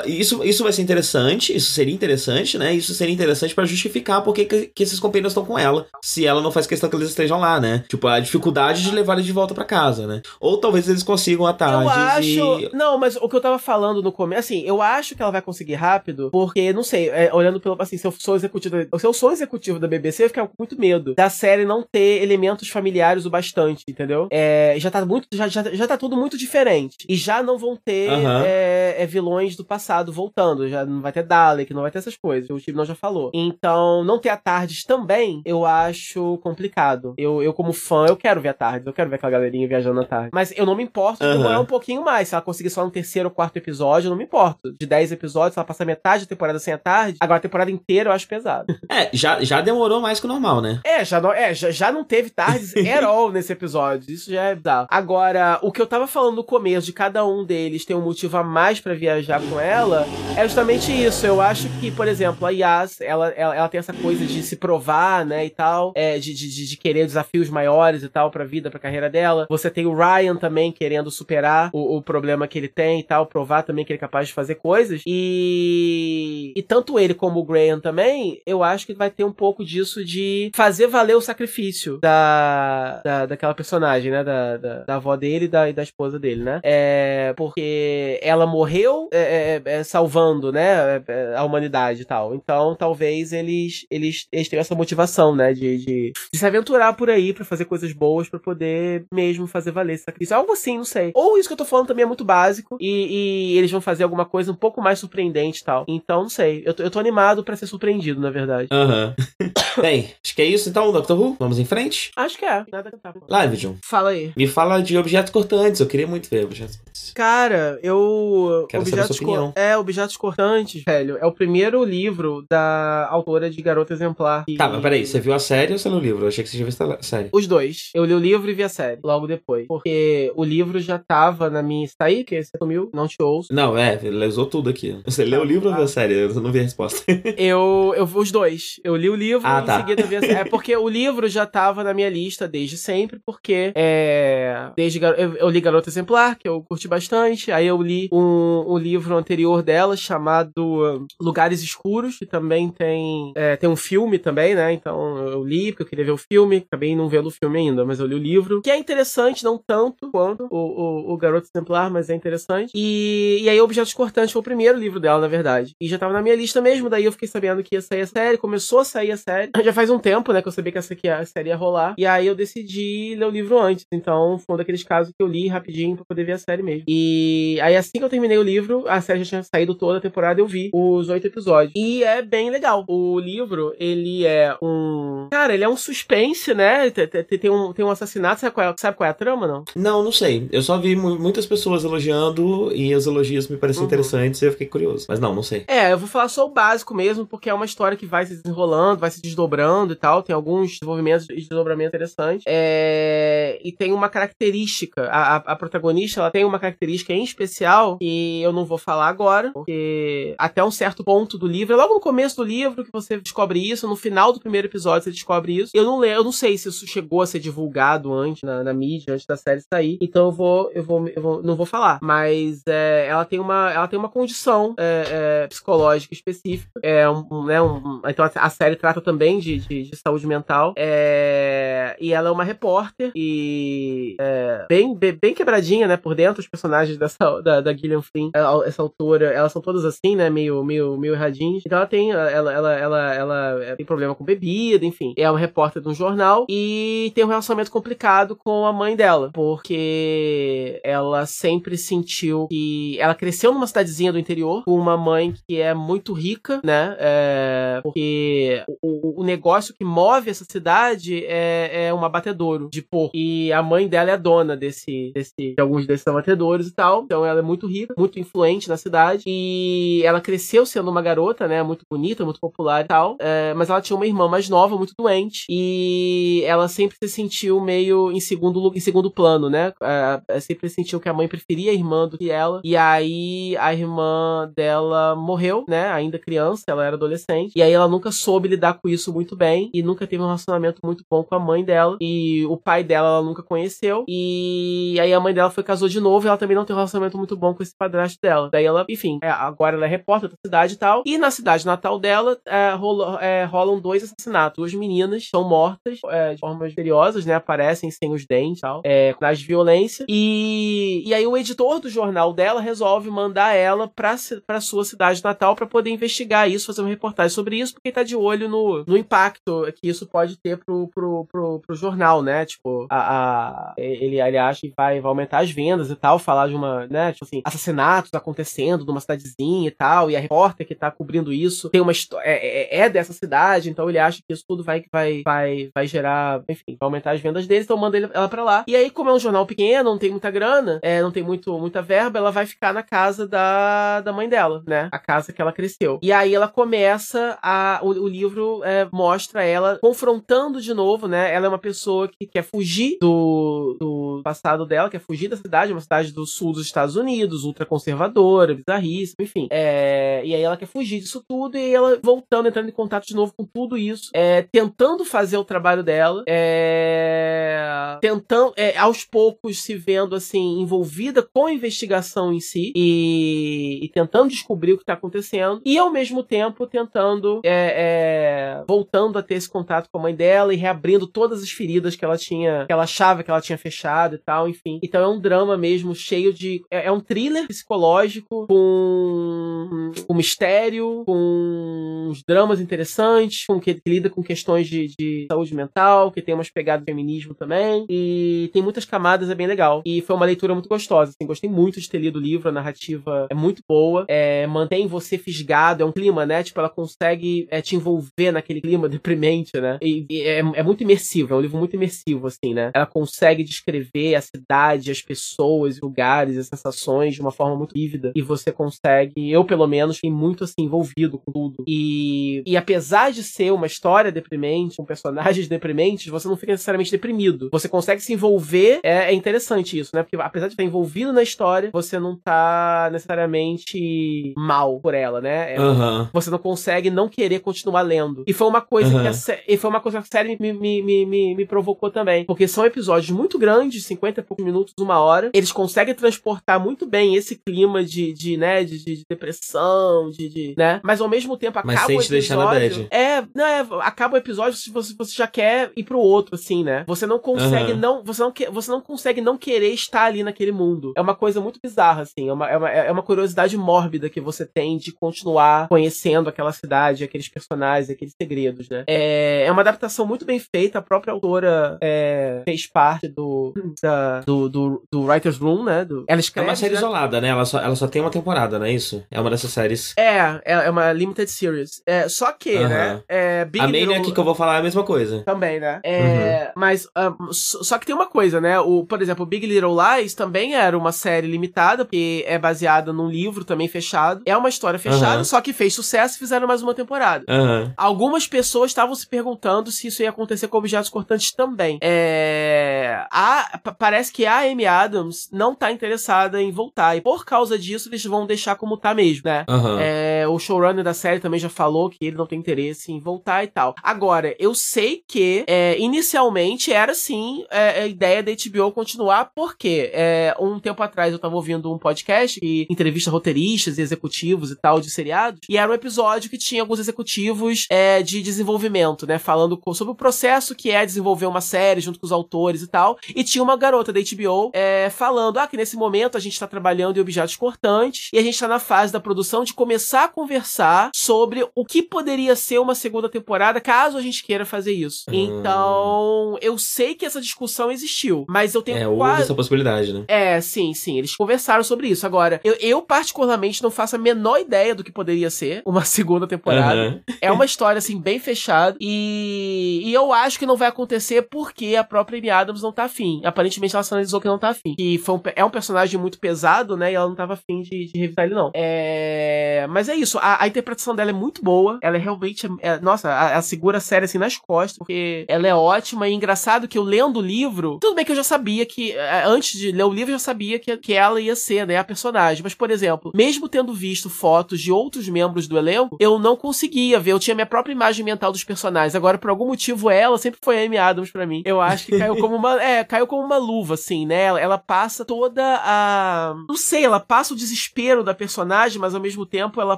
Isso, isso vai ser interessante, isso seria interessante, né? Isso seria interessante pra justificar por que, que que esses companheiros estão com ela, se ela não faz questão que eles estejam lá, né? Tipo, a dificuldade de levar eles de volta pra casa, né? Ou talvez eles consigam a Eu Tardes acho. e. Não, mas o que eu tava falando no começo, assim, eu acho que ela vai conseguir rápido, porque, não sei, é, olhando pelo. Assim, se eu sou executivo. da- Se eu sou executivo da BBC, eu ficar com muito medo da série não ter elementos familiares o bastante, entendeu? É, já tá muito. Já, já, já tá tudo muito diferente. E já não vão ter Aham. é, é, vilões do passado voltando. Já não vai ter Dalek, não vai ter essas coisas. O time não já falou. Então, não ter a Também, eu acho complicado. Eu, eu como fã, eu quero ver a Tardes. Eu quero ver aquela galerinha viajando na tarde. Mas eu não me importo de demorar um pouquinho mais. Se ela conseguir só no terceiro ou quarto episódio, eu não me importo. De 10 episódios, se ela passar metade da temporada sem a tarde, agora a temporada inteira eu acho pesado. É, já, já demorou mais que o normal, né? É, já não, é, já, já não teve tardes at all nesse episódio. Isso já é bizarro. Agora, o que eu tava falando no começo, de cada um deles ter um motivo a mais pra viajar com ela, é justamente isso. Eu acho que, por exemplo, a Yas, ela, ela, ela tem essa coisa de se provar, né, e tal, é, de, de, de- querer desafios maiores e tal pra vida, pra carreira dela. Você tem o Ryan também querendo superar o, o problema que ele tem e tal, provar também que ele é capaz de fazer coisas. E, e tanto ele como o Graham também, eu acho que vai ter um pouco disso de fazer valer o sacrifício da, da daquela personagem, né? Da, da, da avó dele e da, e da esposa dele, né? É, porque ela morreu é, é, é, salvando, né? é, é, A humanidade e tal. Então, talvez eles, eles, eles tenham essa motivação, né? De, de, de se aventurar por aí pra fazer coisas boas pra poder mesmo fazer valer esse sacrifício. Algo assim, não sei. Ou isso que eu tô falando também é muito básico e, e eles vão fazer alguma coisa um pouco mais surpreendente e tal. Então, não sei. Eu tô, eu tô animado pra ser surpreendido, na verdade. Aham. Bem, acho que é isso então, Doctor Who. Vamos em frente? Acho que é. Nada a cantar. Live, John. Fala aí. Me fala de objetos cortantes, eu queria muito ver objetos cortantes. Cara, eu. Quero saber a objetos sua opinião. cor- É, Objetos Cortantes, velho. É o primeiro livro da autora de Garota Exemplar. Que- Tá, mas peraí, você viu a série ou você leu o livro? Eu achei que você já viu a série. Os dois. Eu li o livro e vi a série logo depois. Porque o livro já tava na minha. Está aí? Que você sumiu? Não te ouço. Não, é, ele usou tudo aqui. Você leu o livro ou viu a série? Eu não vi a resposta. Eu, eu vi os dois. Eu li o livro Ah, e em tá. seguida vi a série. É porque o livro já tava na minha lista desde sempre, porque é. Desde gar- eu, eu li Garota Exemplar, que eu curti bastante. Aí eu li um, um livro anterior dela chamado Lugares Escuros, que também tem. é, tem um filme também, né? Então eu li, porque eu queria ver o filme. Acabei não vendo o filme ainda, mas eu li o livro. Que é interessante, não tanto quanto o, o, o Garoto Exemplar, mas é interessante. E, e aí Objetos Cortantes foi o primeiro livro dela, na verdade. E já tava na minha lista mesmo, daí eu fiquei sabendo que ia sair a série, começou a sair a série. Já faz um tempo, né, que eu sabia que essa aqui a série ia rolar. E aí eu decidi ler o livro antes. Então foi um daqueles casos que eu li rapidinho pra poder ver a série mesmo. E aí assim que eu terminei o livro, a série já tinha saído toda a temporada, eu vi os oito episódios. E é bem legal. O livro, ele é um. Cara, ele é um suspense, né? Tem, um, tem um assassinato. Sabe qual, é, sabe qual é a trama, não? Não, não sei. Eu só vi muitas pessoas elogiando e os elogios me pareciam uhum. interessantes e eu fiquei curioso. Mas não, não sei. É, eu vou falar só o básico mesmo, porque é uma história que vai se desenrolando, vai se desdobrando e tal. Tem alguns desenvolvimentos e desdobramentos interessantes. É... E tem uma característica. A, a, a, protagonista, ela tem uma característica em especial que eu não vou falar agora, porque até um certo ponto do livro, é logo no começo do livro que você descobre isso, no final do primeiro episódio você descobre isso. Eu não, eu não sei se isso chegou a ser divulgado antes na, na mídia, antes da série sair. Então eu vou, eu vou, eu vou não vou falar. Mas é, ela tem uma, ela tem uma condição é, é, psicológica específica. É um, né, um, então a, série trata também de, de, de saúde mental. É, e ela é uma repórter e é, bem, bem, bem, quebradinha, né, por dentro. Os personagens dessa, da, da Gillian Flynn, essa autora, elas são todas assim, né, meio, meio, meio erradinhas. Então ela tem, ela, ela, ela, ela tem problema com bebida, enfim. É uma repórter de um jornal e tem um relacionamento complicado com a mãe dela, porque ela sempre sentiu que ela cresceu numa cidadezinha do interior com uma mãe que é muito rica, né? É, porque o, o, negócio que move essa cidade é, é um abatedouro de porco. E a mãe dela é dona desse, desse, de alguns desses abatedouros e tal. Então ela é muito rica, muito influente na cidade. E ela cresceu sendo uma garota, né? Muito bonita, muito popular e tal. É, mas ela tinha uma irmã mais nova, muito doente. E ela sempre se sentiu meio em segundo, em segundo plano, né? É, sempre sentiu que a mãe preferia a irmã do que ela. E aí a irmã dela morreu, né? Ainda criança, ela era adolescente. E aí ela nunca soube lidar com isso muito bem. E nunca teve um relacionamento muito bom com a mãe dela. E o pai dela ela nunca conheceu. E aí a mãe dela foi casou de novo. E ela também não tem um relacionamento muito bom com esse padrasto dela. Daí ela, enfim, é, agora ela é repórter da cidade e tal. E na cidade natal dela é, rola, é, dois assassinatos. Duas meninas são mortas é, de formas misteriosas, né? Aparecem sem os dentes e tal. É, com de violência. E, e aí o editor do jornal dela resolve mandar ela pra, pra sua cidade natal para poder investigar isso, fazer uma reportagem sobre isso, porque tá de olho no, no impacto que isso pode ter pro, pro, pro, pro jornal, né? Tipo, a, a, ele, ele acha que vai, vai aumentar as vendas e tal, falar de uma, né? Tipo assim, assassinatos acontecendo numa cidadezinha e tal, e a repórter que tá cobrindo isso tem uma é, é, é, dessa cidade, então ele acha que isso tudo vai, vai, vai, vai gerar, enfim, vai aumentar as vendas deles, então manda ele, ela pra lá. E aí, como é um jornal pequeno, não tem muita grana, é, não tem muito, muita verba, ela vai ficar na casa da, da mãe dela, né? A casa que ela cresceu. E aí ela começa a. O, o livro é, mostra ela confrontando de novo, né? Ela é uma pessoa que quer fugir do, do passado dela, quer fugir da cidade, uma cidade do sul dos Estados Unidos, ultraconservadora, bizarríssima, enfim. É, e aí ela quer fugir disso tudo e ela voltando, entrando em contato de novo com tudo isso, é, tentando fazer o trabalho dela, é, tentando, é, aos poucos se vendo assim envolvida com a investigação em si e, e tentando descobrir o que está acontecendo e ao mesmo tempo tentando é, é, voltando a ter esse contato com a mãe dela e reabrindo todas as feridas que ela tinha que ela achava que ela tinha fechado e tal enfim. Então é um drama mesmo cheio de é, é um thriller psicológico com um mistério com uns dramas interessantes com que, que lida com questões de, de saúde mental que tem umas pegadas de feminismo também e tem muitas camadas é bem legal e foi uma leitura muito gostosa. Assim, gostei muito de ter lido o livro, a narrativa é muito boa, é, mantém você fisgado, é um clima, né? Tipo, ela consegue é, te envolver naquele clima deprimente, né? E, e é, é, muito imersivo, é um livro muito imersivo, assim, né? Ela consegue descrever a cidade, as pessoas, lugares, as sensações de uma forma muito vívida. E você consegue, eu pelo menos, fiquei muito assim, envolvido com tudo. E, e apesar de ser uma história deprimente, com personagens deprimentes, você não fica necessariamente deprimido. Você consegue se envolver, é, é interessante isso, né? Porque apesar de estar envolvido na história, você não tá necessariamente mal por ela, né? É, uhum. Você não consegue não querer continuar lendo. E foi uma coisa uhum. que a série, e foi uma coisa que a série me, me, me, me, me provocou também. Porque são episódios muito grandes, 50 e poucos minutos, uma hora. Eles conseguem transportar muito bem esse clima de, de né, de, de depressão, de, de, né? Mas ao mesmo tempo acaba Mas o episódio. É, não, é, acaba o episódio se você, você já quer ir pro outro, assim, né? Você não consegue uhum. não. Você não, você não consegue não querer estar ali naquele mundo. É uma coisa muito bizarra bizarra, assim. É uma, é, uma, é uma curiosidade mórbida que você tem de continuar conhecendo aquela cidade, aqueles personagens, aqueles segredos, né? É, é uma adaptação muito bem feita. A própria autora é, fez parte do, da, do, do, do, Writer's Room, né? Do, ela escreve, é uma série né? isolada, né? Ela só, ela só tem uma temporada, não é isso? É uma dessas séries. É, é, é uma limited series. É, só que, uhum. né? É, Big a Mania aqui que eu vou falar é a mesma coisa. Também, né? É, uhum. Mas, uh, só que tem uma coisa, né? O, por exemplo, Big Little Lies também era uma série limitada, porque é baseada num livro também fechado. É uma história fechada, uhum. só que fez sucesso e fizeram mais uma temporada. Uhum. Algumas pessoas estavam se perguntando se isso ia acontecer com objetos cortantes também. É... A, parece que a Amy Adams não tá interessada em voltar. E por causa disso, eles vão deixar como tá mesmo, né? É... O showrunner da série também já falou que ele não tem interesse em voltar e tal. Agora, eu sei que é, inicialmente era sim é, a ideia da HBO continuar, porque é, um tempo atrás eu tava ouvindo um podcast que entrevista roteiristas e executivos e tal de seriados, e era um episódio que tinha alguns executivos é, de desenvolvimento, né? Falando sobre o processo que é desenvolver uma série junto com os autores e tal. E tinha uma garota da HBO é, falando: ah, que nesse momento a gente tá trabalhando em objetos cortantes e a gente tá na fase da produção de começar a conversar sobre o que poderia ser uma segunda temporada caso a gente queira fazer isso. Hum. Então, eu sei que essa discussão existiu, mas eu tenho é, quase... essa possibilidade, né? É, sim, sim. Eles conversaram sobre isso. Agora, eu, eu particularmente não faço a menor ideia do que poderia ser uma segunda temporada. Uhum. É uma história, assim, bem fechada e, e eu acho que não vai acontecer porque a própria Amy Adams não tá afim. Aparentemente ela sinalizou que não tá afim. E foi um, é um personagem muito pesado, né? E ela não tava afim de, de revisar ele, não. É... Mas é isso. A, a interpretação dela é muito boa. Ela é realmente... É, nossa, ela segura a série assim nas costas, porque ela é ótima e engraçado que eu lendo o livro, tudo bem que eu já sabia que, é, antes de ler o livro, eu já sabia que, que ela ia ser, né, a personagem. Mas, por exemplo, mesmo tendo visto fotos de outros membros do elenco, eu não conseguia ver, eu tinha minha própria imagem mental dos personagens. Agora, por algum motivo, ela sempre foi a Amy Adams pra mim. Eu acho que caiu como uma, é, caiu como uma luva, assim, né? Ela, ela passa toda a, não sei, ela passa o desespero da personagem, mas ao mesmo tempo ela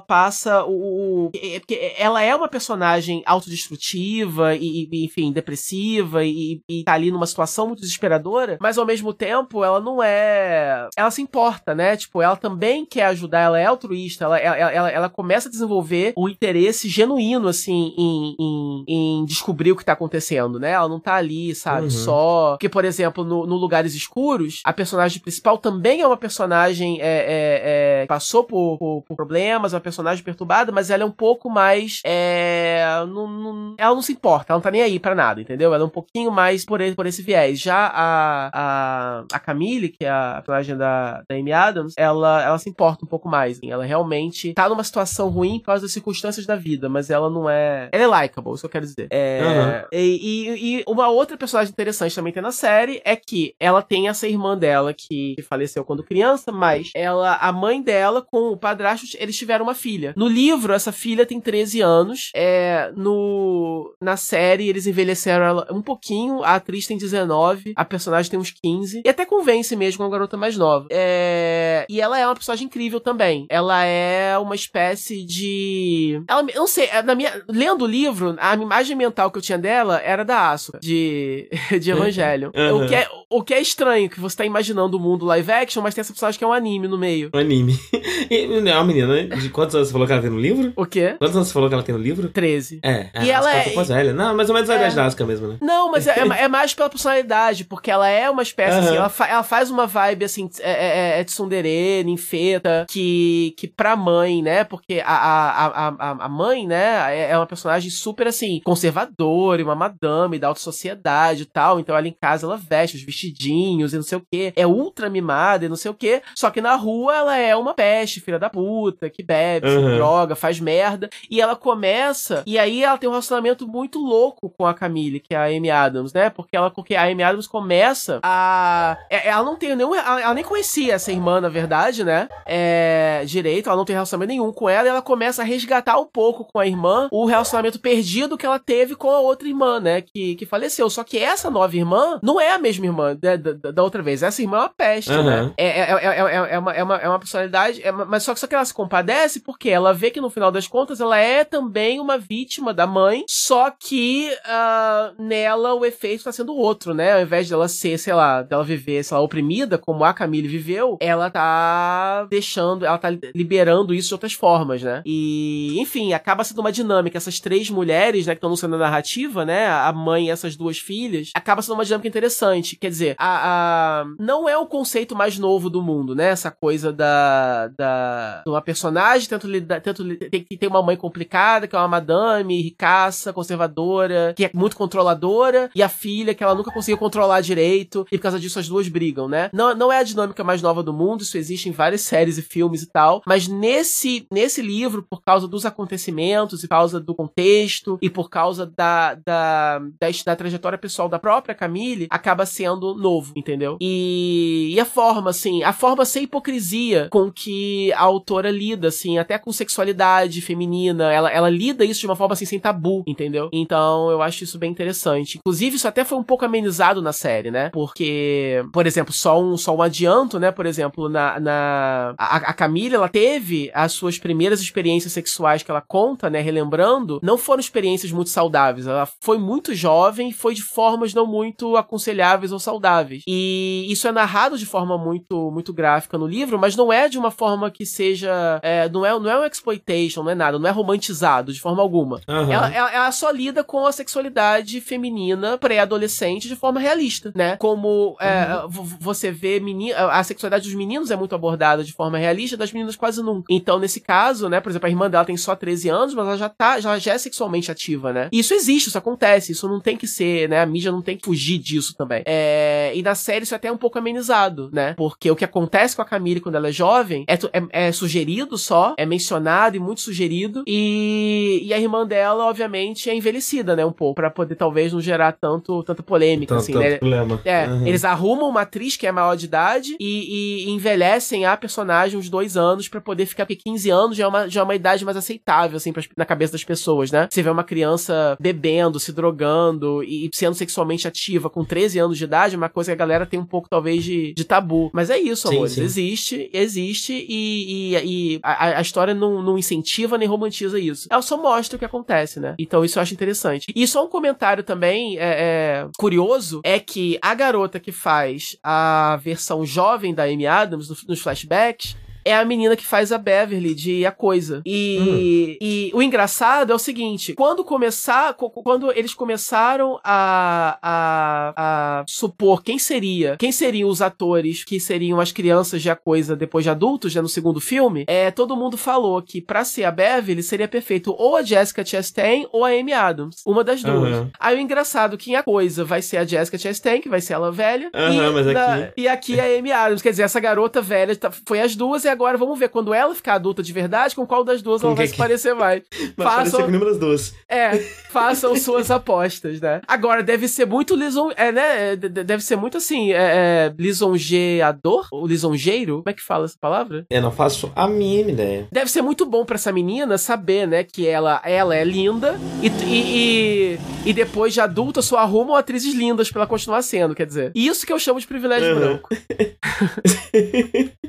passa o, o porque ela é uma personagem autodestrutiva e, e enfim, depressiva e, e tá ali numa situação muito desesperadora, mas ao mesmo tempo ela não é. Ela se importa, né? Tipo, ela também quer ajudar, ela é altruísta, ela, ela, ela, ela começa a desenvolver um interesse genuíno, assim, em, em, em, descobrir o que tá acontecendo, né? Ela não tá ali, sabe? Uhum. Só. Porque, por exemplo, no, no, Lugares Escuros, a personagem principal também é uma personagem é, é, é, passou por, por, por, problemas, é uma personagem perturbada, mas ela é um pouco mais. É, não, não, ela não se importa, ela não tá nem aí para nada, entendeu? Ela é um pouquinho mais por, por esse viés. Já a, a, a Camille, que é a personagem da, da Amy Adams, ela, ela se importa um pouco mais. Assim. Ela realmente tá numa situação ruim por causa das circunstâncias da vida, mas ela não é. Ela é likable, isso que eu quero dizer. É, uhum. e, e, e, uma outra personagem interessante também tem na série é que ela tem essa irmã dela que faleceu quando criança, mas ela, a mãe dela com o padrasto, eles tiveram uma filha. No livro, essa filha tem 13 anos. É, no, na série, eles envelheceram ela um pouquinho. A atriz tem 19, a personagem tem uns 15. E até convence mesmo com a garota mais nova. É... E ela é uma personagem incrível também. Ela é uma espécie de. Ela, eu não sei, é, na minha. Lendo o livro, a imagem mental que eu tinha dela era da Asuka, de, de Evangelho. Uhum. O, que é, o que é estranho, que você tá imaginando o mundo live action, mas tem essa personagem que é um anime no meio. Um anime. E é uma menina, né? De quantos anos você falou que ela tem no livro? O quê? Quantos anos você falou que ela tem no livro? 13. É. e ela é. mais velha. Não, mais ou menos a é. idade da Asuka mesmo, né? Não, mas é, é, mais pela personalidade, porque ela é uma espécie uhum. assim, ela, fa ela, faz uma vibe assim, é, é, é de tsundere, ninfeta, que, que pra mãe, né? Porque a, a, a, a mãe, né, é, é uma personagem super assim, conservadora, uma madame da alta sociedade e tal. Então ela em casa ela veste os vestidinhos e não sei o que, é ultra mimada e não sei o que. Só que na rua ela é uma peste, filha da puta, que bebe, uhum. droga, faz merda. E ela começa, e aí ela tem um relacionamento muito louco com a Camille, que é a Amy Adams, né? Porque ela, porque a Amy Adams começa a. É, ela não tem nenhum. Ela nem conhecia essa irmã, na verdade, né? É, direito, ela não tem relacionamento nenhum com ela, e ela começa a resgatar um pouco com a irmã o relacionamento perdido que ela teve com a outra irmã, né? Que, que faleceu. Só que essa nova irmã não é a mesma irmã da, da, da outra vez. Essa irmã é uma peste, uhum. né? É, é, é, é, uma, é, uma, é uma personalidade. É, mas só que, só que ela se compadece porque ela vê que no final das contas ela é também uma vítima da mãe, só que uh, nela o efeito está sendo outro, né? Ao invés dela ser, sei lá, dela viver, sei lá, oprimida, como a Camille viveu, ela tá deixando, ela tá liberando isso de outras formas, né? E, enfim, acaba sendo uma dinâmica. Essas três mulheres, né, que estão no centro da narrativa, né? A mãe e essas duas filhas, acaba sendo uma dinâmica interessante. Quer dizer, a, a não é o conceito mais novo do mundo, né? Essa coisa da, da de uma personagem tento tento tem que ter uma mãe complicada, que é uma madame, ricaça, conservadora, que é muito controladora, e a filha que ela nunca conseguiu controlar direito, e por causa disso as duas brigam, né? Não, não é a dinâmica mais nova do mundo, isso existe em várias séries e filmes e tal, mas nesse, nesse livro, por causa dos acontecimentos, e por causa do contexto, e por causa da, da, da, da trajetória pessoal da própria Camille, acaba sendo novo, entendeu? E, e a forma, assim, a forma sem hipocrisia com que a autora lida, assim, até com sexualidade feminina, ela, ela lida isso de uma forma, assim, sem tabu, entendeu? Então, eu acho isso bem interessante. Inclusive, isso até foi um pouco amenizado na série, né? Porque, por exemplo, só um, só um adianto, né? Por exemplo, na, na a, a Camila, ela teve as suas primeiras experiências sexuais que ela conta, né? Relembrando, não foram experiências muito saudáveis. Ela foi muito jovem e foi de formas não muito aconselháveis ou saudáveis. E isso é narrado de forma muito, muito gráfica no livro, mas não é de uma forma que seja. É, não, é, não é um exploitation, não é nada, não é romantizado de forma alguma. Uhum. Ela, ela, ela, só lida com a sexualidade feminina pré-adolescente de forma realista, né? Como é, uhum. você vê a sexualidade dos meninos é muito abordada de forma realista, das meninas quase nunca. Então, nesse caso, né, por exemplo, a irmã dela tem só 13 anos, mas ela já tá, já, já é sexualmente ativa, né? E isso existe, isso acontece, isso não tem que ser, né? A mídia não tem que fugir disso também. É, e na série isso é até um pouco amenizado, né? Porque o que acontece com a Camille quando ela é jovem é, é, é sugerido só, é mencionado e muito sugerido, e, e a irmã dela, obviamente, é envelhecida, né? Um pouco, para poder talvez não gerar tanto, tanta polêmica, tanto, assim, tanto né? Problema. É, uhum. eles arrumam uma atriz que é maior de idade e, e envelhecem a personagem uns dois anos para poder ficar, porque 15 anos já é, uma, já é uma idade mais aceitável, assim, pra, na cabeça das pessoas, né? Você vê uma criança bebendo, se drogando e, e sendo sexualmente ativa com 13 anos de idade, é uma coisa que a galera tem um pouco, talvez, de, de tabu. Mas é isso, amor. Existe, existe e, e, e a, a, história não, não incentiva nem romantiza isso. Ela só mostra o que acontece, né? Então isso eu acho interessante. E só um comentário também é, é, curioso é que a garota que faz a versão jovem da Amy Adams nos flashbacks é a menina que faz a Beverly de A Coisa. E, hum. e o engraçado é o seguinte: quando começar, quando eles começaram a, a, a supor quem seria, quem seriam os atores que seriam as crianças de A Coisa depois de adultos, já no segundo filme, é, todo mundo falou que pra ser a Beverly seria perfeito ou a Jessica Chastain ou a Amy Adams. Uma das duas. Uhum. Aí o engraçado que em A Coisa vai ser a Jessica Chastain, que vai ser ela velha. Uhum, e, mas aqui... e aqui a Amy Adams. Quer dizer, essa garota velha tá, foi as duas e agora vamos ver quando ela ficar adulta de verdade, com qual das duas com ela vai que... se parecer mais. Vai façam... com das duas. É, façam suas apostas, né? Agora, deve ser muito lison... É, né? Deve ser muito assim, é, é, lisonjeador? Ou lisonjeiro? Como é que fala essa palavra? Eu não faço a mínima ideia. Deve ser muito bom para essa menina saber, né, que ela, ela é linda e, e, e, depois de adulta só arrumam atrizes lindas pra ela continuar sendo, quer dizer. Isso que eu chamo de privilégio uhum. branco.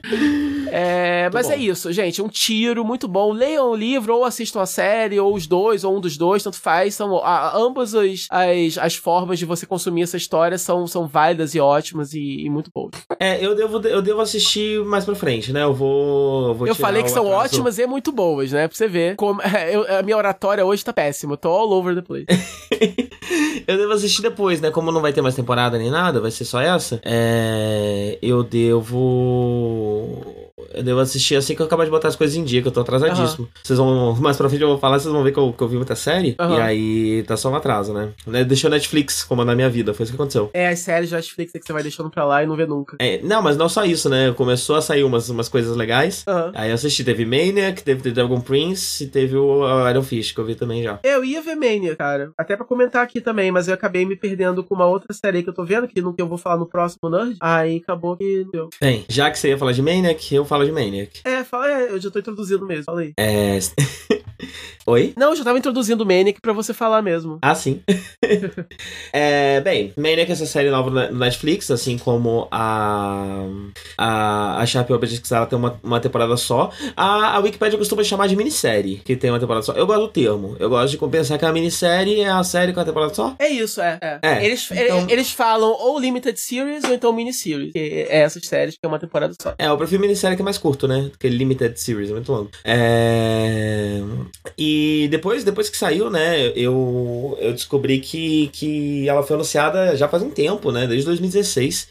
é, mas bom. é isso, gente. Um tiro muito bom. Leiam o livro, ou assistam a série, ou os dois, ou um dos dois, tanto faz. São a, ambas as, as, as, formas de você consumir essa história são, são válidas e ótimas e, e, muito boas. É, eu devo, eu devo assistir mais pra frente, né? Eu vou. Eu, vou eu falei que são atraso. ótimas e muito boas, né? Pra você ver. Como, eu, a minha oratória hoje tá péssima. Eu tô all over the place. eu devo assistir depois, né? Como não vai ter mais temporada nem nada, vai ser só essa. É, eu devo o eu devo assistir assim que eu acabar de botar as coisas em dia, que eu tô atrasadíssimo. Uhum. Vocês vão. Mais pra frente eu vou falar, vocês vão ver que eu, que eu vi muita série. Uhum. E aí tá só um atraso, né? Deixou Netflix comandar minha vida, foi isso que aconteceu. É, as séries de Netflix é que você vai deixando pra lá e não vê nunca. É, não, mas não só isso, né? Começou a sair umas, umas coisas legais. Uhum. Aí eu assisti, teve Maniac, teve The Dragon Prince e teve o Iron Fist, que eu vi também já. Eu ia ver Maniac, cara. Até pra comentar aqui também, mas eu acabei me perdendo com uma outra série que eu tô vendo, que, no, que eu vou falar no próximo Nerd. Aí acabou que deu. Bem, já que você ia falar de Maniac, eu falo de Maniac. É, fala, é, eu já tô introduzindo mesmo, fala aí. É. Oi? Não, eu já tava introduzindo o Maniac pra você falar mesmo. Ah, sim. é, bem, Maniac é essa série nova no Netflix, assim como a. A, a Sharp Objects, ela tem uma, uma temporada só. A, a Wikipedia costuma chamar de minissérie, que tem uma temporada só. Eu gosto do termo. Eu gosto de pensar que a minissérie é a série com a temporada só. É isso, é. é. É, eles, então- eles falam ou Limited Series ou então Miniseries. Que é essas séries que é uma temporada só. É, eu prefiro minissérie que é mais curto, né? Porque Limited Series é muito longo. É... E depois, depois que saiu, né, eu, eu descobri que, que ela foi anunciada já faz um tempo, né? Desde 2016.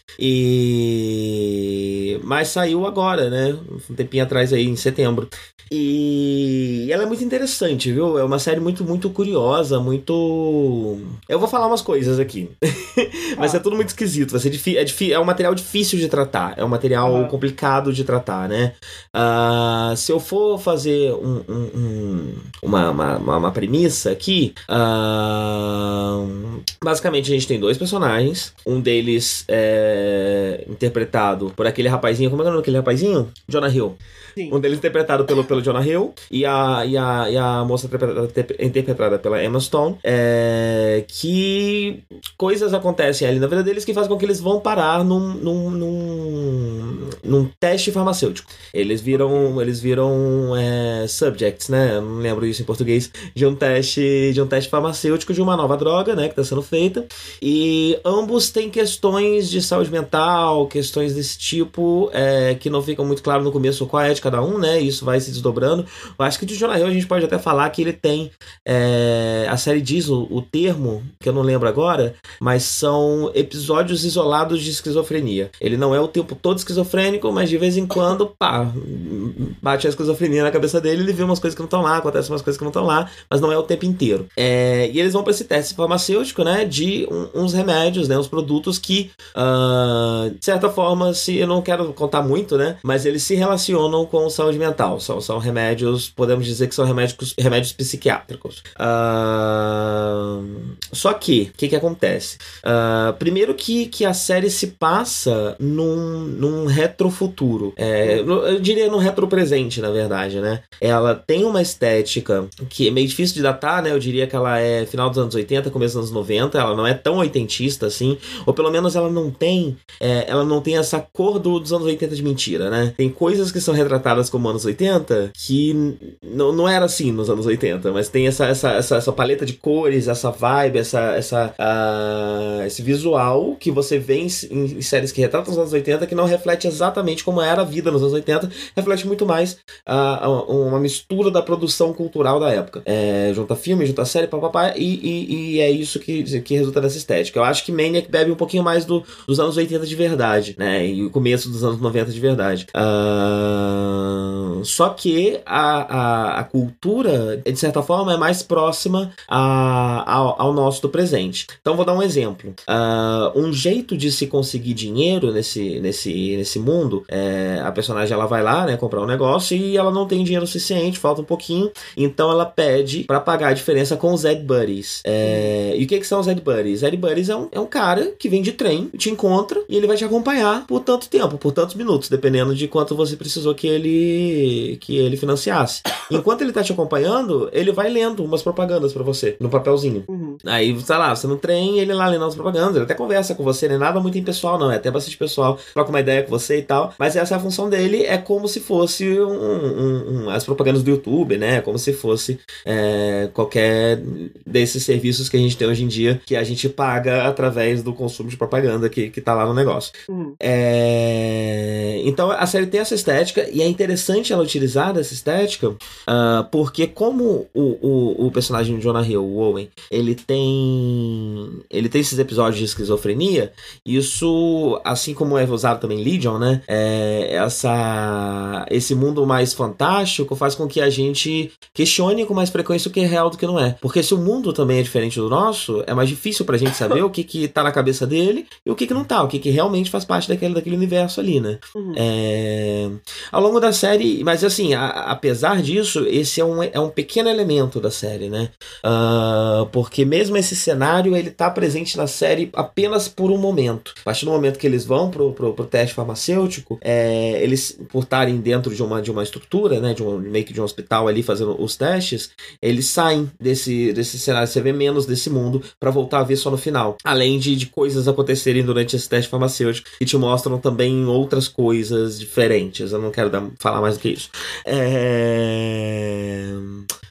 E... Mas saiu agora, né? Um tempinho atrás aí, em setembro. E ela é muito interessante, viu? É uma série muito, muito curiosa, muito. Eu vou falar umas coisas aqui. Vai ser tudo muito esquisito. Vai ser difí é, difí é um material difícil de tratar. É um material complicado de tratar, né? Ah, se eu for fazer um- um- um- uma, uma, uma- premissa aqui, ah, basicamente a gente tem dois personagens. Um deles é interpretado por aquele rapazinho. Como é é o nome daquele rapazinho? Jonah Hill. Sim. Um deles interpretado pelo, pelo Jonah Hill e a, e a, e a moça interpretada, interpretada pela Emma Stone. É, que coisas acontecem ali na vida deles que fazem com que eles vão parar num, num, num, num teste farmacêutico. Eles viram, eles viram é, subjects, né? Eu não lembro isso em português. De um teste, de um teste farmacêutico de uma nova droga, né? Que está sendo feita. E ambos têm questões de saúde mental, questões desse tipo, é, que não ficam muito claro no começo qual é de cada um, né? Isso vai se desdobrando. Eu acho que de Jonah Hill a gente pode até falar que ele tem. é, a série diz o, o termo, que eu não lembro agora, mas são episódios isolados de esquizofrenia. Ele não é o tempo todo esquizofrênico, mas de vez em quando, pá, bate a esquizofrenia na cabeça dele, ele vê umas coisas que não estão lá, acontecem umas coisas que não estão lá, mas não é o tempo inteiro. É, e eles vão para esse teste farmacêutico, né, de um- uns remédios, né, uns produtos que, ah, de certa forma, se eu não quero contar muito, né, mas eles se relacionam com saúde mental. São, são remédios, podemos dizer que são remédios, remédios psiquiátricos. Ah, só que, o que, que acontece? Ah, primeiro que, que a série se passa num, num retrofuturo. É, eu diria num retropresente, na verdade, né? Ela tem uma estética que é meio difícil de datar, né? Eu diria que ela é final dos anos 80, começo dos anos 90. Ela não é tão oitentista assim. Ou pelo menos ela não tem. é, ela não tem essa cor do- dos anos 80 de mentira, né? Tem coisas que são retratadas como anos 80 que não, era assim nos anos 80, mas tem essa, essa, essa, essa paleta de cores, essa vibe, essa, essa, ah, esse visual que você vê em, em séries que retratam os anos 80 que não reflete exatamente como era a vida nos anos 80, reflete muito mais ah, uma mistura da produção cultural da época. É, junta filme, junta série, papapá, e, e, e é isso que, que resulta dessa estética. Eu acho que Maniac bebe um pouquinho mais do, dos anos 80 de verdade, né? E o começo dos anos 90 de verdade. Só que a, a, a cultura, de certa forma, é mais próxima a, ao, ao nosso do presente. Então, vou dar um exemplo. Ah, um jeito de se conseguir dinheiro nesse, nesse, nesse mundo, é, a personagem ela vai lá, né, comprar um negócio e ela não tem dinheiro suficiente, falta um pouquinho, então ela pede pra pagar a diferença com os Zed Buddies. É, e o que, que são os Zed Buddies? Zed Buddies é um, é um cara que vem de trem, te encontra e ele vai te acompanhar por tanto tempo, por tantos minutos, dependendo de quanto você precisou que ele que ele financiasse. Enquanto ele tá te acompanhando, ele vai lendo umas propagandas pra você no papelzinho. Uhum. Aí, sei lá, você no trem, ele lá lendo as propagandas, ele até conversa com você, não é nada muito impessoal, não, é até bastante pessoal, troca uma ideia com você e tal, mas essa é a função dele, é como se fosse um, um- um- as propagandas do YouTube, né, como se fosse é, qualquer desses serviços que a gente tem hoje em dia, que a gente paga através do consumo de propaganda que, que tá lá no negócio. Uhum. É, Então a série tem essa estética e é interessante ela utilizar dessa estética ah, porque como o, o, o personagem de Jonah Hill, o Owen, ele tem ele tem esses episódios de esquizofrenia, isso assim como é usado também em Legion, né? É, essa esse mundo mais fantástico faz com que a gente questione com mais frequência o que é real do que não é. Porque se o mundo também é diferente do nosso, é mais difícil pra gente saber o que que tá na cabeça dele e o que que não tá, o que que realmente faz parte daquele, daquele universo ali, né? Uhum. É, Ao longo longo da série, mas assim, a, apesar disso, esse é um, é um pequeno elemento da série, né? Uh, porque mesmo esse cenário, ele tá presente na série apenas por um momento. A partir do momento que eles vão pro, pro, pro teste farmacêutico, é, eles, por estarem dentro de uma, de uma estrutura, né? De um, meio que de um hospital ali fazendo os testes, eles saem desse, desse cenário, você vê menos desse mundo para voltar a ver só no final. Além de, de coisas acontecerem durante esse teste farmacêutico que te mostram também outras coisas diferentes. Eu não quero dar, falar mais do que isso. É...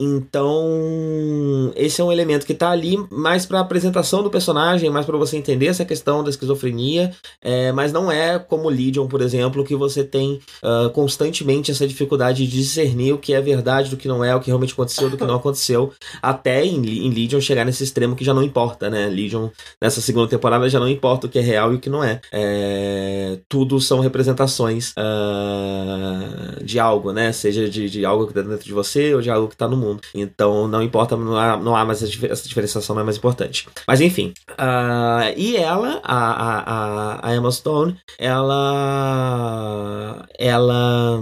Então, esse é um elemento que tá ali mais para apresentação do personagem, mais para você entender essa questão da esquizofrenia, é, mas não é como Legion, por exemplo, que você tem uh, constantemente essa dificuldade de discernir o que é verdade do que não é, o que realmente aconteceu do que não aconteceu, até em, em Legion chegar nesse extremo que já não importa, né? Legion, nessa segunda temporada, já não importa o que é real e o que não é. é tudo são representações uh, de algo, né? Seja de, de algo que tá dentro de você ou de algo que tá no mundo. Então não importa, não há, não há mais essa diferenciação, não é mais importante. Mas enfim. Uh, e ela, a, a, a Emma Stone, ela. Ela.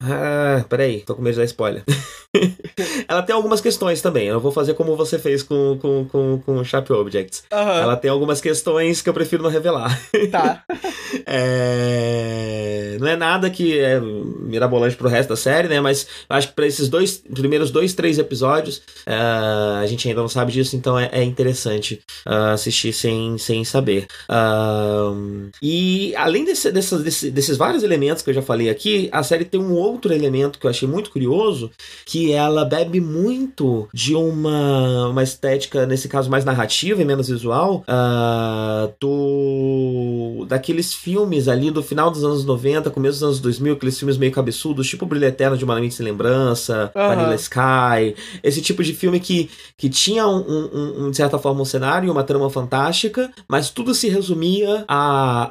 Ah, peraí, tô com medo de dar spoiler. ela tem algumas questões também. Eu vou fazer como você fez com, com, com, com Sharp Objects. Uhum. Ela tem algumas questões que eu prefiro não revelar. Tá. é... Não é nada que é mirabolante pro resto da série, né? Mas acho que para esses dois primeiros dois, três episódios, uh, a gente ainda não sabe disso, então é, é interessante uh, assistir sem, sem saber. Uh, e além desse, dessas, desse, desses vários elementos que eu já falei aqui, a série tem um outro elemento que eu achei muito curioso, que ela bebe muito de uma, uma estética, nesse caso mais narrativa e menos visual, do daqueles filmes ali do final dos anos 90, começo dos anos 2000, aqueles filmes meio cabeçudos, tipo Brilho Eterno de Uma Mente Sem Lembrança, uhum. Vanilla Sky, esse tipo de filme que, que tinha, um, um, um, de certa forma, um cenário e uma trama fantástica, mas tudo se resumia a,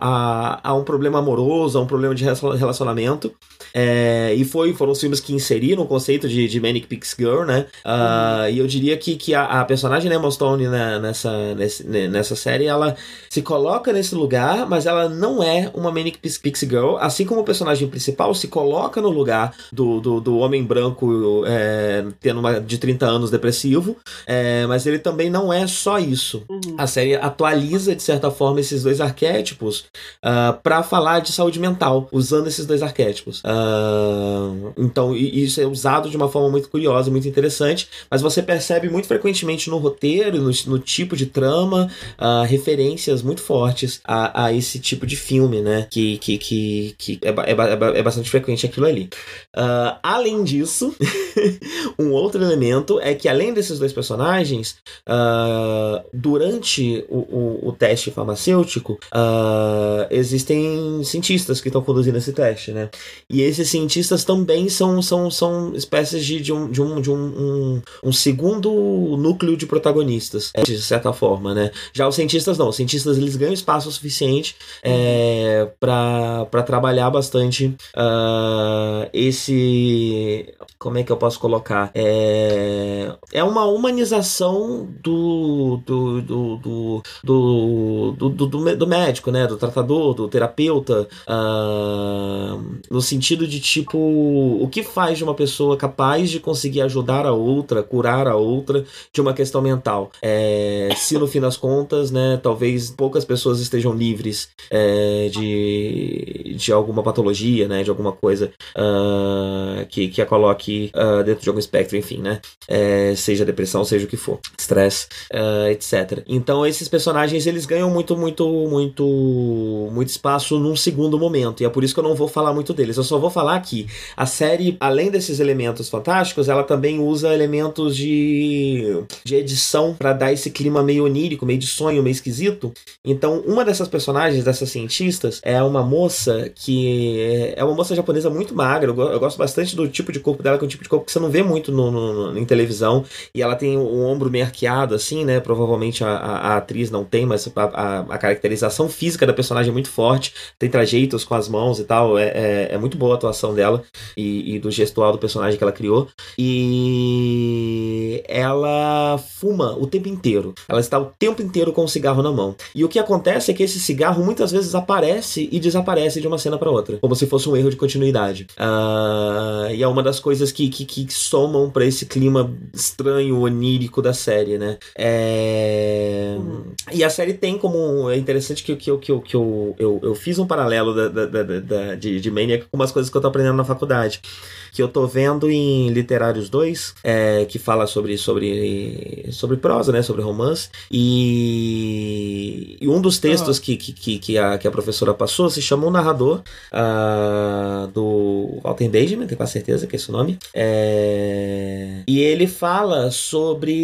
a, a um problema amoroso, a um problema de relacionamento. É, e foi, foram os filmes que inseriram o conceito de, de Manic Pix Girl, né? Uh, uhum. E eu diria que, que a, a personagem Emma Stone né, nessa, nesse, nessa série, ela se coloca nesse lugar, mas ela não é uma Manic Pix Girl, assim como o personagem principal se coloca no lugar do, do, do homem branco é, tendo uma de 30 anos depressivo, é, mas ele também não é só isso. Uhum. A série atualiza, de certa forma, esses dois arquétipos uh, ah, para falar de saúde mental, usando esses dois arquétipos. Uh, então, isso é usado de uma forma muito curiosa, muito interessante, mas você percebe muito frequentemente no roteiro, no, no tipo de trama, uh, referências muito fortes a, a, esse tipo de filme, né? Que, que, que, que é, é, é bastante frequente aquilo ali. além disso, um outro elemento é que, além desses dois personagens, uh, durante o, o, o, teste farmacêutico, uh, existem cientistas que estão conduzindo esse teste, né? E esses cientistas também são, são, são espécies de, de, um, de, um, de um, um, um segundo núcleo de protagonistas, de certa forma, né? Já os cientistas não. Os cientistas eles ganham espaço suficiente é, para trabalhar bastante uh, esse. Como é que eu posso colocar? É, é uma humanização do do, do, do, do, do, do, do médico, né? Do tratador, do terapeuta, uh, no sentido de tipo, o que faz de uma pessoa capaz de conseguir ajudar a outra, curar a outra de uma questão mental? É, se no fim das contas, né, talvez poucas pessoas estejam livres é, de, de alguma patologia, né? De alguma coisa uh, que, que a coloque uh, dentro de algum espectro, enfim, né? É, seja depressão, seja o que for, estresse, uh, etc. Então esses personagens eles ganham muito, muito, muito, muito espaço num segundo momento e é por isso que eu não vou falar muito deles. Eu só vou falar que a série, além desses elementos fantásticos, ela também usa elementos de, de edição para dar esse clima meio onírico, meio de sonho, meio esquisito. Então uma dessas personagens, dessas cientistas, é uma moça que é uma moça japonesa muito magra. Eu gosto bastante do tipo de corpo dela, que é um tipo de corpo que você não vê muito no, no, no em televisão. E ela tem o ombro meio arqueado, assim, né? Provavelmente a, a, a atriz não tem, mas a, a, a, caracterização física da personagem é muito forte. Tem trajeitos com as mãos e tal. É, é, é muito boa a atuação dela e, e, do gestual do personagem que ela criou. E ela fuma o tempo inteiro. Ela está o tempo inteiro com o cigarro na mão. E o que acontece é que esse cigarro muitas vezes aparece e desaparece de uma cena para outra, como se fosse um erro de continuidade. Uh, e é uma das coisas que, que, que somam para esse clima estranho, onírico da série, né? É... Uhum. E a série tem como. É interessante que, que, que, que eu, eu, eu fiz um paralelo da, da, da, da de, de Maniac com umas coisas que eu tô aprendendo na faculdade que eu tô vendo em Literários 2, é, que fala sobre, sobre, sobre prosa, né? Sobre romance. E, e um dos textos que, que, que, a, que a professora passou se chamou O Narrador, uh, do Walter Benjamin, tenho quase certeza que é esse o nome. É, e ele fala sobre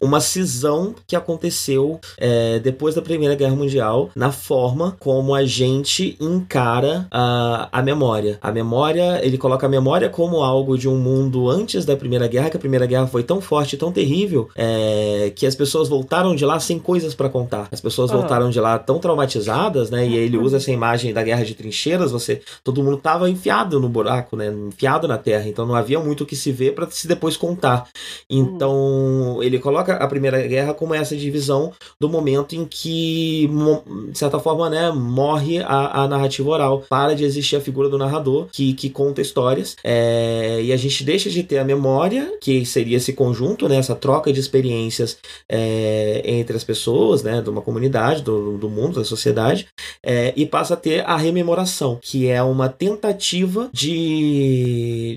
uma cisão que aconteceu é, depois da Primeira Guerra Mundial na forma como a gente encara a, a memória. A memória ele coloca a memória como algo de um mundo antes da Primeira Guerra, que a Primeira Guerra foi tão forte, tão terrível, é, que as pessoas voltaram de lá sem coisas para contar. As pessoas voltaram de lá tão traumatizadas, né? E ele usa essa imagem da guerra de trincheiras, você, todo mundo tava enfiado no buraco, né? Enfiado na terra, então não havia muito o que se ver para se depois contar. Então, ele coloca a Primeira Guerra como essa divisão do momento em que, de certa forma, né, morre a, a narrativa oral, para de existir a figura do narrador, que que conta histórias. É, e a gente deixa de ter a memória, que seria esse conjunto, né, essa troca de experiências é, entre as pessoas, né, de uma comunidade, do, do mundo, da sociedade, é, e passa a ter a rememoração, que é uma tentativa de,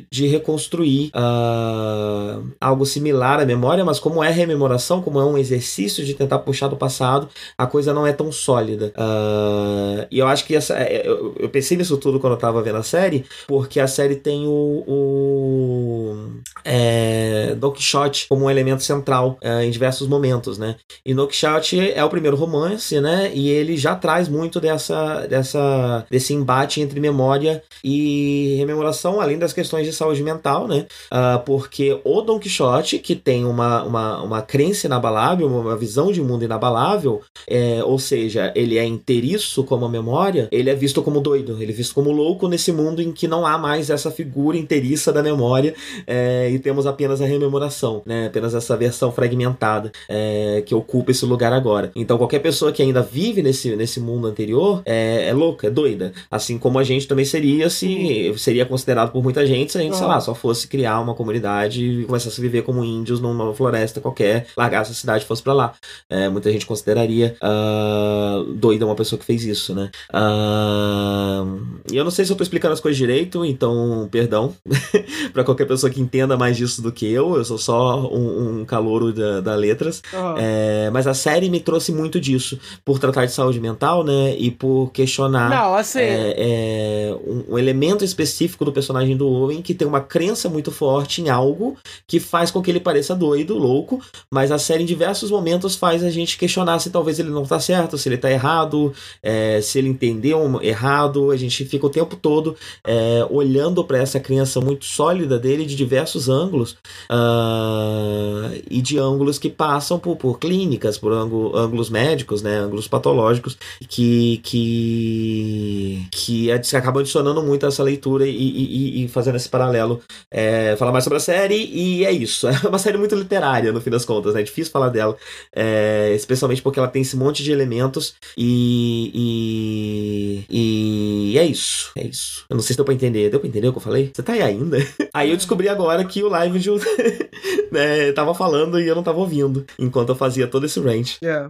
de reconstruir uh, algo similar à memória, mas como é rememoração, como é um exercício de tentar puxar do passado, a coisa não é tão sólida. Uh, e eu acho que essa. É, eu, eu pensei nisso tudo quando eu tava vendo a série, porque a série tem o, o é, Don Quixote como um elemento central é, em diversos momentos, né? E Don Quixote é o primeiro romance, né? E ele já traz muito dessa, dessa desse embate entre memória e rememoração, além das questões de saúde mental, né? Uh, porque o Don Quixote, que tem uma, uma, uma crença inabalável, uma visão de mundo inabalável, é, ou seja, ele é inteiriço como a memória, ele é visto como doido, ele é visto como louco nesse mundo em que não há mais essa figura inteiriça da memória é, e temos apenas a rememoração, né? apenas essa versão fragmentada é, que ocupa esse lugar agora. Então qualquer pessoa que ainda vive nesse, nesse mundo anterior é, é louca, é doida. Assim como a gente também seria se seria considerado por muita gente se a gente, sei lá, só fosse criar uma comunidade e começasse a viver como índios numa floresta qualquer, largasse a cidade e fosse para lá. É, muita gente consideraria uh, doida uma pessoa que fez isso, né? Uh, e eu não sei se eu tô explicando as coisas direito direito, então, perdão para qualquer pessoa que entenda mais disso do que eu. Eu sou só um, um calouro da, da letras. Uhum. É, mas a série me trouxe muito disso, por tratar de saúde mental, né? E por questionar Não, assim... é, é, um, um, elemento específico do personagem do Owen que tem uma crença muito forte em algo que faz com que ele pareça doido, louco, mas a série em diversos momentos faz a gente questionar se talvez ele não tá certo, se ele tá errado, é, se ele entendeu errado. A gente fica o tempo todo é, é, olhando para essa criança muito sólida dele de diversos ângulos uh, e de ângulos que passam por, por clínicas, por ângulo, ângulos médicos, né, ângulos patológicos que que que acabam adicionando muito a essa leitura e, e, e fazendo esse paralelo. É, falar mais sobre a série e é isso. É uma série muito literária no fim das contas, né? É difícil falar dela, é, especialmente porque ela tem esse monte de elementos e, e, e é isso. É isso. Eu não sei se deu pra entender. Deu pra entender o que eu falei? Você tá aí ainda? Aí eu descobri agora que o live de né, tava falando e eu não tava ouvindo enquanto eu fazia todo esse range. Yeah.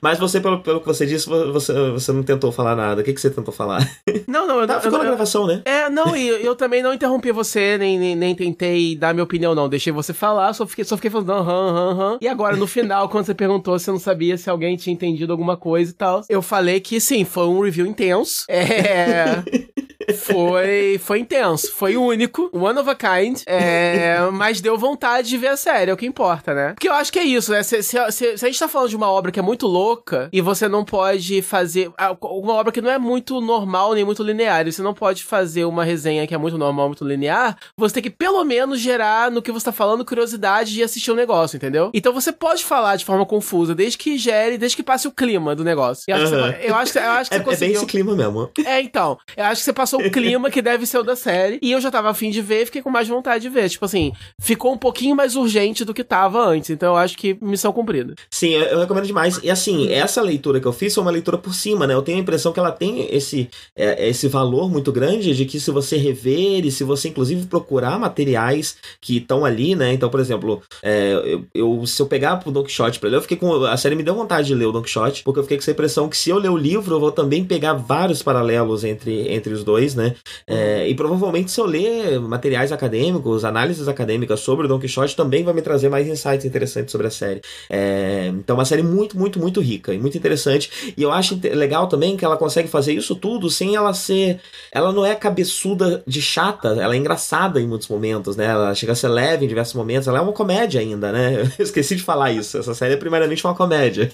Mas você, pelo, pelo que você disse, você, você não tentou falar nada. O que, que você tentou falar? Não, não, eu tá, ficou eu, na gravação, né? É, não, e eu, eu, também não interrompi você, nem, nem, nem, tentei dar minha opinião, não. Deixei você falar, só fiquei, só fiquei falando, aham, aham, aham. E agora, no final, quando você perguntou se eu não sabia se alguém tinha entendido alguma coisa e tal, eu falei que sim, foi um review intenso. É. foi, foi intenso, foi único, one of a kind, é, mas deu vontade de ver a série, é o que importa, né? Porque eu acho que é isso, né? Se, se, se, se, a gente tá falando de uma obra que é muito louca e você não pode fazer uma obra que não é muito normal nem muito linear. E você não pode fazer uma resenha que é muito normal, muito linear. Você tem que pelo menos gerar no que você tá falando curiosidade de assistir o negócio, entendeu? Então você pode falar de forma confusa, desde que gere, desde que passe o clima do negócio. Eu acho, que, você, eu acho, eu acho que É, você é bem conseguiu. esse clima mesmo. É, então. Eu acho que você passou o clima que deve ser o da série. E eu já tava afim de ver e fiquei com mais vontade de ver. Tipo assim, ficou um pouquinho mais urgente do que tava antes. Então eu acho que missão cumprida. Sim, eu, eu recomendo demais. E assim, essa leitura que eu fiz foi uma leitura por cima, né? Eu tenho a impressão que ela tem esse, é, esse valor muito grande de que se você rever e se você inclusive procurar materiais que estão ali, né? Então, por exemplo, é, eu, eu- se eu pegar o Don Quixote ler, eu fiquei com. A série me deu vontade de ler o Don Quixote, porque eu fiquei com essa impressão que se eu ler o livro, eu vou também pegar vários paralelos entre, entre os dois, né? É, e provavelmente se eu ler materiais acadêmicos, análises acadêmicas sobre o Don Quixote, também vai me trazer mais insights interessantes sobre a série. É, então, uma série muito, muito, muito rica e muito interessante. E eu acho legal também que ela consegue fazer isso tudo sem ela ser. Ela não é cabeçuda de chata, ela é engraçada em muitos momentos, né? Ela chega a ser leve em diversos momentos, ela é uma comédia ainda, né? Eu esqueci de falar isso. Essa série é primeiramente uma comédia.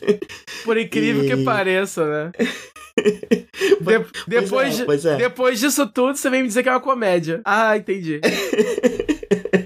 Por incrível E- que pareça, né? De- depois, é, pois é. depois disso tudo, você vem me dizer que é uma comédia. Ah, entendi.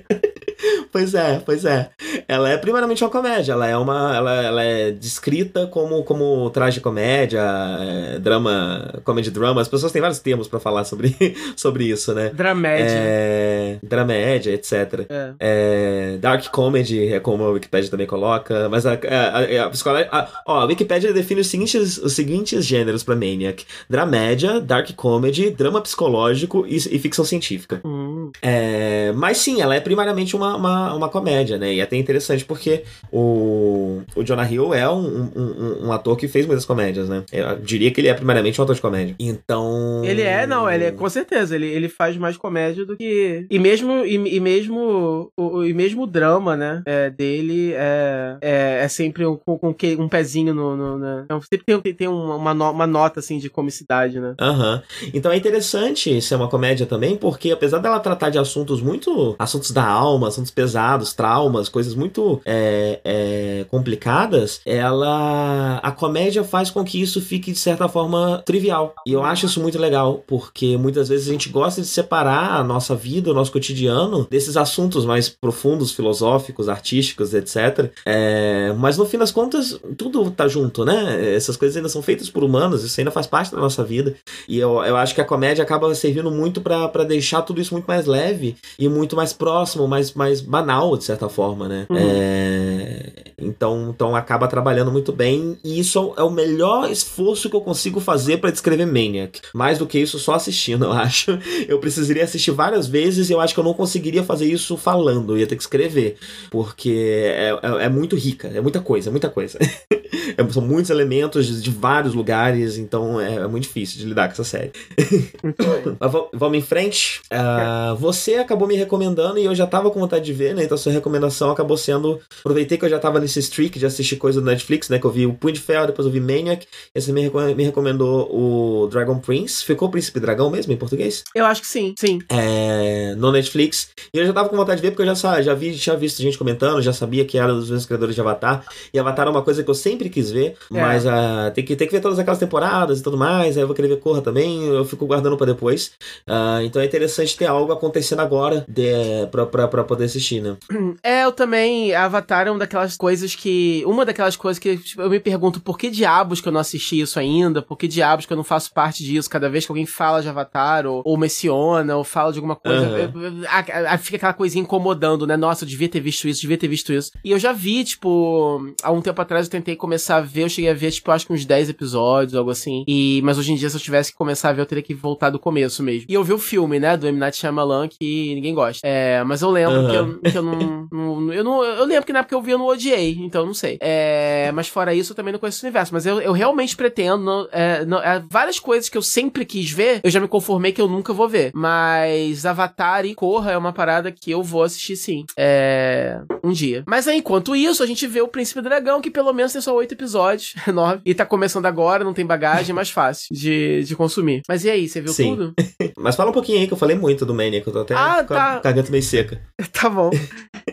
Pois é, pois é. Ela é primeiramente uma comédia, ela é uma. Ela, ela é descrita como, como tragicomédia, é, drama, comedy drama. As pessoas têm vários termos pra falar sobre, sobre isso, né? Dramédia. É, dramédia, etc. É. É, dark comedy é como a Wikipedia também coloca, mas a, a, a, a ó, a Wikipedia define os seguintes, os seguintes gêneros pra Maniac: dramédia, dark comedy, drama psicológico e, e ficção científica. Hum. É, mas sim, ela é primariamente uma, uma, uma comédia, né? E é até interessante porque o, o Jonah Hill é um, um, um- um ator que fez muitas comédias, né? Eu diria que ele é primariamente um ator de comédia. Então. Ele é, não, ele é, com certeza, ele, ele faz mais comédia do que. E mesmo, e, e mesmo, o, e mesmo o drama, né, é, dele é, é, é sempre um, com, com um pezinho no. no né? Então, sempre tem, tem, tem uma, no- uma nota, assim, de comicidade, né? Aham. Então é interessante ser uma comédia também, porque apesar dela tratar de assuntos muito. assuntos da alma, assuntos pesados, traumas, coisas muito é, é, complicadas, ela. a comédia faz com que isso fique, de certa forma, trivial. E eu acho isso muito legal, porque muitas vezes a gente gosta de separar a nossa vida, o nosso cotidiano, desses assuntos mais profundos, filosóficos, artísticos, etc. É, mas no fim das contas, tudo tá junto, né? Essas coisas ainda são feitas por humanos, isso ainda faz parte da nossa vida. E eu, eu acho que a comédia acaba servindo muito pra deixar tudo isso muito mais leve e muito mais próximo, mais, mais banal, de certa forma, né? Uhum. É, então, então acaba trabalhando muito bem. E isso é o melhor esforço que eu consigo fazer pra descrever Maniac. Mais do que isso, só assistindo, eu acho. Eu precisaria assistir várias vezes e eu acho que eu não conseguiria fazer isso falando, eu ia ter que escrever. Porque é, é, é muito rica, é muita coisa, é muita coisa. É, São muitos elementos de, de vários lugares, então é, é muito difícil de lidar com essa série. Mas va- vamos em frente. Ah, você acabou me recomendando e eu já tava com vontade de ver, né? Então sua recomendação acabou sendo. Aproveitei que eu já tava nesse streak de assistir coisa do Netflix, né? Que eu vi o Punho de Ferro, depois eu vi Maniac. E você me, reco- me recomendou o Dragon Prince. Ficou o Príncipe Dragão mesmo em português? Eu acho que sim, sim. É, no Netflix. E eu já tava com vontade de ver, porque eu já, já vi, tinha visto gente comentando, já sabia que era dos mesmos criadores de Avatar. E Avatar é uma coisa que eu sempre quis ver, É. mas ah, tem, que, tem que ver todas aquelas temporadas e tudo mais. Aí eu vou querer ver Corra também, eu fico guardando pra depois. Ah, então é interessante ter algo acontecendo agora de, pra, pra, pra poder assistir, né? É, eu também. Avatar é uma daquelas coisas que. Uma daquelas coisas que tipo, eu me pergunto por que diabos que eu não assisti isso ainda? Por que diabos que eu não faço parte disso? Cada vez que alguém fala de Avatar, ou, ou menciona, ou fala de alguma coisa, a- a- fica aquela coisinha incomodando, né? Nossa, eu devia ter visto isso, devia ter visto isso. E eu já vi, tipo, há um tempo atrás eu tentei começar a ver, eu cheguei a ver, tipo, acho que uns 10 episódios, algo assim. E, mas hoje em dia, se eu tivesse que começar a ver, eu teria que voltar do começo mesmo. E eu vi o filme, né, do M. Night Shyamalan, que ninguém gosta. É, mas eu lembro que, Aham. eu, que eu não, não- eu não. Eu lembro que na época que eu vi eu não odiei, então eu não sei. É, mas fora isso, eu também não conheço esse universo. Mas eu, eu realmente pretendo. não- é, não- é, várias coisas que eu sempre quis ver, eu já me conformei que eu nunca vou ver. Mas Avatar e Korra é uma parada que eu vou assistir sim. É. Um dia. Mas aí, enquanto isso, a gente vê o Príncipe Dragão, que pelo menos tem só oito episódios, nove. E tá começando agora, não tem bagagem, é mais fácil de, de consumir. Mas e aí, você viu Sim. tudo? Mas fala um pouquinho aí, que eu falei muito do Maniac, eu tô até Ah, com a tá. garganta meio seca. tá bom.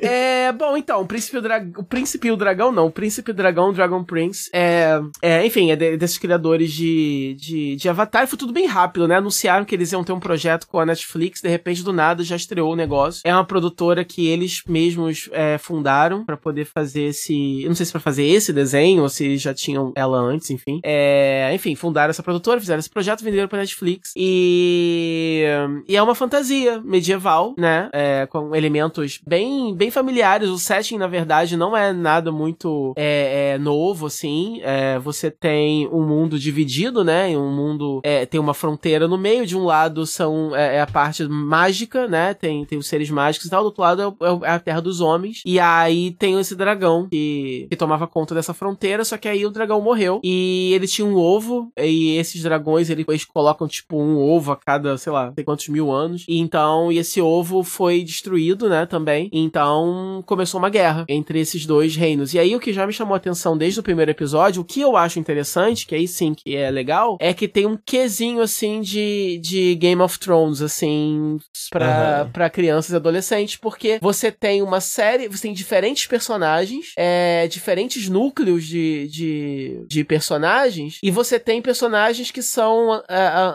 É, bom, então, o Príncipe, o, Dra o Príncipe e o Dragão, não. O Príncipe Dragão, Dragon Prince, é, é enfim, é de, desses criadores de, de, de Avatar. E foi tudo bem rápido, né? Anunciaram que eles iam ter um projeto com a Netflix, de repente, do nada, já estreou o negócio. É uma produtora que eles mesmos é, fundaram para poder fazer esse. Eu não sei se para fazer esse desenho ou se já tinham ela antes, enfim. É, enfim, fundaram essa produtora, fizeram esse projeto, venderam pra Netflix. E, e é uma fantasia medieval, né? É, com elementos bem, bem familiares. O setting, na verdade, não é nada muito é, é, novo, assim. É, você tem um mundo dividido, né? Um mundo. É, tem uma fronteira no meio. De um lado são é, a parte mágica, né? Tem, tem os seres mágicos e tal. Do outro lado é, a terra dos homens. E aí tem esse dragão que, que tomava conta dessa fronteira. Só que aí o dragão morreu. E ele tinha um ovo. E esses dragões, eles colocam tipo um ovo a cada, sei lá, sei quantos mil anos. E então, e esse ovo foi destruído, né? Também. Então começou uma guerra entre esses dois reinos. E aí o que já me chamou a atenção desde o primeiro episódio, o que eu acho interessante, que aí sim que é legal, é que tem um quesinho assim de, de Game of Thrones, assim, pra, uhum. Pra crianças e adolescentes, porque você tem uma série, você tem diferentes personagens, é, diferentes núcleos de, de, de personagens, e você tem personagens que são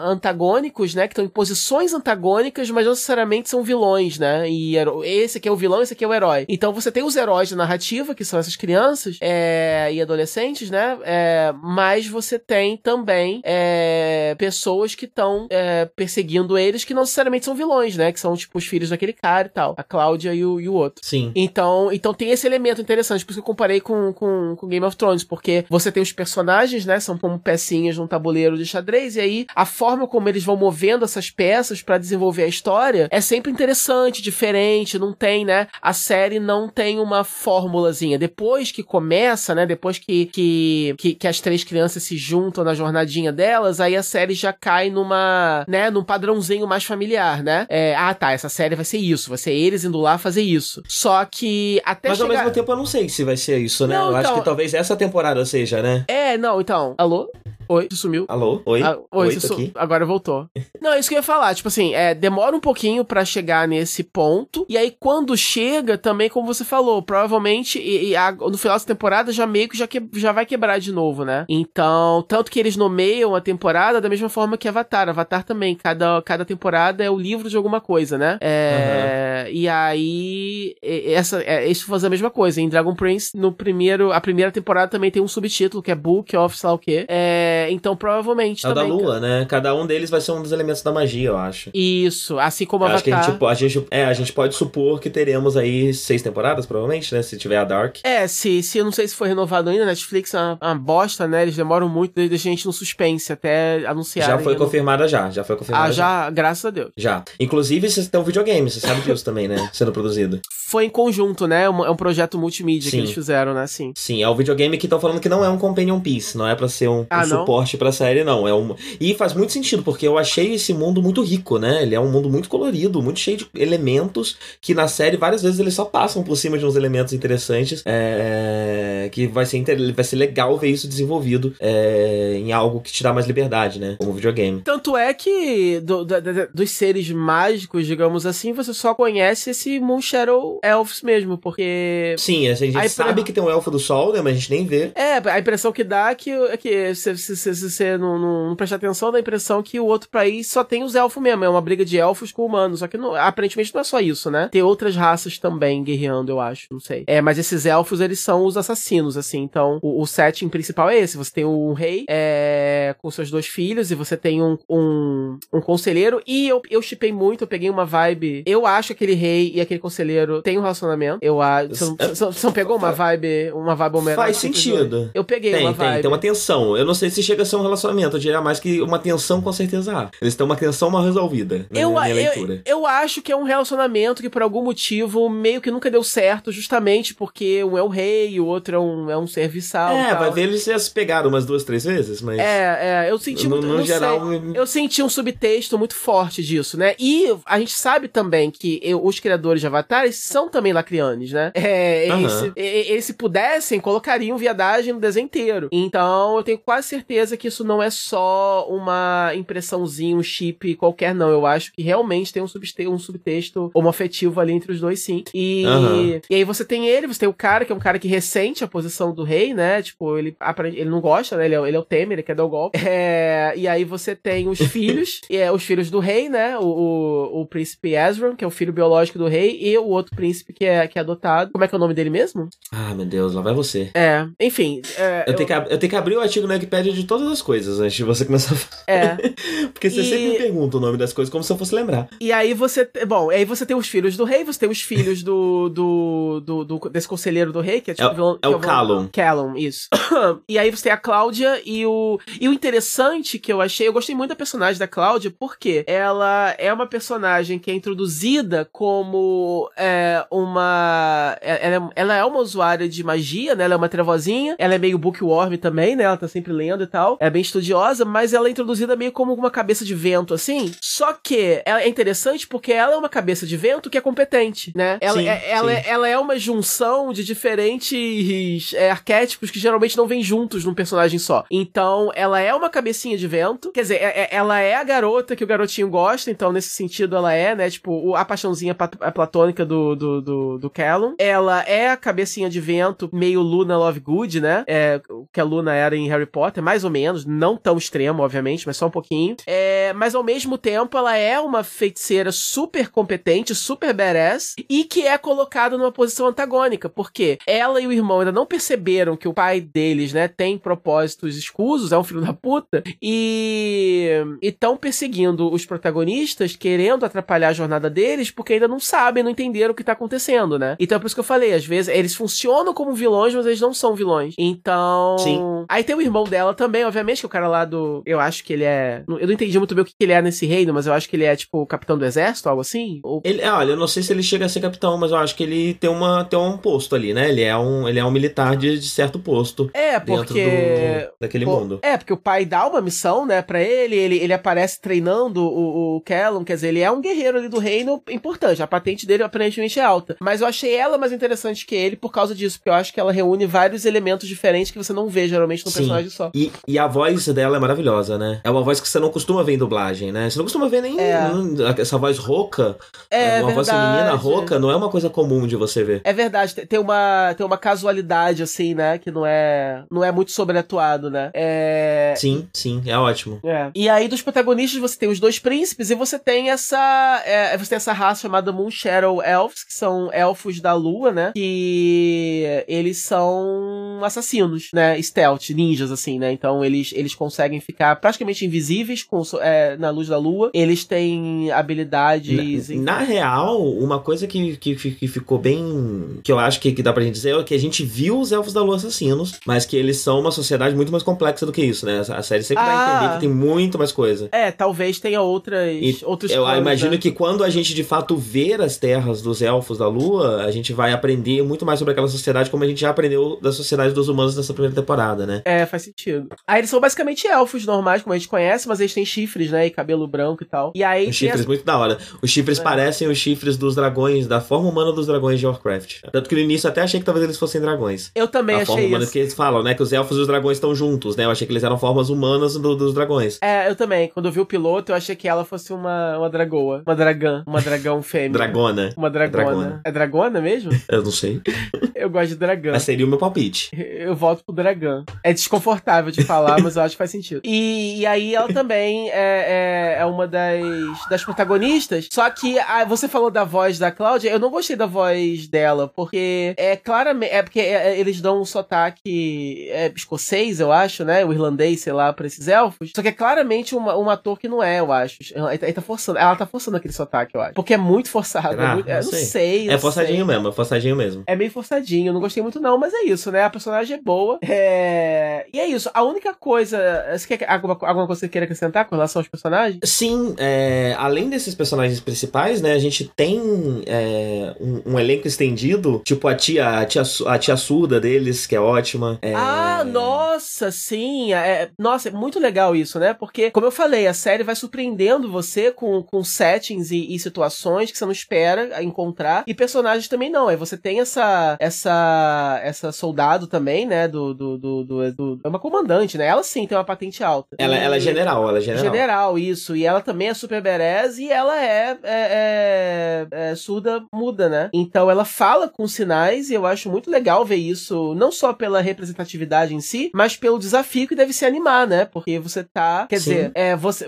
antagônicos, né? Que estão em posições antagônicas, mas não necessariamente são vilões, né? E esse aqui é o vilão, esse aqui é o herói. Então você tem os heróis da narrativa, que são essas crianças é, e adolescentes, né? É, mas você tem também é, pessoas que estão é, perseguindo eles que não necessariamente são vilões, né? Que são, tipo, os filhos daquele cara e tal. A Cláudia e o, e o outro. Sim. Então, então tem esse elemento interessante, por isso que eu comparei com, com, com Game of Thrones, porque você tem os personagens, né? São como pecinhas num tabuleiro de xadrez, e aí a forma como eles vão movendo essas peças para desenvolver a história é sempre interessante, diferente, não tem, né? A série não tem uma fórmulazinha. Depois que começa, né? Depois que, que, que, que, as três crianças se juntam na jornadinha delas, aí a série já cai numa, né? Num padrãozinho mais familiar, né? É, ah, tá, essa série vai ser isso, vai ser eles indo lá fazer isso. Só que até Mas chegar... ao mesmo tempo eu não sei se vai ser isso, né? Não, eu então... acho que talvez essa temporada seja, né? É, não, então. Alô? Oi, você sumiu. Alô? Oi? Ah, oi, oi su... agora voltou. Não, é isso que eu ia falar. Tipo assim, é, demora um pouquinho para chegar nesse ponto. E aí, quando chega, também, como você falou, provavelmente e, e a, no final dessa temporada já meio que já, que já vai quebrar de novo, né? Então, tanto que eles nomeiam a temporada da mesma forma que Avatar. Avatar também, cada, cada temporada é o livro de alguma coisa, né? É, uhum. E aí, essa, é, isso faz a mesma coisa. Em Dragon Prince, no primeiro, a primeira temporada também tem um subtítulo que é Book of, sei lá o quê. É, é, então provavelmente é o da Lua, né? Cada um deles vai ser um dos elementos da magia, eu acho. Isso, assim como a Avatar. Acho que a gente, a, gente, é, a gente pode supor que teremos aí seis temporadas, provavelmente, né? Se tiver a Dark. É, se, se eu não sei se foi renovado ainda, Netflix é uma, uma bosta, né? Eles demoram muito, deixam a gente no suspense até anunciar. Já foi confirmada já, já foi confirmada. Ah, já, já, graças a Deus. Já. Inclusive, vocês têm um videogame, você sabe disso também, né? Sendo produzido. Foi em conjunto, né? É um, é um projeto multimídia Sim. que eles fizeram, né? Sim. Sim, é o videogame que estão falando que não é um companion piece, não é para ser um, ah, um suporte pra série, não. É um... E faz muito sentido, porque eu achei esse mundo muito rico, né? Ele é um mundo muito colorido, muito cheio de elementos que na série várias vezes eles só passam por cima de uns elementos interessantes. É... Que vai ser, inter... vai ser legal ver isso desenvolvido é... em algo que te dá mais liberdade, né? Como videogame. Tanto é que do, do, do, dos seres mágicos, digamos assim, você só conhece esse Moon Shadow Elves mesmo, porque. Sim, a gente a sabe que tem um elfo do sol, né? Mas a gente nem vê. É, a impressão que dá é que, é que se, se, se, se você não, não, não prestar atenção, dá a impressão que o outro país só tem os elfos mesmo. É uma briga de elfos com humanos. Só que não, aparentemente não é só isso, né? Tem outras raças também guerreando, eu acho. Não sei. É, mas esses elfos, eles são os assassinos, assim. Então, o, o setting principal é esse. Você tem um rei é, com seus dois filhos e você tem um, um, um conselheiro. E eu, eu chipei muito, eu peguei uma vibe. Eu acho que aquele rei e aquele conselheiro têm um relacionamento. Eu acho. Você, não pegou uma vibe, uma vibe Faz sentido. Eu peguei tem, uma tem, vibe. Tem uma tensão. Eu não sei se chega a ser um relacionamento. Eu diria mais que uma tensão com certeza há. Eles têm uma tensão mal resolvida na eu, minha eu, leitura. Eu, acho que é um relacionamento que por algum motivo meio que nunca deu certo, justamente porque um é o rei o outro é um, é um serviçal. É, vai ver eles já se pegaram umas duas, três vezes, mas. É, é, eu senti no, muito. No geral. Sei, eu senti um subtexto muito forte disso, né? E a gente sabe também que eu, os criadores de Avatar são também lacrianes, né? É, eles, se- e- e- eles, se pudessem, colocariam viadagem no desenho inteiro. Então, eu tenho quase certeza que isso não é só uma impressãozinha, um chip qualquer, não. Eu acho que realmente tem um, subte um subtexto homoafetivo ali entre os dois, sim. E, Aham. e aí você tem ele, você tem o cara, que é um cara que ressente a posição do rei, né? Tipo, ele, ele não gosta, né? Ele é, ele é o Temer, ele quer dar o golpe. É, e aí você tem os filhos, e é, os filhos do rei, né? O, o, o príncipe Ezra, que é o filho biológico do rei, e o outro príncipe que é, que é adotado. Como é que é o nome dele mesmo? Ah, meu Deus, lá vai você. É, enfim. É, Eu, tenho que, eu tenho que abrir o artigo na Wikipedia de todas as coisas antes de você começar a falar. é. Porque você E- sempre me pergunta o nome das coisas como se eu fosse lembrar. E aí você. Bom, aí você tem os filhos do rei, você tem os filhos do. do, do, do- desse conselheiro do rei, que é tipo. É- vilão- é o Callum. Callum, isso. e aí você tem a Cláudia e o. E o interessante que eu achei, eu gostei muito da personagem da Cláudia, porque ela é uma personagem que é introduzida como é, uma. é- Ela é, ela é uma usuária de magia, né? Ela é uma trevozinha. Ela é meio bookworm também, né? Ela tá sempre lendo e tal. É bem estudiosa, mas ela é introduzida meio como uma cabeça de vento, assim. Só que ela é interessante porque ela é uma cabeça de vento que é competente, né? Ela, Sim, é, ela, sim. é- ela é uma junção de diferentes é, arquétipos que geralmente não vêm juntos num personagem só. Então, ela é uma cabecinha de vento. Quer dizer, é- é- ela é a garota que o garotinho gosta, então nesse sentido ela é, né? Tipo, a paixãozinha a platônica do, do, do, do Callum. Ela é a cabecinha de vento, meio Luna Lovegood, né? É, o que a Luna era em Harry Potter, mais ou menos. Não tão extremo, obviamente, mas só um pouquinho. É, mas ao mesmo tempo, ela é uma feiticeira super competente, super badass, e que é colocada numa posição antagônica, porque ela e o irmão ainda não perceberam que o pai deles, né, tem propósitos escusos, é um filho da puta, e estão perseguindo os protagonistas, querendo atrapalhar a jornada deles, porque ainda não sabem, não entenderam o que tá acontecendo, né? Então é por isso que eu falei, às vezes eles funcionam como vilões, mas eles não são vilões. Então. Sim. Aí tem o irmão dela também, obviamente, que o cara lá do. Eu acho que ele é. Eu não entendi muito bem o que ele é nesse reino, mas eu acho que ele é, tipo, capitão do exército, algo assim. Ou... Ele, é, olha, eu não sei se ele chega a ser capitão, mas eu acho que ele tem, uma, tem um posto ali, né? Ele é um, ele é um militar de, de certo posto É, dentro porque. do, daquele Pô, mundo. É, porque o pai dá uma missão, né, pra ele, ele, ele aparece treinando o, o Callum, quer dizer, ele é um guerreiro ali do reino importante, a patente dele aparentemente é alta. Mas eu achei ela mais interessante que ele por causa disso, porque eu acho que ela reúne vários elementos diferentes que você não vê geralmente num Sim. personagem só. E, e a voz dela é maravilhosa, né? É uma voz que você não costuma ver em dublagem, né? Você não costuma ver nem É. essa voz rouca. É, uma voz verdade. feminina rouca não é uma coisa comum de você ver. É verdade, tem- tem uma, tem uma casualidade, assim, né? Que não é, não é muito sobreatuado, né? É. Sim, sim, é ótimo. É. E aí, dos protagonistas, você tem os dois príncipes e você tem essa. é, você tem essa raça chamada Moon Shadow Elves, que são elfos da lua, né? Que eles são assassinos, né? Stealth, ninjas, assim, né? Então eles, eles conseguem ficar praticamente invisíveis com, é, na luz da lua. Eles têm habilidades. Na, na real, uma coisa que, que, que ficou bem. que eu acho que, que dá pra gente dizer é que a gente viu os Elfos da Lua assassinos, mas que eles são uma sociedade muito mais complexa do que isso, né? A série sempre vai Ah. entender que tem muito mais coisa. É, talvez tenha outras. E outros eu planos, imagino né? que quando a gente de fato ver as terras dos elfos da lua, a gente vai aprender muito mais sobre aquela sociedade, como a gente já aprendeu da sociedade dos humanos nessa primeira temporada, né? É, faz sentido. Aí eles são basicamente elfos normais, como a gente conhece, mas eles têm chifres, né? E cabelo branco e tal. E aí. Os tem chifres essa- muito da hora. Os chifres É. parecem os chifres dos dragões, da forma humana dos dragões de Warcraft. Tanto que no início até achei que talvez eles fossem dragões. Eu também a forma achei humana isso. que eles falam, né? Que os elfos e os dragões estão juntos, né? Eu achei que eles eram formas humanas do- dos dragões. É, eu também. Quando eu vi o piloto, eu achei que ela fosse uma, uma dragoa. Uma dragã. Uma dragão fêmea. Dragona. Uma dragona. Dragona. É dragona mesmo? Eu não sei. Eu gosto de dragão. Mas seria o meu palpite. Eu volto pro dragão. É desconfortável de falar, mas eu acho que faz sentido. E, e aí ela também é, é, é uma das, das protagonistas. Só que ah, você falou da voz da Cláudia, eu não gostei da voz dela, porque é claramente. É porque é, eles dão um sotaque é, escocês, eu acho, né? O irlandês, sei lá, pra esses elfos. Só que é claramente uma, um ator que não é, eu acho. Ele tá, ele tá forçando. Ela tá forçando aquele sotaque, eu acho. Porque é muito forçado. É muito- eu Não não sei. sei. É forçadinho sei. mesmo, é forçadinho mesmo. É meio forçadinho. Não gostei muito, não, mas é isso, né? A personagem é boa. É... E é isso. A única coisa. Você quer alguma, alguma coisa que você queira acrescentar com relação aos personagens? Sim, é, além desses personagens principais, né? A gente tem é, um, um, elenco estendido, tipo a tia, a tia, a tia surda deles, que é ótima. É... Ah, nossa, sim. É, nossa, é muito legal isso, né? Porque, como eu falei, a série vai surpreendendo você com, com settings e, e situações que você não espera encontrar. E personagens também não. Aí você tem essa essa essa soldado também, né? Do, do, do, do, do é uma comandante, né? Ela sim tem uma patente alta. Ela, ela é general, ela é general. General, isso. E ela também é super berez e ela é, é, é, é surda muda, né? Então ela fala com sinais e eu acho muito legal ver isso, não só pela representatividade em si, mas pelo desafio que deve se animar, né? Porque você tá. Quer Sim. dizer, é, você,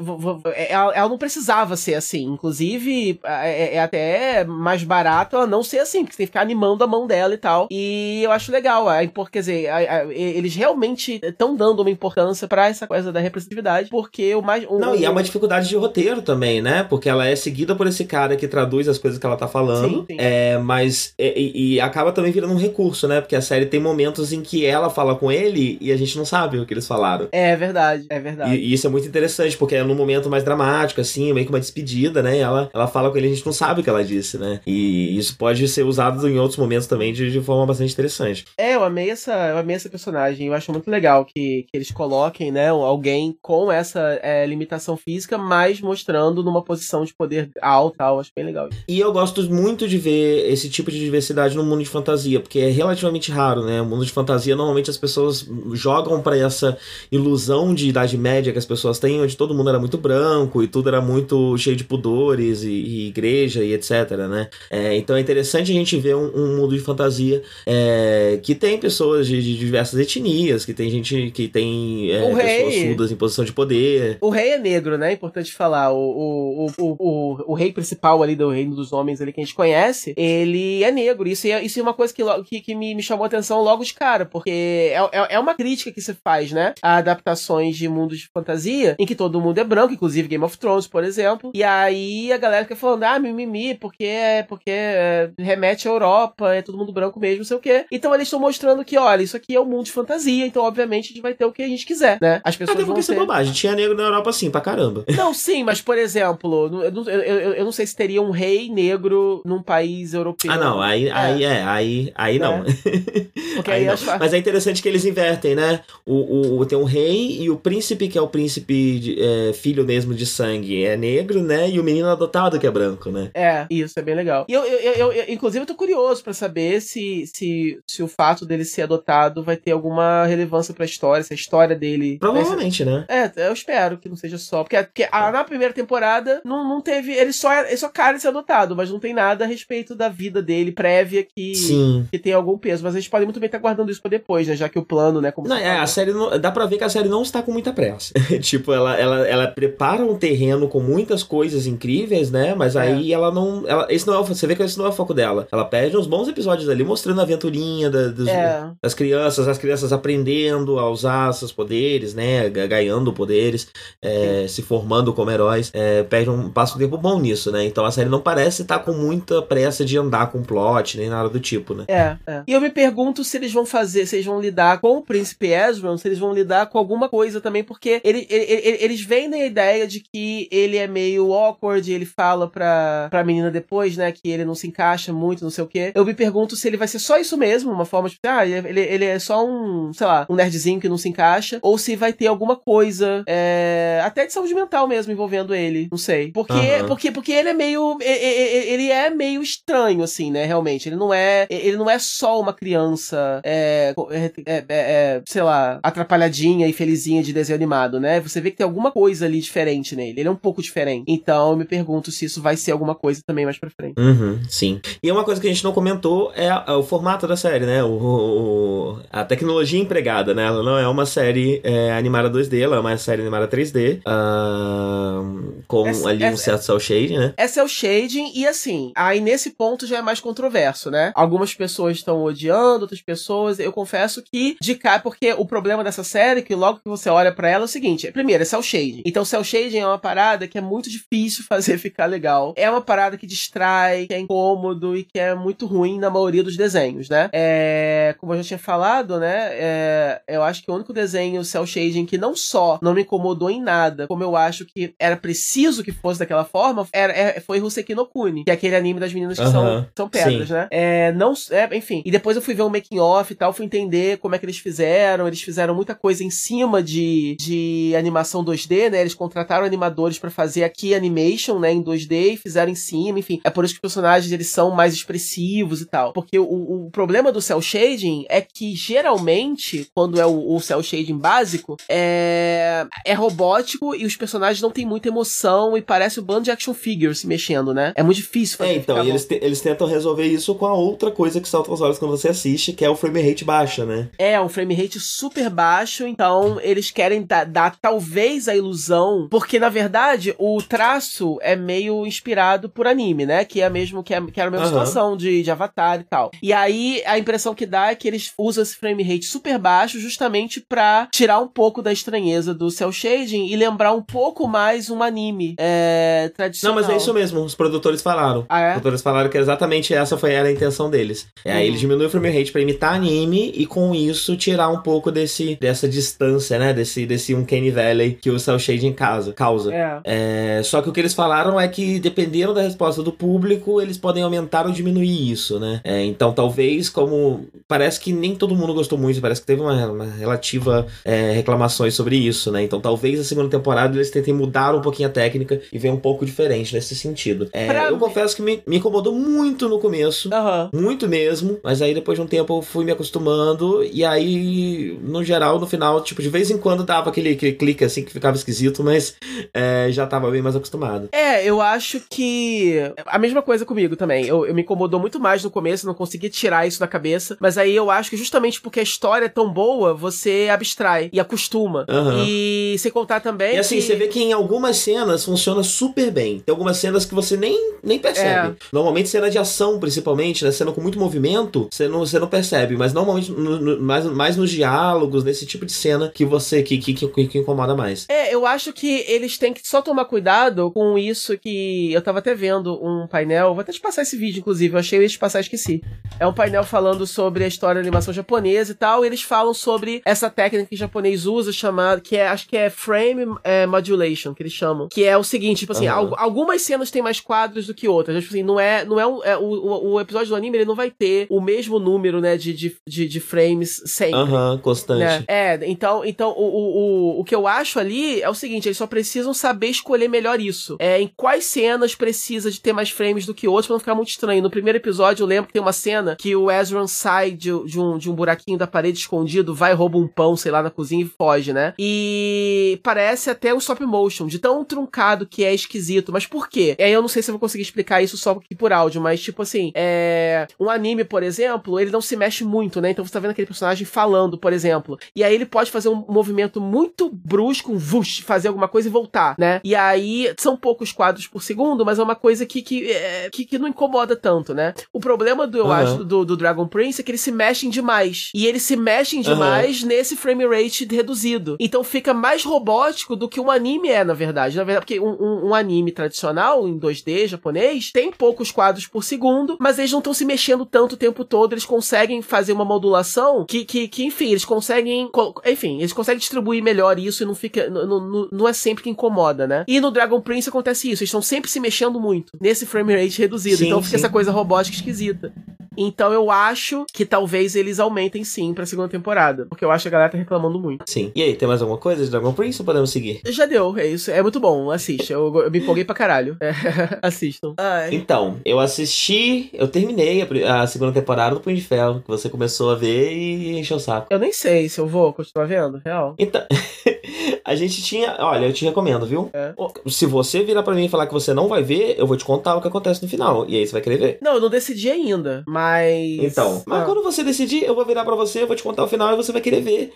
é, ela, ela, não precisava ser assim. Inclusive, é, é, até mais barato ela não ser assim, porque você tem que ficar animando a mão dela e tal. E eu acho legal, porque, quer dizer, eles realmente estão dando uma importância para essa coisa da representatividade, porque o mais. O, não, o, e é uma dificuldade de roteiro também, né? Porque ela é seguida por esse cara que traduz as coisas que ela tá falando. Sim, sim. É, mas. E, e, acaba também virando um recurso, né? Porque a série tem momentos em que ela fala com ele e a gente não sabe o que eles falaram. É verdade, é verdade. E, e isso é muito interessante, porque é num momento mais dramático, assim, meio que uma despedida, né? ela, ela fala com ele e a gente não sabe o que ela disse, né? E isso pode ser usado em outros momentos também de, de forma bastante interessante. É, eu amei essa, eu amei essa personagem. Eu acho muito legal que, que eles coloquem, né, alguém com essa é, limitação física, mas mostrando numa posição de poder alta, eu acho bem legal. E eu gosto muito de ver esse tipo de diversidade no mundo de fantasia, porque é relativamente raro, né? O mundo de fantasia, normalmente as pessoas jogam para essa ilusão de idade média que as pessoas têm, onde todo mundo era muito branco e tudo era muito cheio de pudores e, e igreja e etc, né? É, então é interessante a gente ver um, um mundo de fantasia é, que tem pessoas de, de, diversas etnias, que tem gente que tem é, pessoas surdas em posição de poder. O rei é negro, né? Importante falar. O, o, o, o, o rei principal ali do reino dos homens ali que a gente conhece, ele é negro. Isso é, isso é uma coisa que, que, que me, me chamou a atenção logo de cara, porque é, é, é, uma crítica que se faz, né? A adaptações de mundos de fantasia, em que todo mundo é branco, inclusive Game of Thrones, por exemplo. E aí a galera fica falando, ah, mimimi, porque é porque é, remete à Europa, é todo mundo branco mesmo, não sei o quê. Então eles estão mostrando que, olha, isso aqui é um mundo de fantasia, então obviamente a gente vai ter o que a gente quiser, né? As pessoas Até porque isso é bobagem, tinha negro na Europa sim, pra caramba. Não, sim, mas por exemplo, eu, eu, eu, eu não sei se teria um rei negro num país europeu. Ah, não, aí é, aí, é, aí, aí não. É. Porque aí, aí não. Mas é interessante que eles invertem, né? O, o, tem um rei e o príncipe, que é o príncipe de, é, filho mesmo de sangue, é negro, né? E o menino adotado que é branco, né? É, isso, é bem legal. E eu, eu, eu, eu inclusive, eu tô curioso para saber se, se, se o fato dele ser adotado vai ter alguma relevância pra história, se a história dele. Provavelmente, né? É, eu espero que não seja só. Porque, porque a, na primeira temporada não, não teve. Ele só, ele só cara de ser adotado, mas não tem nada a respeito da vida dele prévia que, Sim. que tem algum peso. Mas a gente pode muito bem estar guardando isso pra depois, né? Já que o plano, né? Como não, é, a série não, dá pra ver que a série não está com muita pressa. tipo, ela, ela, ela prepara um terreno com muitas coisas incríveis, né? Mas é. aí ela não. Ela, esse não é, você vê que esse não é o foco dela. Ela perde uns bons episódios ali mostrando a aventurinha da, dos, é. das crianças, as crianças aprendendo a usar seus poderes, né? Ganhando poderes, é, se formando como heróis. É, perde um, passa um tempo bom nisso, né? Então a série não parece estar com muita pressa de andar com plot, nem nada do tipo, né? É, é. E eu me pergunto se eles vão fazer, se eles vão lidar com o príncipe Ezra, se eles vão lidar com alguma coisa também, porque ele, ele, ele, eles vendem a ideia de que ele é meio awkward, ele fala pra, pra menina depois, né, que ele não se encaixa muito, não sei o quê. Eu me pergunto se ele vai ser só isso mesmo, uma forma de, ah, ele, ele é só um, sei lá, um nerdzinho que não se encaixa, ou se vai ter alguma coisa, é, até de saúde mental mesmo envolvendo ele, não sei. Porque, uhum. porque, porque ele é meio, ele é meio estranho, assim, né, realmente. Ele não é, ele não é só uma criança, é, é, é, é sei lá, atrapalhadinha e felizinha de desenho animado, né? Você vê que tem alguma coisa ali diferente nele. Ele é um pouco diferente. Então eu me pergunto se isso vai ser alguma coisa também mais pra frente. Uhum, sim. E uma coisa que a gente não comentou é, o formato da série, né? O, o, a tecnologia empregada, né? Ela não é uma série é, animada 2D, ela é uma série animada 3D. Uh, com essa, ali essa, um certo cel shading, né? É cel shading e assim, aí nesse ponto já é mais controverso, né? Algumas pessoas estão odiando, outras pessoas. Eu confesso que de cá, porque o problema dessa série, que logo que você olha para ela, é o seguinte: primeiro, é cel shading. Então, cel shading é uma parada que é muito difícil fazer ficar legal. É uma parada que distrai, que é incômodo e que é muito ruim na maioria dos desenhos, né? É, como eu já tinha falado, né? É, eu acho que o único desenho cel shading que não só não me incomodou em nada, como eu acho que era preciso que fosse daquela forma, era, é, foi Huseki no Kuni, que é aquele anime das meninas que são, são pedras, sim. né? É, não, é, enfim. E depois eu fui ver um making off e tal, fui entender como é que eles fizeram. Eles fizeram muita coisa em cima de, de animação 2D, né? Eles contrataram animadores para fazer aqui animation, né, em 2D e fizeram em cima, enfim. É por isso que os personagens eles são mais expressivos e tal. Porque o, o problema do cel shading é que geralmente, quando é o, o cel shading básico, é, é robótico e os personagens não têm muita emoção e parece o um bando de action figures se mexendo, né? É muito difícil fazer É, então, e eles, te, eles tentam resolver isso com a outra coisa que salta aos olhos quando você assiste, que é o frame rate baixo, né? É, um frame rate super baixo, então eles querem dar, dar talvez a ilusão, porque na verdade o traço é meio inspirado por anime, né? Que é mesmo que, é, que era a mesma uhum. situação de, de Avatar e tal. E aí a impressão que dá é que eles usam esse frame rate super baixo justamente pra tirar um pouco da estranheza do cel shading e lembrar um pouco mais um anime é, tradicional. Não, mas é isso mesmo, os produtores falaram. Ah, é? Os produtores falaram que exatamente essa foi a intenção deles. É, uhum. aí eles diminuem o frame rate pra imitar anime e com isso tirar um pouco desse, dessa distância, né? Desse, desse Uncanny Valley que o cel shading causa. causa. É. É, só que o que eles falaram é que dependendo da resposta do público, eles podem aumentar ou diminuir isso, né? É, então talvez como parece que nem todo mundo gostou muito, parece que teve uma, uma relativa é, reclamações sobre isso, né? Então talvez a segunda temporada eles tentem mudar um pouquinho a técnica e ver um pouco diferente nesse sentido. É, eu mim... confesso que me, me, incomodou muito no começo, uhum. muito mesmo, mas aí depois de um tempo eu fui me acostumando e aí no geral no final tipo de vez em quando dava aquele, aquele clique assim que ficava esquisito, mas é, já tava bem mais acostumado. É, eu acho que a mesma coisa comigo também. Eu, eu me incomodou muito mais no começo, não consegui tirar isso da cabeça, mas aí eu acho que justamente porque a história é tão boa, você abstrai e acostuma. Uhum. E sem contar também. E assim, que... você vê que em algumas cenas funciona super bem. Tem algumas cenas que você nem, nem percebe. É. Normalmente cena de ação, principalmente, né? Cena com muito movimento, você não, você não percebe. Mas normalmente, no, no, mais, mais nos diálogos, nesse tipo de cena, que você que, que, que, que incomoda mais. É, eu acho que eles têm que só tomar cuidado com isso que eu tava até vendo um painel. Vou até te passar esse vídeo, inclusive. Eu achei eu ia te passar, esqueci. É um painel falando sobre a história da animação japonesa e tal. E eles falam sobre essa técnica que o japonês usa, chamada, que é, acho que é frame é, modulation, que eles chamam. Que é o seguinte, tipo assim, Aham. algumas cenas têm mais quadros do que outras. Tipo assim, não é, não é, um, é o, o, episódio do anime, ele não vai ter o mesmo número, né, de, de, de, de frames sempre. Aham, constante. Né? É, então, então o, o, o, o que eu acho ali é o seguinte, eles só precisam saber escolher melhor isso. É, em quais cenas precisa de ter mais frames do que outros pra não ficar muito estranho. No primeiro episódio, eu lembro que tem uma cena que o Ezra sai de, de, um, de um buraquinho da parede escondido, vai, rouba um pão, sei lá, na cozinha e foge, né? E parece até um stop motion, de tão truncado que é esquisito. Mas por quê? E aí eu não sei se eu vou conseguir explicar isso só aqui por áudio, mas tipo assim, é... um anime, por exemplo, ele não se mexe muito, né? Então você tá vendo aquele personagem falando, por exemplo. E aí ele pode fazer um movimento muito brusco, um vush, fazer alguma coisa e voltar, né? E aí são poucos quadros por segundo, mas é uma coisa que, que, é, que, que não incomoda tanto, né? O problema do, eu Uhum. acho, do, do Dragon Prince é que eles se mexem demais. E eles se mexem demais nesse frame rate reduzido. Então fica mais robótico do que um anime é, na verdade. Na verdade, porque um, um, um anime tradicional, em 2D, japonês, tem poucos quadros por segundo, mas eles não estão se mexendo tanto o tempo todo. Eles conseguem fazer uma modulação que, que, que enfim, eles conseguem. co- Enfim, eles conseguem distribuir melhor isso e não fica. Não, não, não é sempre que incomoda, né? E no Dragon Prince acontece isso. Eles estão sempre se mexendo muito nesse frame rate reduzido. Sim, então fica sim. essa coisa robótica esquisita. Então eu acho que talvez eles aumentem sim pra segunda temporada. Porque eu acho que a galera tá reclamando muito. Sim. E aí, tem mais alguma coisa de Dragon Prince ou podemos seguir? Já deu, é isso. É muito bom, assiste. Eu, eu me empolguei pra caralho. É, assistam. Ai. Então, eu assisti, eu terminei a, a segunda temporada do Punho de Ferro, que você começou a ver e encheu o saco. Eu nem sei se eu vou continuar vendo, real. Então, a gente tinha. Olha, eu te recomendo, viu? É. Se você virar pra mim e falar que você não vai ver, eu vou te contar o que acontece no final. E aí você vai querer ver. Não, eu não decidi ainda, mas. Então, mas Ah. quando você decidir, eu vou virar pra você, eu vou te contar o final e você vai querer ver.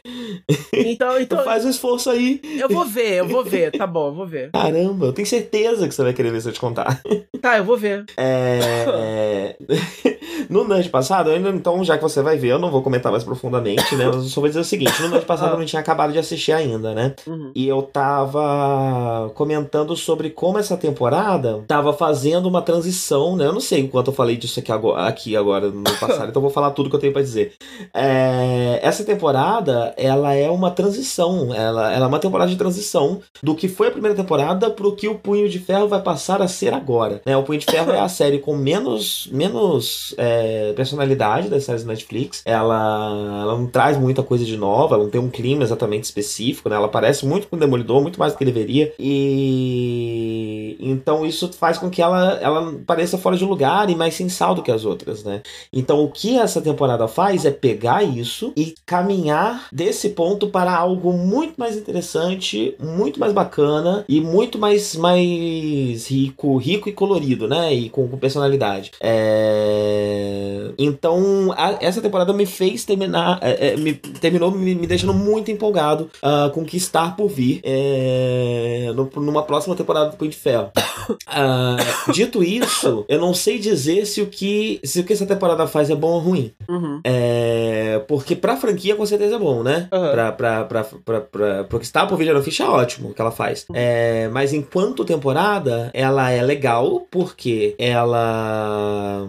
Então, Então então. faz um esforço aí. Eu vou ver, eu vou ver. Tá bom, eu vou ver. Caramba, eu tenho certeza que você vai querer ver se eu te contar. Tá, eu vou ver. É... no Nudge passado, ainda, então, já que você vai ver, eu não vou comentar mais profundamente, né? Mas eu só vou dizer o seguinte: no Nudge passado Ah. eu não tinha acabado de assistir ainda, né? Uhum. E eu tava comentando sobre como essa temporada tava fazendo uma transição, né? Eu não sei o quanto eu falei disso aqui agora, aqui agora no passado, então eu vou falar tudo que eu tenho pra dizer. É, essa temporada, ela é uma transição, ela, ela é uma temporada de transição do que foi a primeira temporada pro que o Punho de Ferro vai passar a ser agora. Né? O Punho de Ferro é a série com menos, menos é, personalidade das séries da Netflix. Ela, ela não traz muita coisa de nova, ela não tem um clima exatamente específico, né? Ela parece muito com o Demolidor, muito mais do que deveria. E então isso faz com que ela, ela pareça fora de lugar e mais sem sal do que as outras, né? Então o que essa temporada faz é pegar isso e caminhar desse ponto para algo muito mais interessante, muito mais bacana e muito mais, mais rico, rico e colorido, né? E com, com personalidade. É... Então a, essa temporada me fez terminar, é, é, me, terminou me, me deixando muito empolgado uh, com o que está por vir é, no, numa próxima temporada do Punho de Ferro. Uh, dito isso, eu não sei dizer se o que se o que essa temporada faz é bom ou ruim. Uhum. É, porque pra franquia com certeza é bom, né? Uhum. Pra, pra, pra, pra, pra, que está por vir no Fish é ótimo o que ela faz. É, mas enquanto temporada, ela é legal porque ela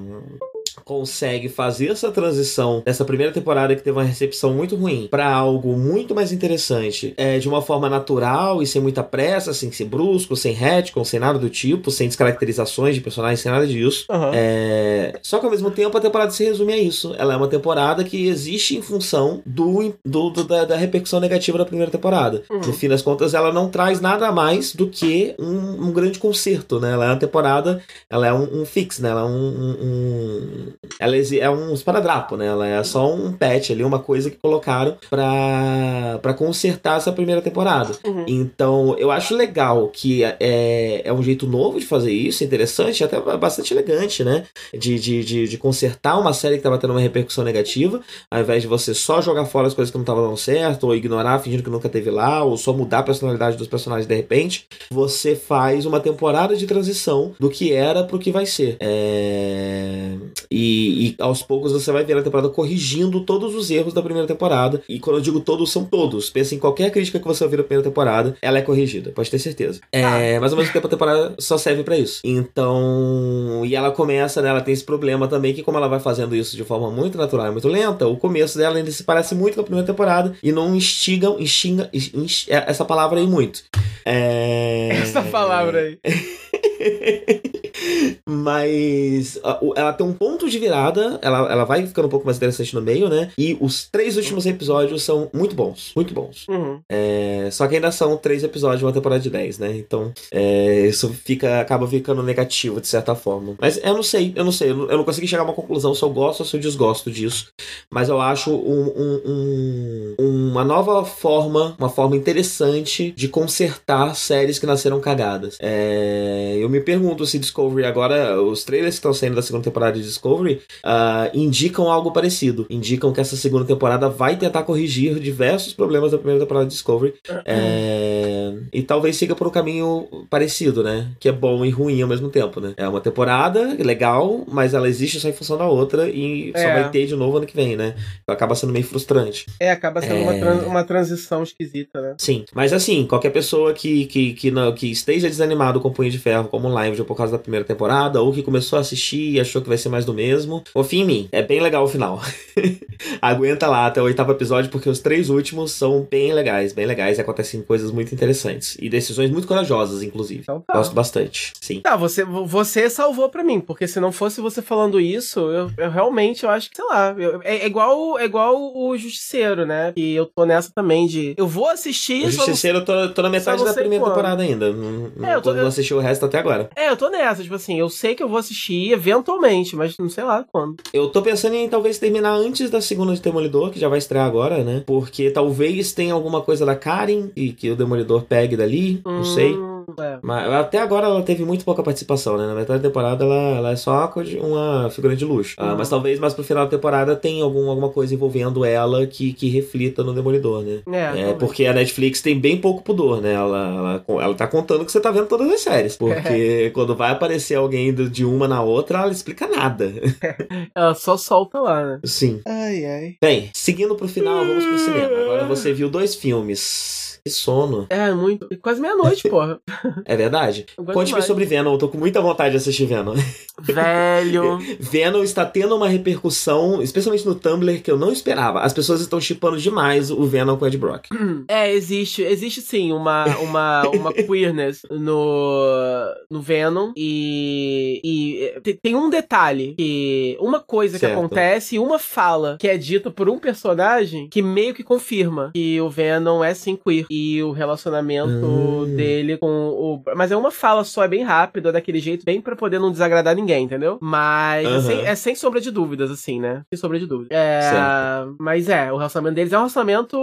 consegue fazer essa transição dessa primeira temporada que teve uma recepção muito ruim para algo muito mais interessante, é, de uma forma natural e sem muita pressa, sem ser brusco, sem retcon, sem nada do tipo, sem descaracterizações de personagens, sem nada disso. Uhum. É, só que ao mesmo tempo a temporada se resume a isso. Ela é uma temporada que existe em função do, do, do da, da, repercussão negativa da primeira temporada. Uhum. No fim das contas, ela não traz nada mais do que um, um grande concerto, né? Ela é uma temporada, ela é um, um fix, né? Ela é um, um ela é um esparadrapo, né? Ela é só um patch ali, uma coisa que colocaram pra, pra consertar essa primeira temporada. Uhum. Então, eu acho legal que é, é um jeito novo de fazer isso, interessante, até bastante elegante, né? De, de, de, de consertar uma série que tava tendo uma repercussão negativa, ao invés de você só jogar fora as coisas que não estavam dando certo, ou ignorar, fingindo que nunca teve lá, ou só mudar a personalidade dos personagens de repente, você faz uma temporada de transição do que era pro que vai ser. É... E, e, aos poucos você vai ver a temporada corrigindo todos os erros da primeira temporada. E quando eu digo todos, são todos. Pensa em qualquer crítica que você ouvir da primeira temporada, ela é corrigida, pode ter certeza. É, mas ao mesmo tempo a temporada só serve para isso. Então. E ela começa, né? Ela tem esse problema também, que como ela vai fazendo isso de forma muito natural e muito lenta, o começo dela ainda se parece muito com a primeira temporada e não instigam, instinga, inst, é, essa palavra aí muito. É... Essa palavra aí. Mas ela tem um ponto de virada, ela, ela vai ficando um pouco mais interessante no meio, né? E os três últimos episódios são muito bons, muito bons. Uhum. É, só que ainda são três episódios de uma temporada de 10, né? Então, é, isso fica, acaba ficando negativo de certa forma. Mas eu não sei, eu não sei, eu não, eu não consegui chegar a uma conclusão se eu gosto ou se eu desgosto disso. Mas eu acho um, um, um, uma nova forma, uma forma interessante de consertar séries que nasceram cagadas. É, eu me pergunto se Discovery agora, os trailers que estão saindo da segunda temporada de Discovery, uh, indicam algo parecido. Indicam que essa segunda temporada vai tentar corrigir diversos problemas da primeira temporada de Discovery. É, e talvez siga por um caminho parecido, né? Que é bom e ruim ao mesmo tempo, né? É uma temporada legal, mas ela existe só em função da outra e É. só vai ter de novo ano que vem, né? Então acaba sendo meio frustrante. É, acaba sendo É. Uma, tran- uma transição esquisita, né? Sim, mas assim, qualquer pessoa que, que, que, não, que esteja desanimado com o Punho de Ferro como live por causa da primeira temporada, ou que começou a assistir e achou que vai ser mais do mesmo, confia em mim, é bem legal o final. Aguenta lá até o oitavo episódio, porque os três últimos são bem legais, bem legais, e acontecem coisas muito interessantes. E decisões muito corajosas, inclusive. Então tá. Gosto bastante, sim. Tá, você, você salvou pra mim, porque se não fosse você falando isso, eu, eu realmente eu acho que, sei lá, eu- é, é igual, é igual o Justiceiro, né? Que eu tô nessa também de. Eu vou assistir O. Justiceiro, eu tô, tô na metade não da primeira quando. temporada ainda. Não, não, É, eu tô- não assisti o resto até agora. É, eu tô nessa, tipo assim, eu sei que eu vou assistir eventualmente, mas não sei lá quando. Eu tô pensando em talvez terminar antes da segunda de Demolidor, que já vai estrear agora, né? Porque talvez tenha alguma coisa da Karen e que o Demolidor pegue dali, não sei. É. Mas até agora ela teve muito pouca participação, né? Na metade da temporada ela, ela é só uma figura de luxo. Ah, Uhum. mas talvez mais pro final da temporada tem algum, alguma coisa envolvendo ela que, que reflita no Demolidor, né? É, É, porque a Netflix tem bem pouco pudor, né? Ela, ela, ela tá contando que você tá vendo todas as séries. Porque quando vai aparecer alguém de uma na outra, ela explica nada. Ela só solta lá, né? Sim. Ai, ai. Bem, seguindo pro final, vamos pro cinema. Agora você viu dois filmes. Que sono. É, muito. Quase meia-noite, porra. É verdade? Conte-me sobre Venom, eu tô com muita vontade de assistir Venom. Velho. Venom está tendo uma repercussão, especialmente no Tumblr, que eu não esperava. As pessoas estão chipando demais o Venom com o Ed Brock. É, existe, existe sim uma, uma, uma queerness no, no Venom e, e tem, um detalhe que uma coisa que Certo. acontece e uma fala que é dita por um personagem que meio que confirma que o Venom é sim queer e o relacionamento Hum. dele com o mas é uma fala só, é bem rápido, é daquele jeito bem pra poder não desagradar ninguém, entendeu? Mas é, sem, é sem sombra de dúvidas assim, né? Sem sombra de dúvidas. É, mas é, o relacionamento deles é um relacionamento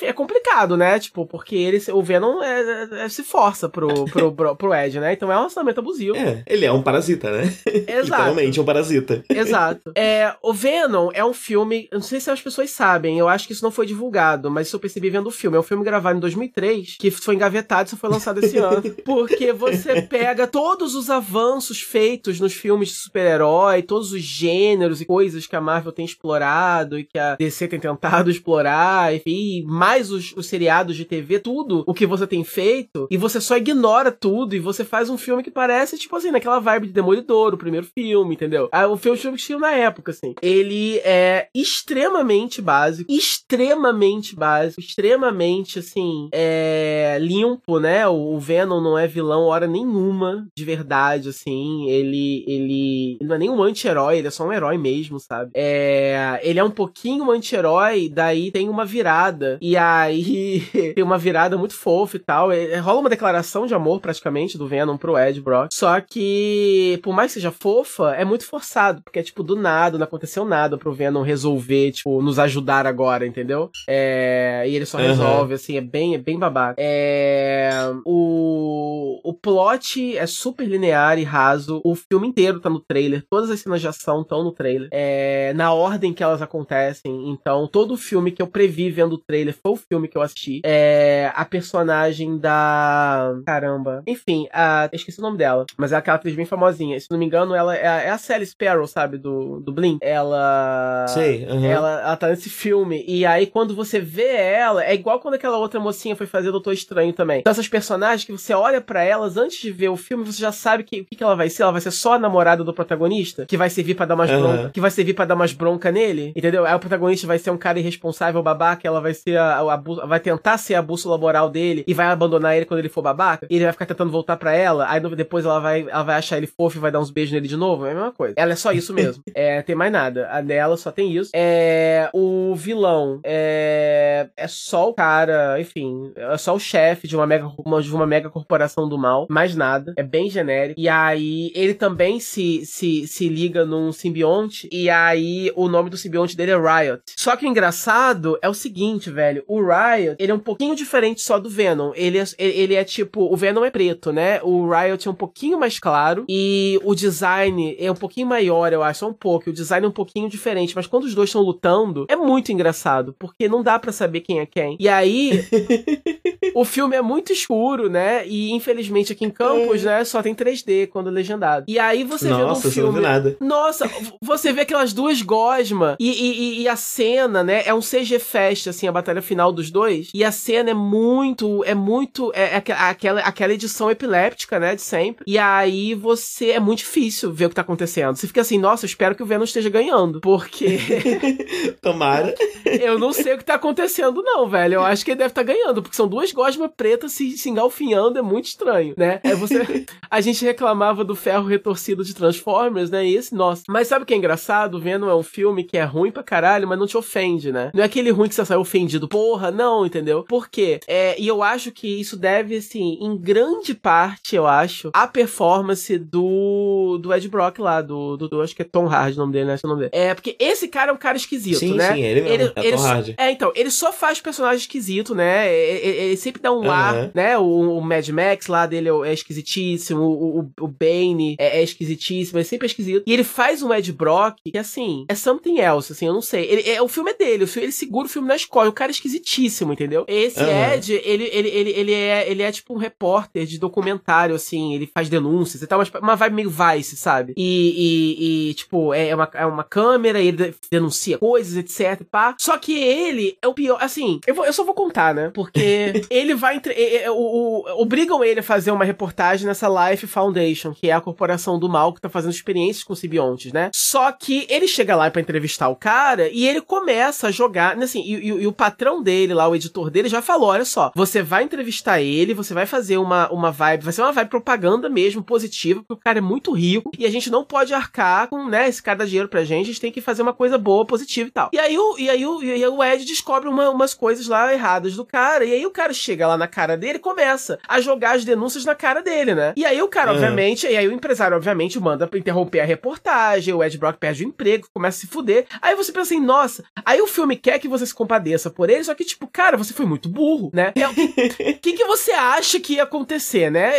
é, é complicado, né? Tipo, porque ele, o Venom é- é- se força pro, pro, pro, pro Ed, né? Então é um relacionamento abusivo. É, ele é um parasita, né? Exato. Literalmente um parasita. Exato. É, o Venom é um filme. Eu não sei se as pessoas sabem, eu acho que isso não foi divulgado, mas isso eu percebi vendo o filme. É um filme gravado em 2003, que foi engavetado e só foi lançado esse ano. Porque você pega todos os avanços feitos nos filmes de super-herói, todos os gêneros e coisas que a Marvel tem explorado e que a DC tem tentado explorar, enfim, mais os, os seriados de TV, tudo o que você tem feito, e você só ignora tudo e você faz um filme que parece, tipo assim, naquela vibe de Demolidor, o primeiro filme, entendeu? Ah, o filme, filme que tinha na época, assim. Ele é extremamente básico, extremamente básico, extremamente, assim, é, limpo, né? O, Venom não é vilão hora nenhuma, de verdade, assim. Ele, ele, ele não é nem um anti-herói, ele é só um herói mesmo, sabe? É, ele é um pouquinho um anti-herói, daí tem uma virada. E aí tem uma virada muito fofa e tal. É, rola uma declaração de amor, praticamente, do Venom pro Ed Brock. Só que, por mais que seja fofa, é muito forçado. Porque é tipo, do nada, não aconteceu nada pro Venom resolver, tipo, nos ajudar agora, entendeu? É, e ele só Aham. resolve, assim, é bem, é bem babaca. É, o, o plot é super linear e raso. O filme inteiro tá no trailer. Todas as cenas de ação estão no trailer. É, na ordem que elas acontecem. Então, todo o filme que eu previ vendo o trailer foi o filme que eu assisti. É, a personagem da. Caramba. Enfim, a, esqueci o nome dela. Mas é aquela atriz bem famosinha. Se não me engano, ela é, a- é a Sally Sparrow, sabe? Do, do Blink. Ela. Sei, aham. Ela, ela tá nesse filme. E aí, quando você vê ela, é igual quando aquela outra mocinha foi fazer Doutor Estranho também. Então, essas personagens que você olha pra elas antes de ver o filme, você já sabe que, o que, que ela vai ser. Ela vai ser só a namorada do protagonista, que vai servir pra dar umas Aham. bronca, que vai servir para dar umas bronca nele, entendeu? Aí o protagonista vai ser um cara irresponsável, babaca, ela vai ser a, a bú- vai tentar ser a bússola moral dele e vai abandonar ele quando ele for babaca. E ele vai ficar tentando voltar pra ela, aí depois ela vai, ela vai achar ele fofo e vai dar uns beijos nele de novo. É a mesma coisa. Ela é só isso mesmo. é, tem mais nada. A dela só tem isso. É, o vilão é, é só o cara, enfim, é só o chefe de uma mega, de uma mega corporação do mal, mais nada. É bem genérico. E aí ele também se, se, se liga num simbionte, e aí o nome do simbionte dele é Riot. Só que o engraçado é o seguinte, velho, o Riot, ele é um pouquinho diferente só do Venom. Ele é, ele é tipo, o Venom é preto, né? O Riot é um pouquinho mais claro, e o design é um pouquinho maior, eu acho, só um pouco. O design é um pouquinho diferente, mas quando os dois estão lutando, é muito engraçado, porque não dá pra saber quem é quem. E aí, o filme é muito escuro, né? E infelizmente aqui em Campos, né, só tem 3D quando legendado. E aí você vê Nossa, no você não filme. viu nada. Nossa, você vê aquelas duas gosmas e, e, e- a cena, né? É um CG Fest, assim, a batalha final dos dois. E a cena é muito, é muito, é, é aqu- aquela, aquela edição epiléptica, né? De sempre. E aí você, é muito difícil ver o que tá acontecendo. Você fica assim, nossa, eu espero que o Venom esteja ganhando. Porque Tomara. eu não sei o que tá acontecendo, não, velho. Eu acho que deve estar ganhando, porque são duas gosmas pretas se, se engalfinhando, é muito estranho, né? É você. A gente reclamava do ferro retorcido de Transformers, né? E esse, nossa. Mas sabe o que é engraçado? Venom é um filme que é ruim pra caralho, mas não te ofende, né? Não é aquele ruim que você saiu ofendido. Porra, não, entendeu? Por quê? É, e eu acho que isso deve, assim, em grande parte, eu acho, a performance do, do Ed Brock lá, do, do, do- Acho que é Tom Hardy o nome dele, né? Esse é o nome dele. É, porque esse cara é um cara esquisito, Sim, né? sim, ele mesmo. é Tom só- Hardy. é, então, ele só faz personagem esquisito, né? Ele, sempre dá um ar, né? O, o Mad Max lá dele é esquisitíssimo, o, o, o Bane é, é, esquisitíssimo, é sempre esquisito. E ele faz um Ed Brock que, assim, é something else, assim, eu não sei. Ele, é, o filme é dele, o filme, ele segura o filme na escola, o cara é esquisitíssimo, entendeu? Esse uhum. Ed, ele, ele, ele, ele, é, ele é tipo um repórter de documentário, assim, ele faz denúncias e tal, mas uma vibe meio Vice, sabe? E, e, e tipo, é uma, é uma câmera, ele denuncia coisas, etc, pá. Só que ele é o pior, assim, eu, vou, eu só vou contar, né? Porque ele vai entre. O, o, obrigam ele a fazer uma reportagem nessa Life Foundation, que é a corporação do mal que tá fazendo experiências com simbiontes, né? Só que ele chega lá para entrevistar o cara e ele começa a jogar, assim, e, e, e, o patrão dele lá, o editor dele, já falou: olha só, você vai entrevistar ele, você vai fazer uma, uma vibe, vai ser uma vibe propaganda mesmo, positiva, porque o cara é muito rico e a gente não pode arcar com, né, esse cara dá dinheiro pra gente, a gente tem que fazer uma coisa boa, positiva e tal. E aí o, e aí o, e aí o Ed descobre uma, umas coisas lá erradas do cara, e aí o cara chega lá na cara dele e começa a jogar as denúncias na cara dele, né? E aí o cara, uhum. obviamente, e aí o empresário, obviamente, manda interromper a reportagem, o Ed Brock perde o emprego, começa a se fuder. Aí você pensa assim, nossa, aí o filme quer que você se compadeça por ele, só que, tipo, cara, você foi muito burro, né? O que, que você acha que ia acontecer, né?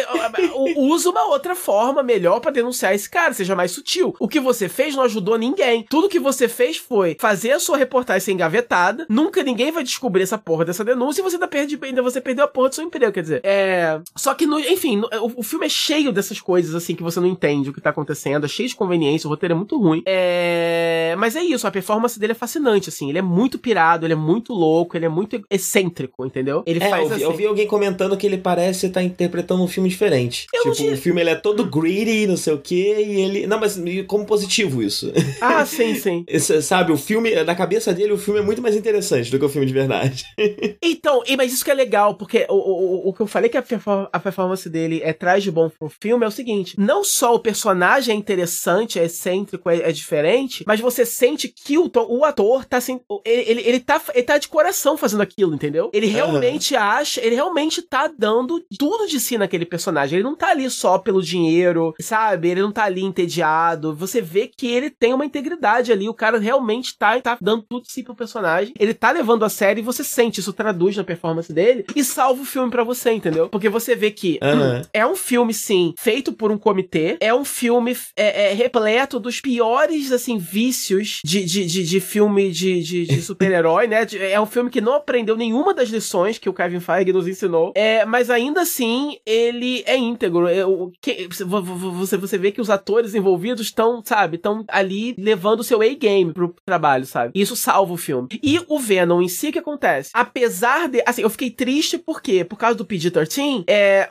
Usa uma outra forma melhor para denunciar esse cara, seja mais sutil. O que você fez não ajudou ninguém. Tudo que você fez foi fazer a sua reportagem ser engavetada, nunca ninguém vai descobrir essa porra dessa denúncia e você ainda, perde, ainda você perdeu a porra do seu emprego, quer dizer. É. Só que, no, enfim, no, o, o, filme é cheio dessas coisas, assim, que você não entende o que tá acontecendo, é cheio de conveniência, o roteiro é muito ruim. É. Mas é isso, a performance dele é fascinante, assim. Ele é muito pirado, ele é muito louco, ele é muito excêntrico, entendeu? Ele é, faz eu vi, assim. eu vi alguém comentando que ele parece estar interpretando um filme diferente. Eu tipo, o filme ele é todo greedy, não sei o quê, e ele. Não, mas como positivo isso. Ah, sim, sim. Esse, sabe, o filme, na cabeça dele, o filme é muito mais interessante do que o filme de verdade. então, mas isso que é legal, porque o, o, o que eu falei que a, a performance dele é traz de bom pro filme é o seguinte: não só o personagem é interessante, é excêntrico, é, é diferente, mas você sente que o, o ator tá assim. Ele, ele, ele, tá, ele tá de coração fazendo aquilo, entendeu? Ele realmente uhum. acha, ele realmente tá dando tudo de si naquele personagem. Ele não tá ali só pelo dinheiro, sabe? Ele não tá ali entediado. Você vê que ele tem uma integridade ali. O cara realmente tá, tá dando tudo de si pro personagem. Ele tá levando a sério e você sente, isso traduz na performance dele e salva o filme para você, entendeu? Porque você vê que uhum. é um filme, sim, feito por um comitê, é um filme é, é repleto dos piores, assim, vícios de, de, de, de filme de, de, de super-herói, né? É um filme que não aprendeu nenhuma das lições que o Kevin Feige nos ensinou, é, mas ainda assim, ele é íntegro. É, o, que, você, você vê que os atores envolvidos estão, sabe, estão ali levando o seu A-game pro trabalho, sabe? Isso salva o filme. E o Venom em si, o que acontece? Apesar de. Assim, eu fiquei triste por quê? Por causa do PG-13, é,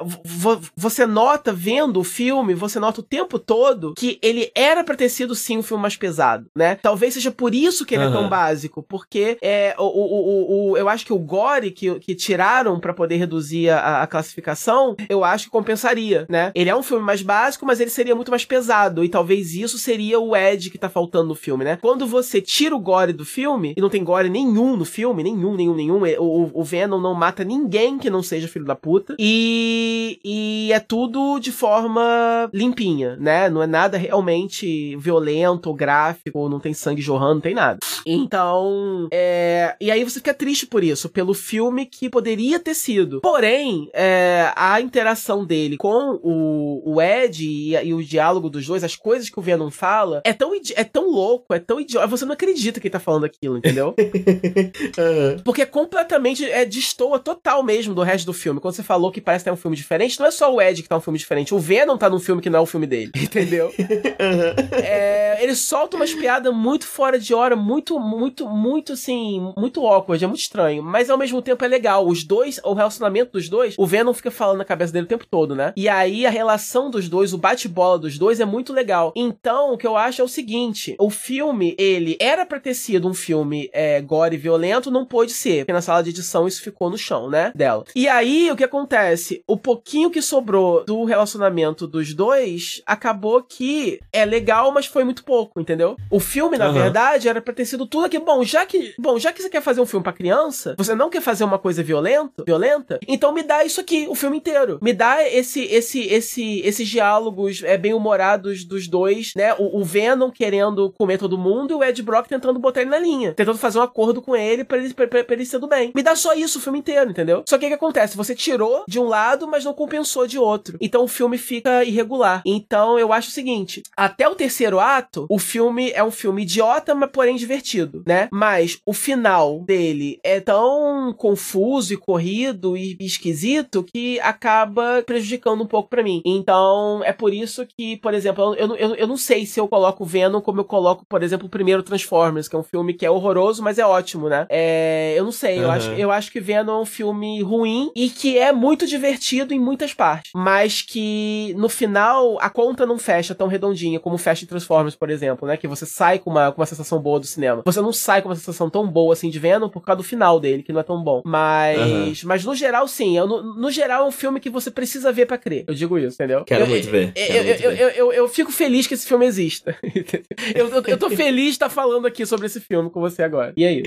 você nota, vendo o filme, você nota o tempo todo que ele era pra ter sido sim um filme mais pesado, né? Talvez seja por isso que ele uhum. é tão básico, porque é, o, o, o, o, eu acho que o gore que, que tiraram para poder reduzir a, a, classificação, eu acho que compensaria, né? Ele é um filme mais básico, mas ele seria muito mais pesado, e talvez isso seria o Ed que tá faltando no filme, né? Quando você tira o gore do filme, e não tem gore nenhum no filme, nenhum, nenhum, nenhum, é, o, o Venom não mata ninguém que não seja filho da puta. E, e é tudo de forma limpinha, né? Não é nada realmente violento ou gráfico, não tem sangue jorrando, não tem nada. Então, é... E aí você fica triste por isso, pelo filme que poderia ter sido. Porém, é... a interação dele com o, o Ed e, e, o diálogo dos dois, as coisas que o Venom fala, é tão, é tão louco, é tão idiota. Você não acredita que ele tá falando aquilo, entendeu? uhum. Porque é completamente. É, destoa total mesmo do resto do filme. Quando você falou que parece que é um filme diferente, não é só o Ed que tá um filme diferente. O Venom tá num filme que não é o filme dele. Entendeu? Uhum. É, ele solta umas piadas muito fora de hora, muito, muito, muito assim, muito awkward, é muito estranho. Mas ao mesmo tempo é legal. Os dois, o relacionamento dos dois, o Venom fica falando na cabeça dele o tempo todo, né? E aí a relação dos dois, o bate-bola dos dois é muito legal. Então, o que eu acho é o seguinte: o filme, ele era pra ter sido um filme é, gore e violento, não pôde ser. Porque na sala de edição isso ficou no chão, né? Dela. E aí, o que acontece? O pouquinho que sobrou do relacionamento dos dois acabou que é legal, mas foi muito pouco, entendeu? O filme, na uhum. verdade, era pra ter sido tudo aqui. Bom, já que. Bom, já que você quer fazer um filme pra criança, você não quer fazer uma coisa violenta, violenta, então me dá isso aqui, o filme inteiro. Me dá esse, esse, esse, esses diálogos é, bem humorados dos dois, né? O, o Venom querendo comer todo mundo e o Ed Brock tentando botar ele na linha. Tentando fazer um acordo com ele pra ele, pra, pra, pra ele ser do bem. Me dá só isso o filme inteiro, entendeu? entendeu? Só que o que acontece? Você tirou de um lado, mas não compensou de outro. Então o filme fica irregular. Então eu acho o seguinte: até o terceiro ato, o filme é um filme idiota, mas porém divertido, né? Mas o final dele é tão confuso e corrido e esquisito que acaba prejudicando um pouco para mim. Então é por isso que, por exemplo, eu, eu, eu não sei se eu coloco Venom como eu coloco, por exemplo, o primeiro Transformers, que é um filme que é horroroso, mas é ótimo, né? É, eu não sei, uhum. eu, acho, eu acho que Venom é um filme ruim e que é muito divertido em muitas partes, mas que no final a conta não fecha tão redondinha como fecha em Transformers, por exemplo, né? Que você sai com uma, com uma sensação boa do cinema. Você não sai com uma sensação tão boa assim de Venom por causa do final dele, que não é tão bom. Mas, uhum. mas no geral, sim. Eu, no, no, geral, é um filme que você precisa ver para crer. Eu digo isso, entendeu? Quero eu, muito ver. Eu, eu, muito ver. Eu, eu, eu, fico feliz que esse filme exista. eu, eu, eu tô feliz de estar falando aqui sobre esse filme com você agora. E aí?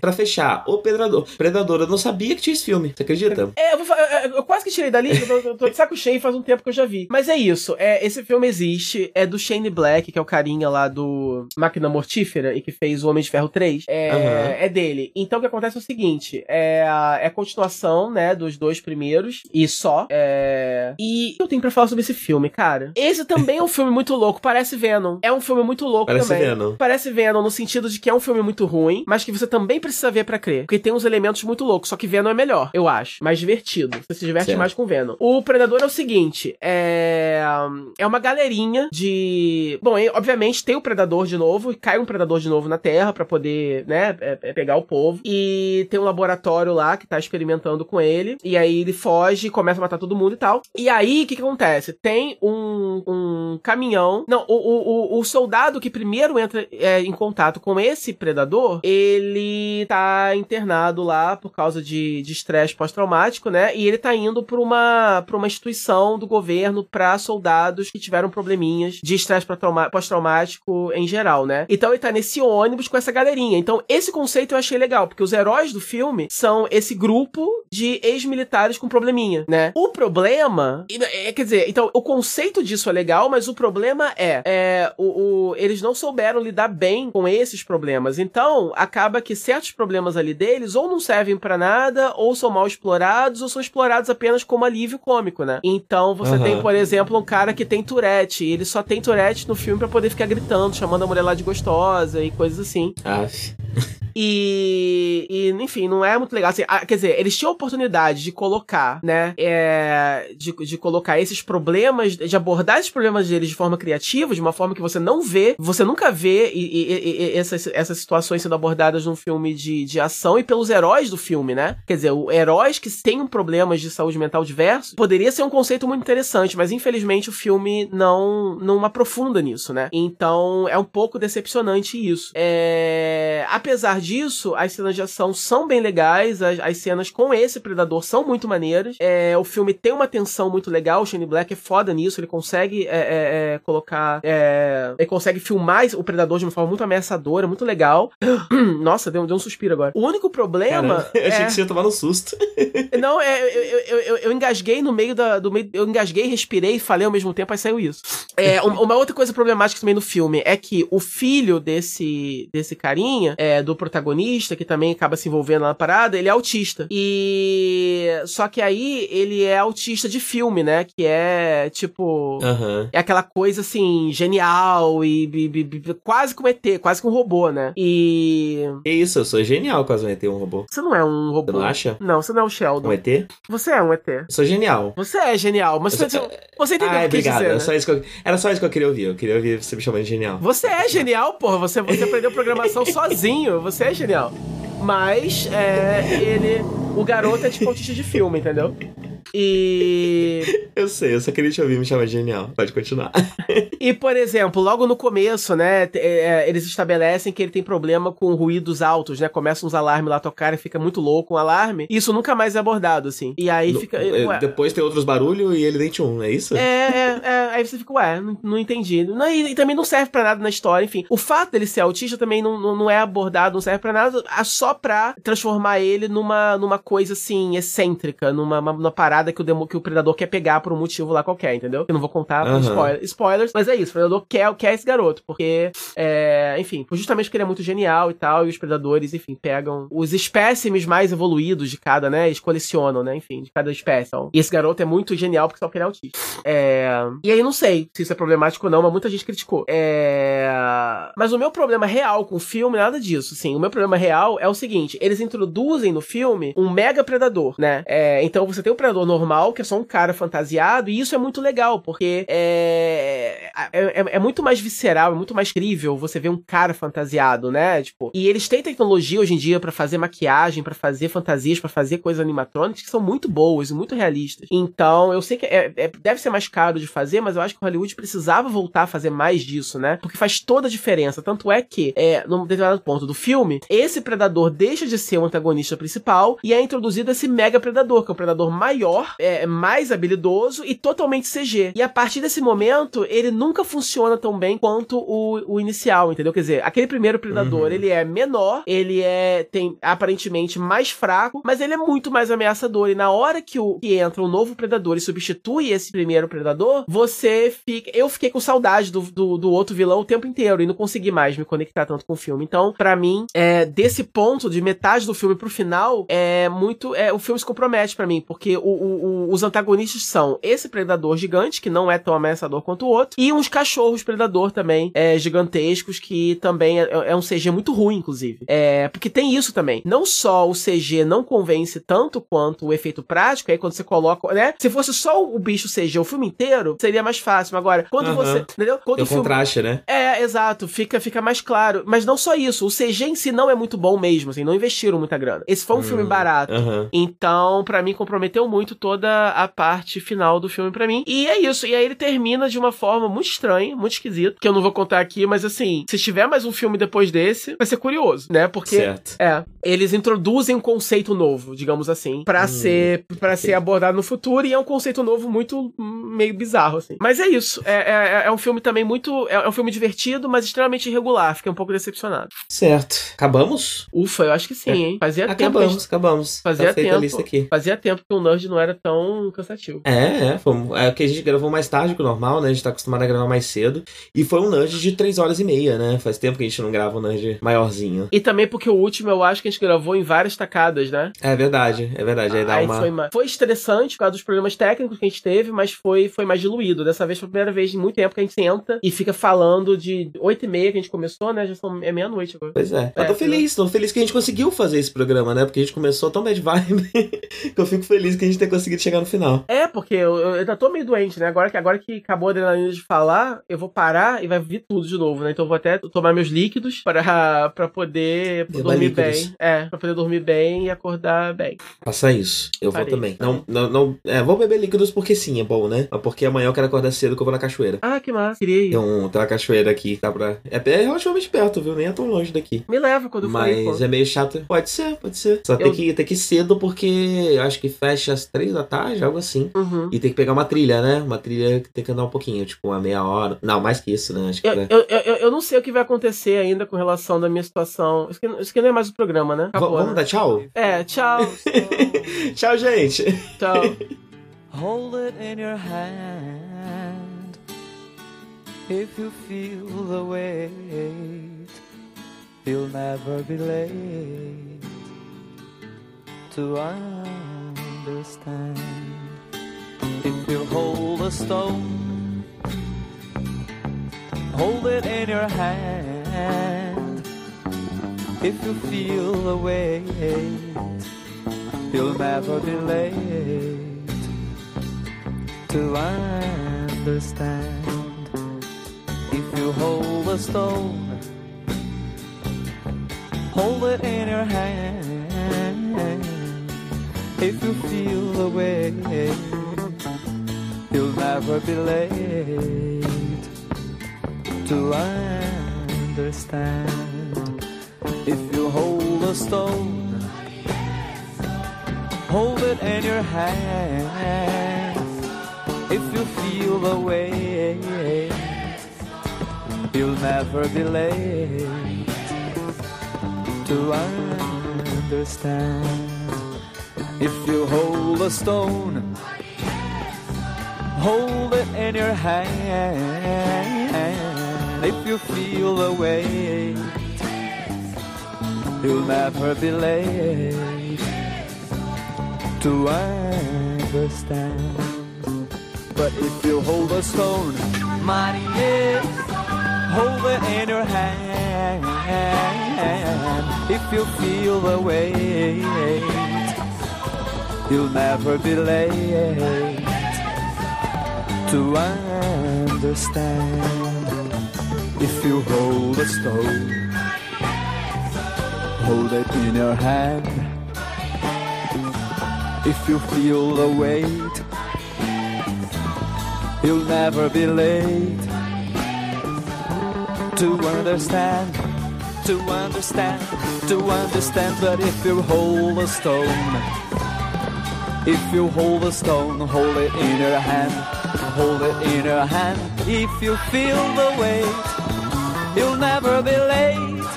pra fechar, o Predador. Predador, eu não sabia que tinha esse filme. Você acredita? É, eu, vou, eu quase que tirei dali. Eu tô, de saco cheio faz um tempo que eu já vi. Mas é isso. É, esse filme existe. É do Shane Black, que é o carinha lá do Máquina Mortífera e que fez o Homem de Ferro 3. É, uhum. é dele. Então o que acontece é o seguinte: é a, é a continuação, né, dos dois primeiros. E só. É... E eu tenho pra falar sobre esse filme, cara. Esse também é um filme muito louco. Parece Venom. É um filme muito louco Parece também. Venom. Parece Venom no sentido de que é um filme muito ruim, mas que você também precisa ver para crer. Porque tem uns elementos muito loucos. Só que Venom é melhor, eu acho. Mais divertido. Você se diverte certo. mais com Venom. O Predador é o seguinte: é. É uma galerinha de. Bom, obviamente tem o Predador de novo, e cai um Predador de novo na Terra para poder, né, é, é pegar o povo. E tem um laboratório lá que tá experimentando com ele. E aí ele foge, começa a matar todo mundo e tal. E aí, o que, que acontece? Tem um, um caminhão. Não, o, o, o soldado que primeiro entra é, em contato com esse predador, ele tá internado lá por causa de estresse pós-traumático, né? E ele tá indo pra uma, pra uma instituição do governo para soldados que tiveram probleminhas de estresse pós-traumático em geral, né? Então ele tá nesse ônibus com essa galerinha. Então, esse conceito eu achei legal, porque os heróis do filme são esse grupo de ex-militares com probleminha, né? O problema, é, quer dizer, então o conceito disso é legal, mas o problema é, é o, o, eles não souberam lidar bem com esses problemas. Então, acaba que certos problemas ali deles ou não servem para nada, ou são mal explorados, ou são explorados apenas como alívio cômico, né? Então, você uhum. tem, por exemplo, um cara que tem Tourette, e ele só tem Tourette no filme para poder ficar gritando, chamando a mulher lá de gostosa e coisas assim. Ah. E, e, enfim, não é muito legal. Assim, a, quer dizer, eles tinham a oportunidade de colocar, né? É, de, de colocar esses problemas, de abordar esses problemas deles de forma criativa, de uma forma que você não vê, você nunca vê e, e, e, essas, essas situações sendo abordadas num filme de, de ação e pelos heróis do filme, né? Quer dizer, o, heróis que têm problemas de saúde mental diversos poderia ser um conceito muito interessante, mas infelizmente o filme não, não aprofunda nisso, né? Então é um pouco decepcionante isso. É, apesar disso, as cenas de ação são bem legais, as, as cenas com esse predador são muito maneiras. É, o filme tem uma tensão muito legal, o Shane Black é foda nisso, ele consegue é, é, é colocar. É, ele consegue filmar o predador de uma forma muito ameaçadora, muito legal. Nossa, deu, deu um suspiro agora. O único problema. Caramba, eu achei que você ia tomar um susto. Não, é, eu, eu, eu, eu, engasguei no meio da. Do meio, eu engasguei, respirei e falei ao mesmo tempo, aí saiu isso. É, uma outra coisa problemática também no filme é que o filho desse, desse carinha, é, do protagonista, que também acaba se envolvendo na parada, ele é autista. E. Só que aí ele é autista de filme, né? Que é tipo. Uhum. É aquela coisa assim, genial e, e, e, quase como ET, quase que um robô, né? E. É isso, eu sou genial quase um ET, um robô. Você não é um robô. Você não acha? Não, você não é o Sheldon. Um ET? Você é um ET. Eu sou genial. Você é genial, mas você, sou... você entendeu Ai, o que obrigado. dizer, era, né? só isso que eu... era só isso que eu queria ouvir. Eu queria ouvir você me chamando de genial. Você é genial, porra. Você, você aprendeu programação sozinho. Você é genial. Mas, é, ele. O garoto é tipo autista de filme, entendeu? E. Eu sei, eu só queria te ouvir me chamar de genial. Pode continuar. e, por exemplo, logo no começo, né, é, eles estabelecem que ele tem problema com ruídos altos, né? Começam uns alarmes lá a tocar e fica muito louco um alarme. Isso nunca mais é abordado, assim. E aí no, fica. É, ué, depois tem outros barulhos e ele dente um, é isso? É, é, é, aí você fica, ué, não, não entendi. Não, e, e, também não serve para nada na história, enfim. O fato dele ser autista também não, não, não é abordado, não serve para nada, só pra transformar ele numa, numa coisa assim, excêntrica, numa, numa parada parada que o, demo, que o predador quer pegar por um motivo lá qualquer, entendeu? Eu não vou contar Aham. spoiler- spoilers, mas é isso. O predador quer, quer esse garoto, porque, é, enfim, justamente porque ele é muito genial e tal, e os predadores, enfim, pegam os espécimes mais evoluídos de cada, né? Eles colecionam, né? Enfim, de cada espécie. Então, e esse garoto é muito genial porque só porque ele é autista. É, e aí não sei se isso é problemático ou não, mas muita gente criticou. É, mas o meu problema real com o filme, nada disso, sim. O meu problema real é o seguinte: eles introduzem no filme um mega predador, né? É, então você tem o predador normal, que é só um cara fantasiado, e isso é muito legal, porque é, é, é- é muito mais visceral, é muito mais crível você ver um cara fantasiado, né? Tipo, e eles têm tecnologia hoje em dia pra fazer maquiagem, pra fazer fantasias, pra fazer coisas animatrônicas que são muito boas e muito realistas. Então, eu sei que é- é- deve ser mais caro de fazer, mas eu acho que Hollywood precisava voltar a fazer mais disso, né? Porque faz toda a diferença. Tanto é que, é, num determinado ponto do filme, esse predador deixa de ser o antagonista principal e é introduzido esse mega predador, que é um predador maior, é, mais habilidoso e totalmente CG. E a partir desse momento, ele nunca funciona tão bem quanto o, o inicial, entendeu? Quer dizer, aquele primeiro predador, Uhum. ele é menor, ele é tem aparentemente mais fraco, mas ele é muito mais ameaçador. E na hora que, o, que entra um novo predador e substitui esse primeiro predador, você fica. Eu fiquei com saudade do, do, do outro vilão o tempo inteiro e não consegui mais me conectar tanto com o filme. Então, pra mim, é, desse ponto, de metade do filme pro final, é muito. É, o filme se compromete pra mim, porque o- o- o- os antagonistas são esse predador gigante, que não é tão ameaçador quanto o outro, e uns cachorros predador também, é, gigantescos, que também é, é um CG muito ruim, inclusive. É, porque tem isso também. Não só o CG não convence tanto quanto o efeito prático, aí quando você coloca, né? Se fosse só o bicho CG o filme inteiro, seria mais fácil. Agora, quando você. Entendeu? Quando Tem o filme. contraste, né? É, exato, fica, fica mais claro. Mas não só isso, o CG em si não é muito bom mesmo, assim, não investiram muita grana. Esse foi um Hum, filme barato. Então, pra mim, comprometeu muito toda a parte final do filme pra mim. E é isso. E aí ele termina de uma forma muito estranha, muito esquisita, que eu não vou contar aqui, mas assim, se tiver mais um filme depois desse, vai ser curioso, né? Porque Certo. é, eles introduzem um conceito novo, digamos assim, pra Hum, ser para ser abordado no futuro e é um conceito novo muito hum, meio bizarro assim. Mas é isso, é, é, é um filme também muito é, é um filme divertido, mas extremamente irregular. Fiquei um pouco decepcionado. Certo. Acabamos? Ufa, eu acho que sim, hein? Fazia tempo, que a gente- Acabamos, acabamos. fazia tá tempo, lista aqui. fazia tempo que o Nerd não era tão cansativo. É, é, foi, é que a gente gravou mais tarde que o normal, né? A gente tá acostumado a gravar mais cedo. E foi um nudge de 3 horas e meia, né? Faz tempo que a gente não grava um nudge maiorzinho. E também porque o último eu acho que a gente gravou em várias tacadas, né? É verdade, é verdade. Aí dá Aí uma. foi, ma- foi estressante por causa dos problemas técnicos que a gente teve, mas foi, foi mais diluído. Dessa vez foi a primeira vez em muito tempo que a gente senta e fica falando de 8 e meia que a gente começou, né? Já são, é meia-noite agora. Pois é. É, eu tô foi- feliz, tô feliz que a gente conseguiu fazer esse programa, né? Porque a gente começou tão bad vibe que eu fico feliz que a gente tenha conseguido chegar no final. É, porque eu, eu ainda tô meio doente, né? Agora que, agora que acabou a adrenalina de falar, eu vou parar e vai vir tudo de novo, né? Então eu vou até tomar meus líquidos pra, pra poder dormir líquidos. bem. É, pra poder dormir bem e acordar bem. Faça isso. Eu vou Farei, também. Não, não, não. É, vou beber líquidos porque sim, é bom, né? Mas porque amanhã eu quero acordar cedo que eu vou na cachoeira. Ah, que massa. Queria ir. Um, tem uma cachoeira aqui, tá pra. É, é relativamente perto, viu? Nem é tão longe daqui. Me leva quando eu for. Mas é meio chato. Pode ser, pode ser. Só Eu- tem, que, tem que ir cedo porque eu acho que fecha às três da tarde, algo assim. Uhum. E tem que pegar uma trilha, né? Uma trilha que tem que andar um pouquinho, tipo uma meia hora. Não, mais que isso, né? Acho que Eu, vai- eu, eu, eu não sei o que vai acontecer ainda com relação da minha situação. Isso aqui, isso aqui não é mais o programa, né? Acabou, Vamos né? dar tchau? É, tchau. tchau, gente! tchau. Hold it in your hand if you feel the weight. You'll never be late to understand. If you hold a stone, hold it in your hand. If you feel the weight, you'll never be late to understand. If you hold a stone, hold it in your hand. If you feel the way, you'll never be late to understand. If you hold a stone, hold it in your hand. If you feel the way, you'll never be late to understand. If you hold a stone, hold it in your hand. If you feel the weight, you'll never be late to understand. But if you hold a stone, Maria, hold it in your hand. If you feel the weight, you'll never be late to understand. If you hold a stone, hold it in your hand. If you feel the weight, you'll never be late to understand, to understand, to understand. But if you hold a stone, if you hold a stone, hold it in your hand, hold it in your hand. If you feel the weight, you'll never be late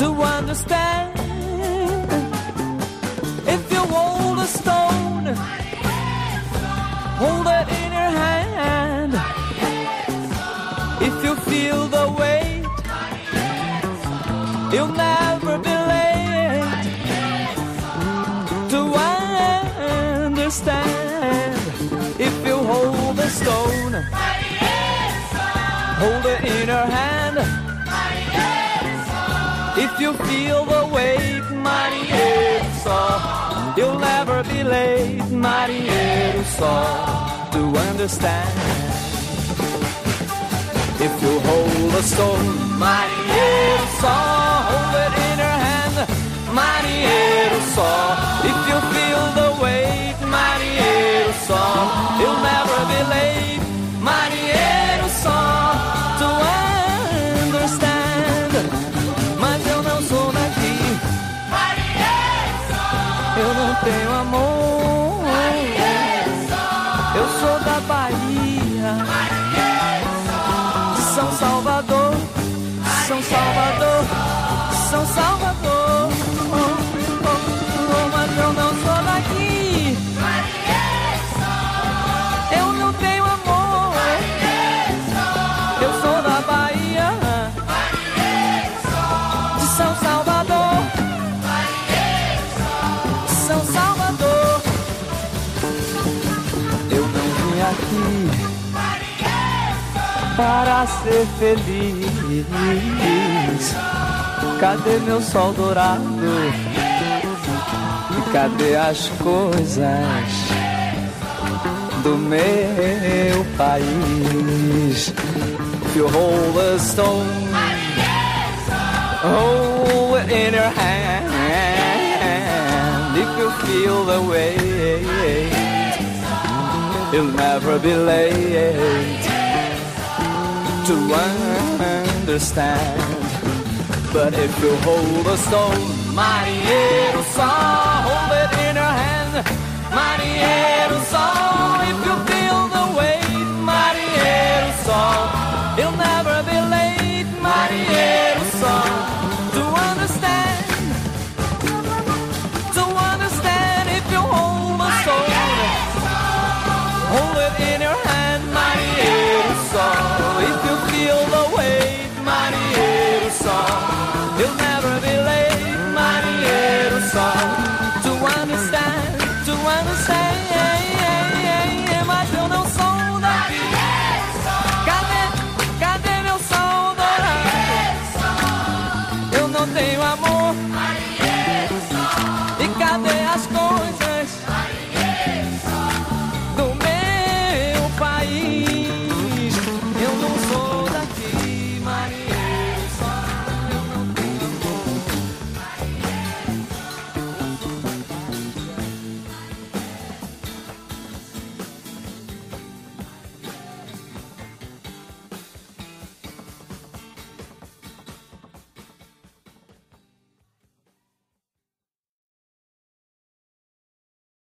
to understand. If you hold a stone, hold it in your hand. If you feel the weight, you'll never stone, hold it in her hand. If you feel the weight, marinheiro só, you'll never be late, marinheiro só, to understand. If you hold a stone, marinheiro só, hold it in her hand, marinheiro só. If you feel the weight, marinheiro só, you'll never be late, marinheiro só, to understand. Mas eu não sou daqui, eu não tenho amor. Eu sou da Bahia, de São Salvador, São Salvador, São Salvador. Mas eu não sou para ser feliz. Cadê meu sol dourado? E cadê as coisas do meu país? You hold a stone, hold it in your hand. If you feel the weight, you'll never be late to understand. But if you hold a stone, my little só, hold it in your hand, my little só. If you feel the weight, my little só, you'll never be late, marinheiro só. Marinheiro